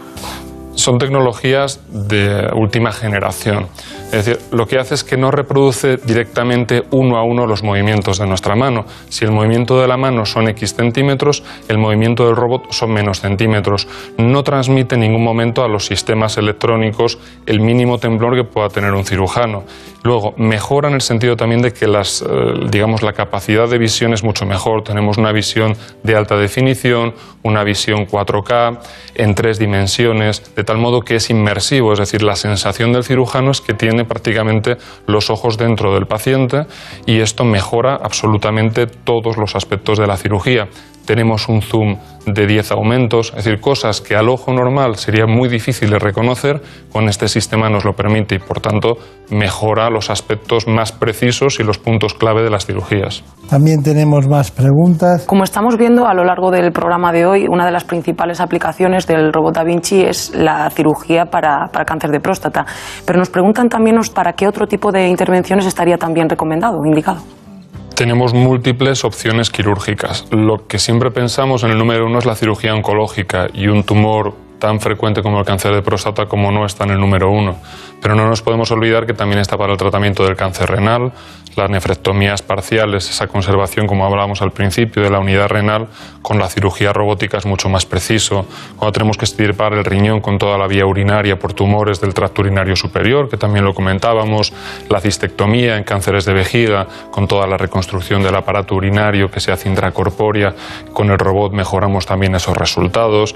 Son tecnologías de última generación. Es decir, lo que hace es que no reproduce directamente uno a uno los movimientos de nuestra mano. Si el movimiento de la mano son X centímetros, el movimiento del robot son menos centímetros. No transmite en ningún momento a los sistemas electrónicos el mínimo temblor que pueda tener un cirujano. Luego, mejora en el sentido también de que las, eh, digamos, la capacidad de visión es mucho mejor. Tenemos una visión de alta definición, una visión 4K en tres dimensiones, de tal modo que es inmersivo, es decir, la sensación del cirujano es que tiene prácticamente los ojos dentro del paciente y esto mejora absolutamente todos los aspectos de la cirugía. Tenemos un zoom de 10 aumentos, es decir, cosas que al ojo normal sería muy difícil de reconocer, con este sistema nos lo permite y por tanto mejora los aspectos más precisos y los puntos clave de las cirugías. También tenemos más preguntas. Como estamos viendo a lo largo del programa de hoy, una de las principales aplicaciones del robot Da Vinci es la cirugía para, para cáncer de próstata, pero nos preguntan también para qué otro tipo de intervenciones estaría también recomendado, indicado tenemos múltiples opciones quirúrgicas. Lo que siempre pensamos en el número uno es la cirugía oncológica y un tumor tan frecuente como el cáncer de próstata como no está en el número uno. Pero no nos podemos olvidar que también está para el tratamiento del cáncer renal, las nefrectomías parciales, esa conservación, como hablábamos al principio, de la unidad renal, con la cirugía robótica es mucho más preciso. Cuando tenemos que estirpar el riñón con toda la vía urinaria por tumores del tracto urinario superior, que también lo comentábamos, la cistectomía en cánceres de vejiga, con toda la reconstrucción del aparato urinario que se hace intracorpórea, con el robot mejoramos también esos resultados.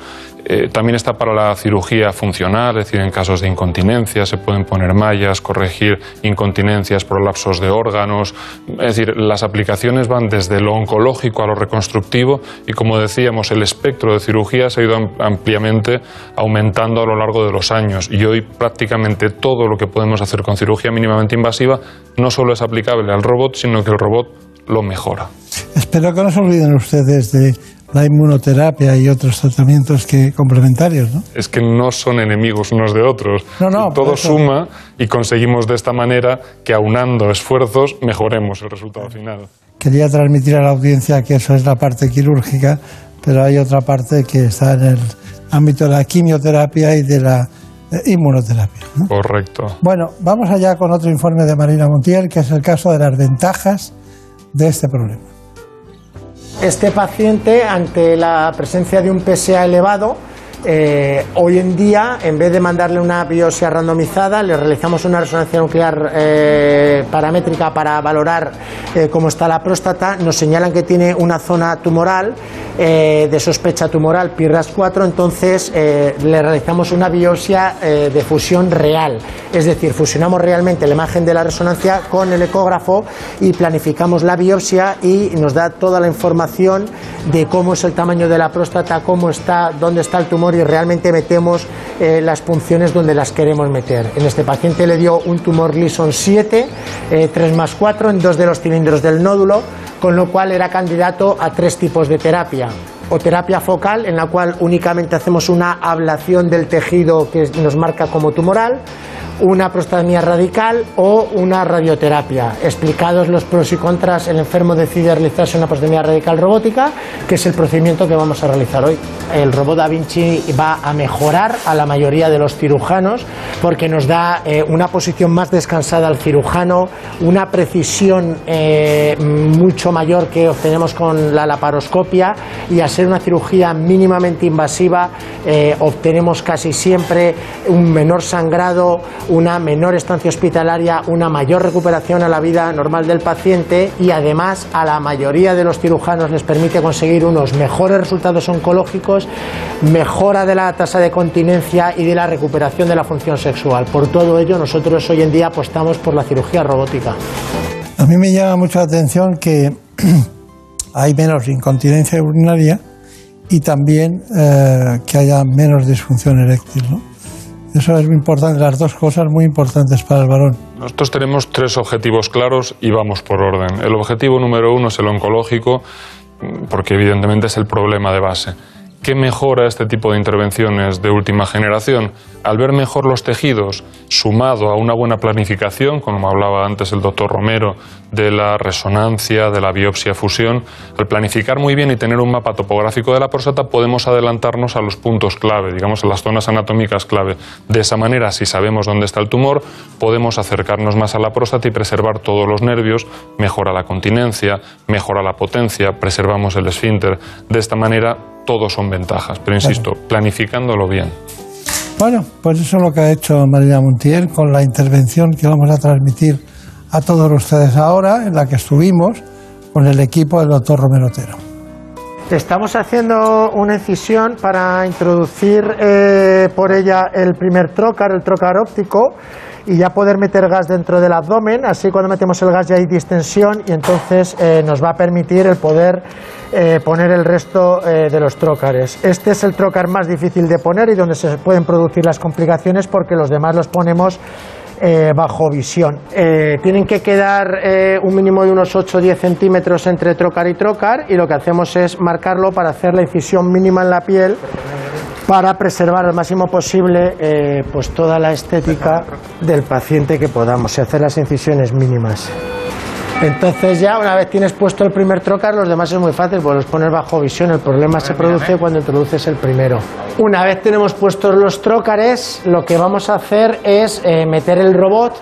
Eh, también está para la cirugía funcional, es decir, en casos de incontinencia se pueden poner mallas, corregir incontinencias, prolapsos de órganos. Es decir, las aplicaciones van desde lo oncológico a lo reconstructivo y, como decíamos, el espectro de cirugía se ha ido ampliamente aumentando a lo largo de los años. Y hoy prácticamente todo lo que podemos hacer con cirugía mínimamente invasiva no solo es aplicable al robot, sino que el robot lo mejora. Espero que no se olviden ustedes de la inmunoterapia y otros tratamientos que complementarios, ¿no? Es que no son enemigos unos de otros. No, no, todo suma y conseguimos de esta manera que aunando esfuerzos mejoremos el resultado final. Quería transmitir a la audiencia que eso es la parte quirúrgica, pero hay otra parte que está en el ámbito de la quimioterapia y de la eh, inmunoterapia. Correcto. Bueno, vamos allá con otro informe de Marina Montiel, que es el caso de las ventajas de este problema. Este paciente, ante la presencia de un PSA elevado, eh, hoy en día, en vez de mandarle una biopsia randomizada, le realizamos una resonancia nuclear eh, paramétrica para valorar eh, cómo está la próstata. Nos señalan que tiene una zona tumoral de sospecha tumoral, PIRAS 4, entonces le realizamos una biopsia de fusión real. Es decir, fusionamos realmente la imagen de la resonancia con el ecógrafo y planificamos la biopsia y nos da toda la información de cómo es el tamaño de la próstata, cómo está, dónde está el tumor y realmente metemos eh, las punciones donde las queremos meter. En este paciente le dio un tumor Lison 7, 3 más 4 en dos de los cilindros del nódulo, con lo cual era candidato a tres tipos de terapia o terapia focal, en la cual únicamente hacemos una ablación del tejido que nos marca como tumoral, una prostatomía radical o una radioterapia. Explicados los pros y contras, el enfermo decide realizarse una prostatomía radical robótica, que es el procedimiento que vamos a realizar hoy. El robot Da Vinci va a mejorar a la mayoría de los cirujanos porque nos da eh, una posición más descansada al cirujano, una precisión eh, mucho mayor que obtenemos con la laparoscopia y a ser una cirugía mínimamente invasiva eh, obtenemos casi siempre un menor sangrado, una menor estancia hospitalaria, una mayor recuperación a la vida normal del paciente y además a la mayoría de los cirujanos les permite conseguir unos mejores resultados oncológicos, mejora de la tasa de continencia y de la recuperación de la función sexual. Por todo ello, nosotros hoy en día apostamos por la cirugía robótica. A mí me llama mucho la atención que hay menos incontinencia urinaria y también eh, que haya menos disfunción eréctil. Eso es muy importante, las dos cosas muy importantes para el varón. Nosotros tenemos tres objetivos claros y vamos por orden. El objetivo número uno es el oncológico, porque evidentemente es el problema de base. ¿Qué mejora este tipo de intervenciones de última generación? Al ver mejor los tejidos, sumado a una buena planificación, como hablaba antes el doctor Romero, de la resonancia, de la biopsia fusión, al planificar muy bien y tener un mapa topográfico de la próstata, podemos adelantarnos a los puntos clave, digamos, a las zonas anatómicas clave. De esa manera, si sabemos dónde está el tumor, podemos acercarnos más a la próstata y preservar todos los nervios, mejora la continencia, mejora la potencia, preservamos el esfínter. De esta manera, todos son ventajas, pero insisto, planificándolo bien. Bueno, pues eso es lo que ha hecho María Montiel con la intervención que vamos a transmitir a todos ustedes ahora, en la que estuvimos con el equipo del doctor Romero Otero. Estamos haciendo una incisión para introducir eh, por ella el primer trocar, el trocar óptico, y ya poder meter gas dentro del abdomen. Así cuando metemos el gas ya hay distensión y entonces eh, nos va a permitir el poder eh, poner el resto eh, de los trócares. Este es el trócar más difícil de poner y donde se pueden producir las complicaciones porque los demás los ponemos bajo visión. tienen que quedar un mínimo de unos 8 o 10 centímetros entre trócar y trócar y lo que hacemos es marcarlo para hacer la incisión mínima en la piel para preservar al máximo posible eh, pues toda la estética del paciente que podamos y hacer las incisiones mínimas. Entonces ya una vez tienes puesto el primer trocar, los demás es muy fácil, pues los pones bajo visión. El problema se produce cuando introduces el primero. Una vez tenemos puestos los trócares, lo que vamos a hacer es eh, meter el robot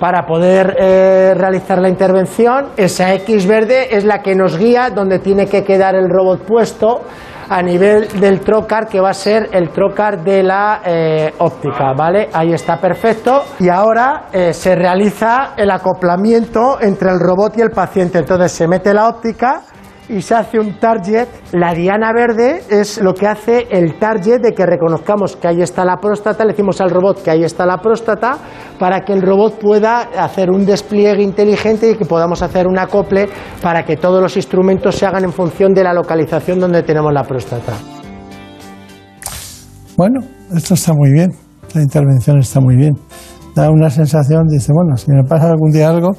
para poder eh, realizar la intervención. Esa X verde es la que nos guía donde tiene que quedar el robot puesto a nivel del trocar que va a ser el trocar de la eh, óptica, ¿vale? Ahí está perfecto y ahora eh, se realiza el acoplamiento entre el robot y el paciente. Entonces se mete la óptica y se hace un target. La diana verde es lo que hace el target de que reconozcamos que ahí está la próstata, le decimos al robot que ahí está la próstata, para que el robot pueda hacer un despliegue inteligente y que podamos hacer un acople para que todos los instrumentos se hagan en función de la localización donde tenemos la próstata. Bueno, esto está muy bien, la intervención está muy bien. Da una sensación, dice, bueno, si me pasa algún día algo,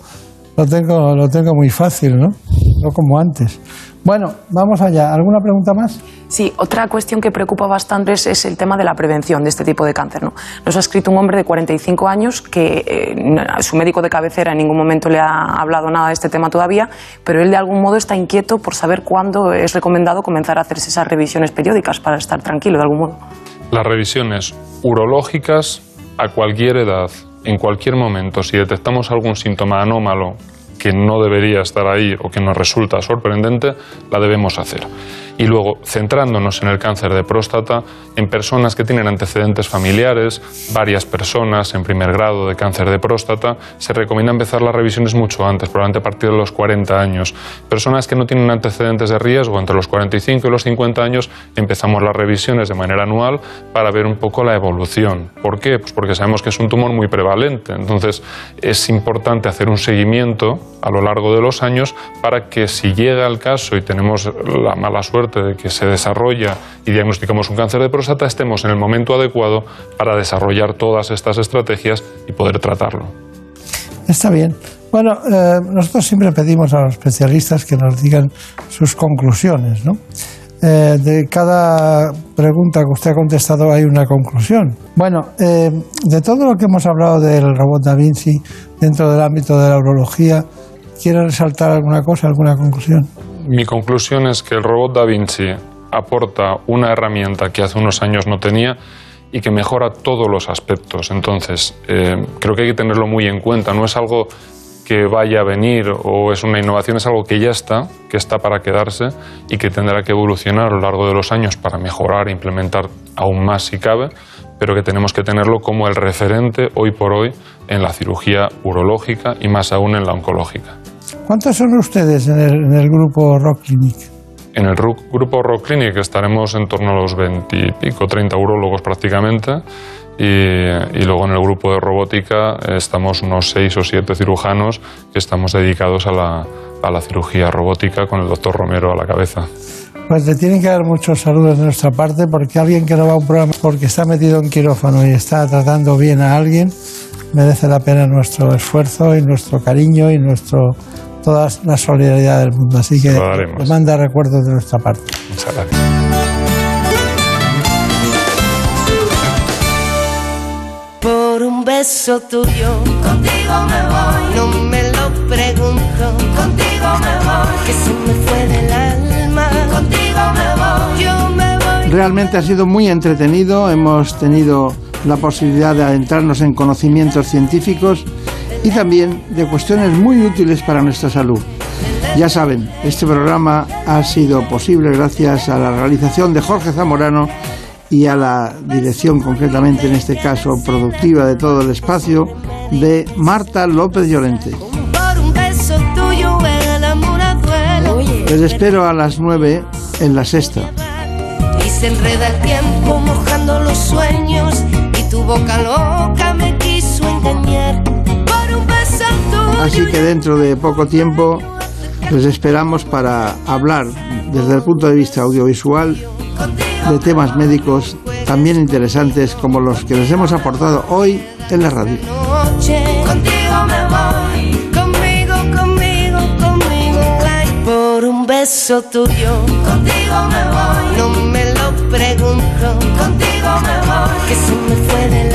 lo tengo, lo tengo muy fácil, ¿no? No como antes. Bueno, vamos allá. ¿Alguna pregunta más? Sí, otra cuestión que preocupa bastante es, el tema de la prevención de este tipo de cáncer. ¿no? Nos ha escrito un hombre de 45 años que eh, su médico de cabecera en ningún momento le ha hablado nada de este tema todavía, pero él de algún modo está inquieto por saber cuándo es recomendado comenzar a hacerse esas revisiones periódicas para estar tranquilo de algún modo. Las revisiones urológicas a cualquier edad, en cualquier momento, si detectamos algún síntoma anómalo que no debería estar ahí o que nos resulta sorprendente, la debemos hacer. Y luego, centrándonos en el cáncer de próstata, en personas que tienen antecedentes familiares, varias personas en primer grado de cáncer de próstata, se recomienda empezar las revisiones mucho antes, probablemente a partir de los 40 años. Personas que no tienen antecedentes de riesgo, entre los 45 y los 50 años, empezamos las revisiones de manera anual para ver un poco la evolución. ¿Por qué? Pues porque sabemos que es un tumor muy prevalente. Entonces, es importante hacer un seguimiento a lo largo de los años para que si llega el caso y tenemos la mala suerte que se desarrolla y diagnosticamos un cáncer de próstata, estemos en el momento adecuado para desarrollar todas estas estrategias y poder tratarlo. Está bien. Bueno, eh, nosotros siempre pedimos a los especialistas que nos digan sus conclusiones, ¿no? Eh, de cada pregunta que usted ha contestado hay una conclusión. Bueno, eh, de todo lo que hemos hablado del robot Da Vinci dentro del ámbito de la urología, ¿quiere resaltar alguna cosa, alguna conclusión? Mi conclusión es que el robot Da Vinci aporta una herramienta que hace unos años no tenía y que mejora todos los aspectos. Entonces, eh, creo que hay que tenerlo muy en cuenta. No es algo que vaya a venir o es una innovación, es algo que ya está, que está para quedarse y que tendrá que evolucionar a lo largo de los años para mejorar e implementar aún más si cabe, pero que tenemos que tenerlo como el referente hoy por hoy en la cirugía urológica y más aún en la oncológica. ¿Cuántos son ustedes en el, grupo Rock Clinic? En el grupo Rock Clinic estaremos en torno a los 20 y pico, 30 urólogos prácticamente. Y, luego en el grupo de robótica estamos unos 6 o 7 cirujanos que estamos dedicados a la, a la cirugía robótica con el doctor Romero a la cabeza. Pues le tienen que dar muchos saludos de nuestra parte porque alguien que no va a un programa porque está metido en quirófano y está tratando bien a alguien merece la pena nuestro esfuerzo y nuestro cariño y nuestro toda la solidaridad del mundo. Así que le manda recuerdos de nuestra parte. Muchas gracias. Por un beso tuyo, contigo me voy. No me lo pregunto, contigo me voy. Que se me fue del alma, contigo me voy. Yo me voy. Realmente ha sido muy entretenido. Hemos tenido la posibilidad de adentrarnos en conocimientos científicos y también de cuestiones muy útiles para nuestra salud. Ya saben, este programa ha sido posible gracias a la realización de Jorge Zamorano y a la dirección, concretamente en este caso productiva de todo el espacio, de Marta López Llorente. Les espero a las 9 en la sexta. Y se enreda el tiempo mojando los sueños y tu boca loca me Así que dentro de poco tiempo les esperamos para hablar desde el punto de vista audiovisual de temas médicos también interesantes como los que les hemos aportado hoy en la radio. Contigo me voy, tuyo. Contigo me voy, no me lo pregunto. Contigo me voy, que me fue de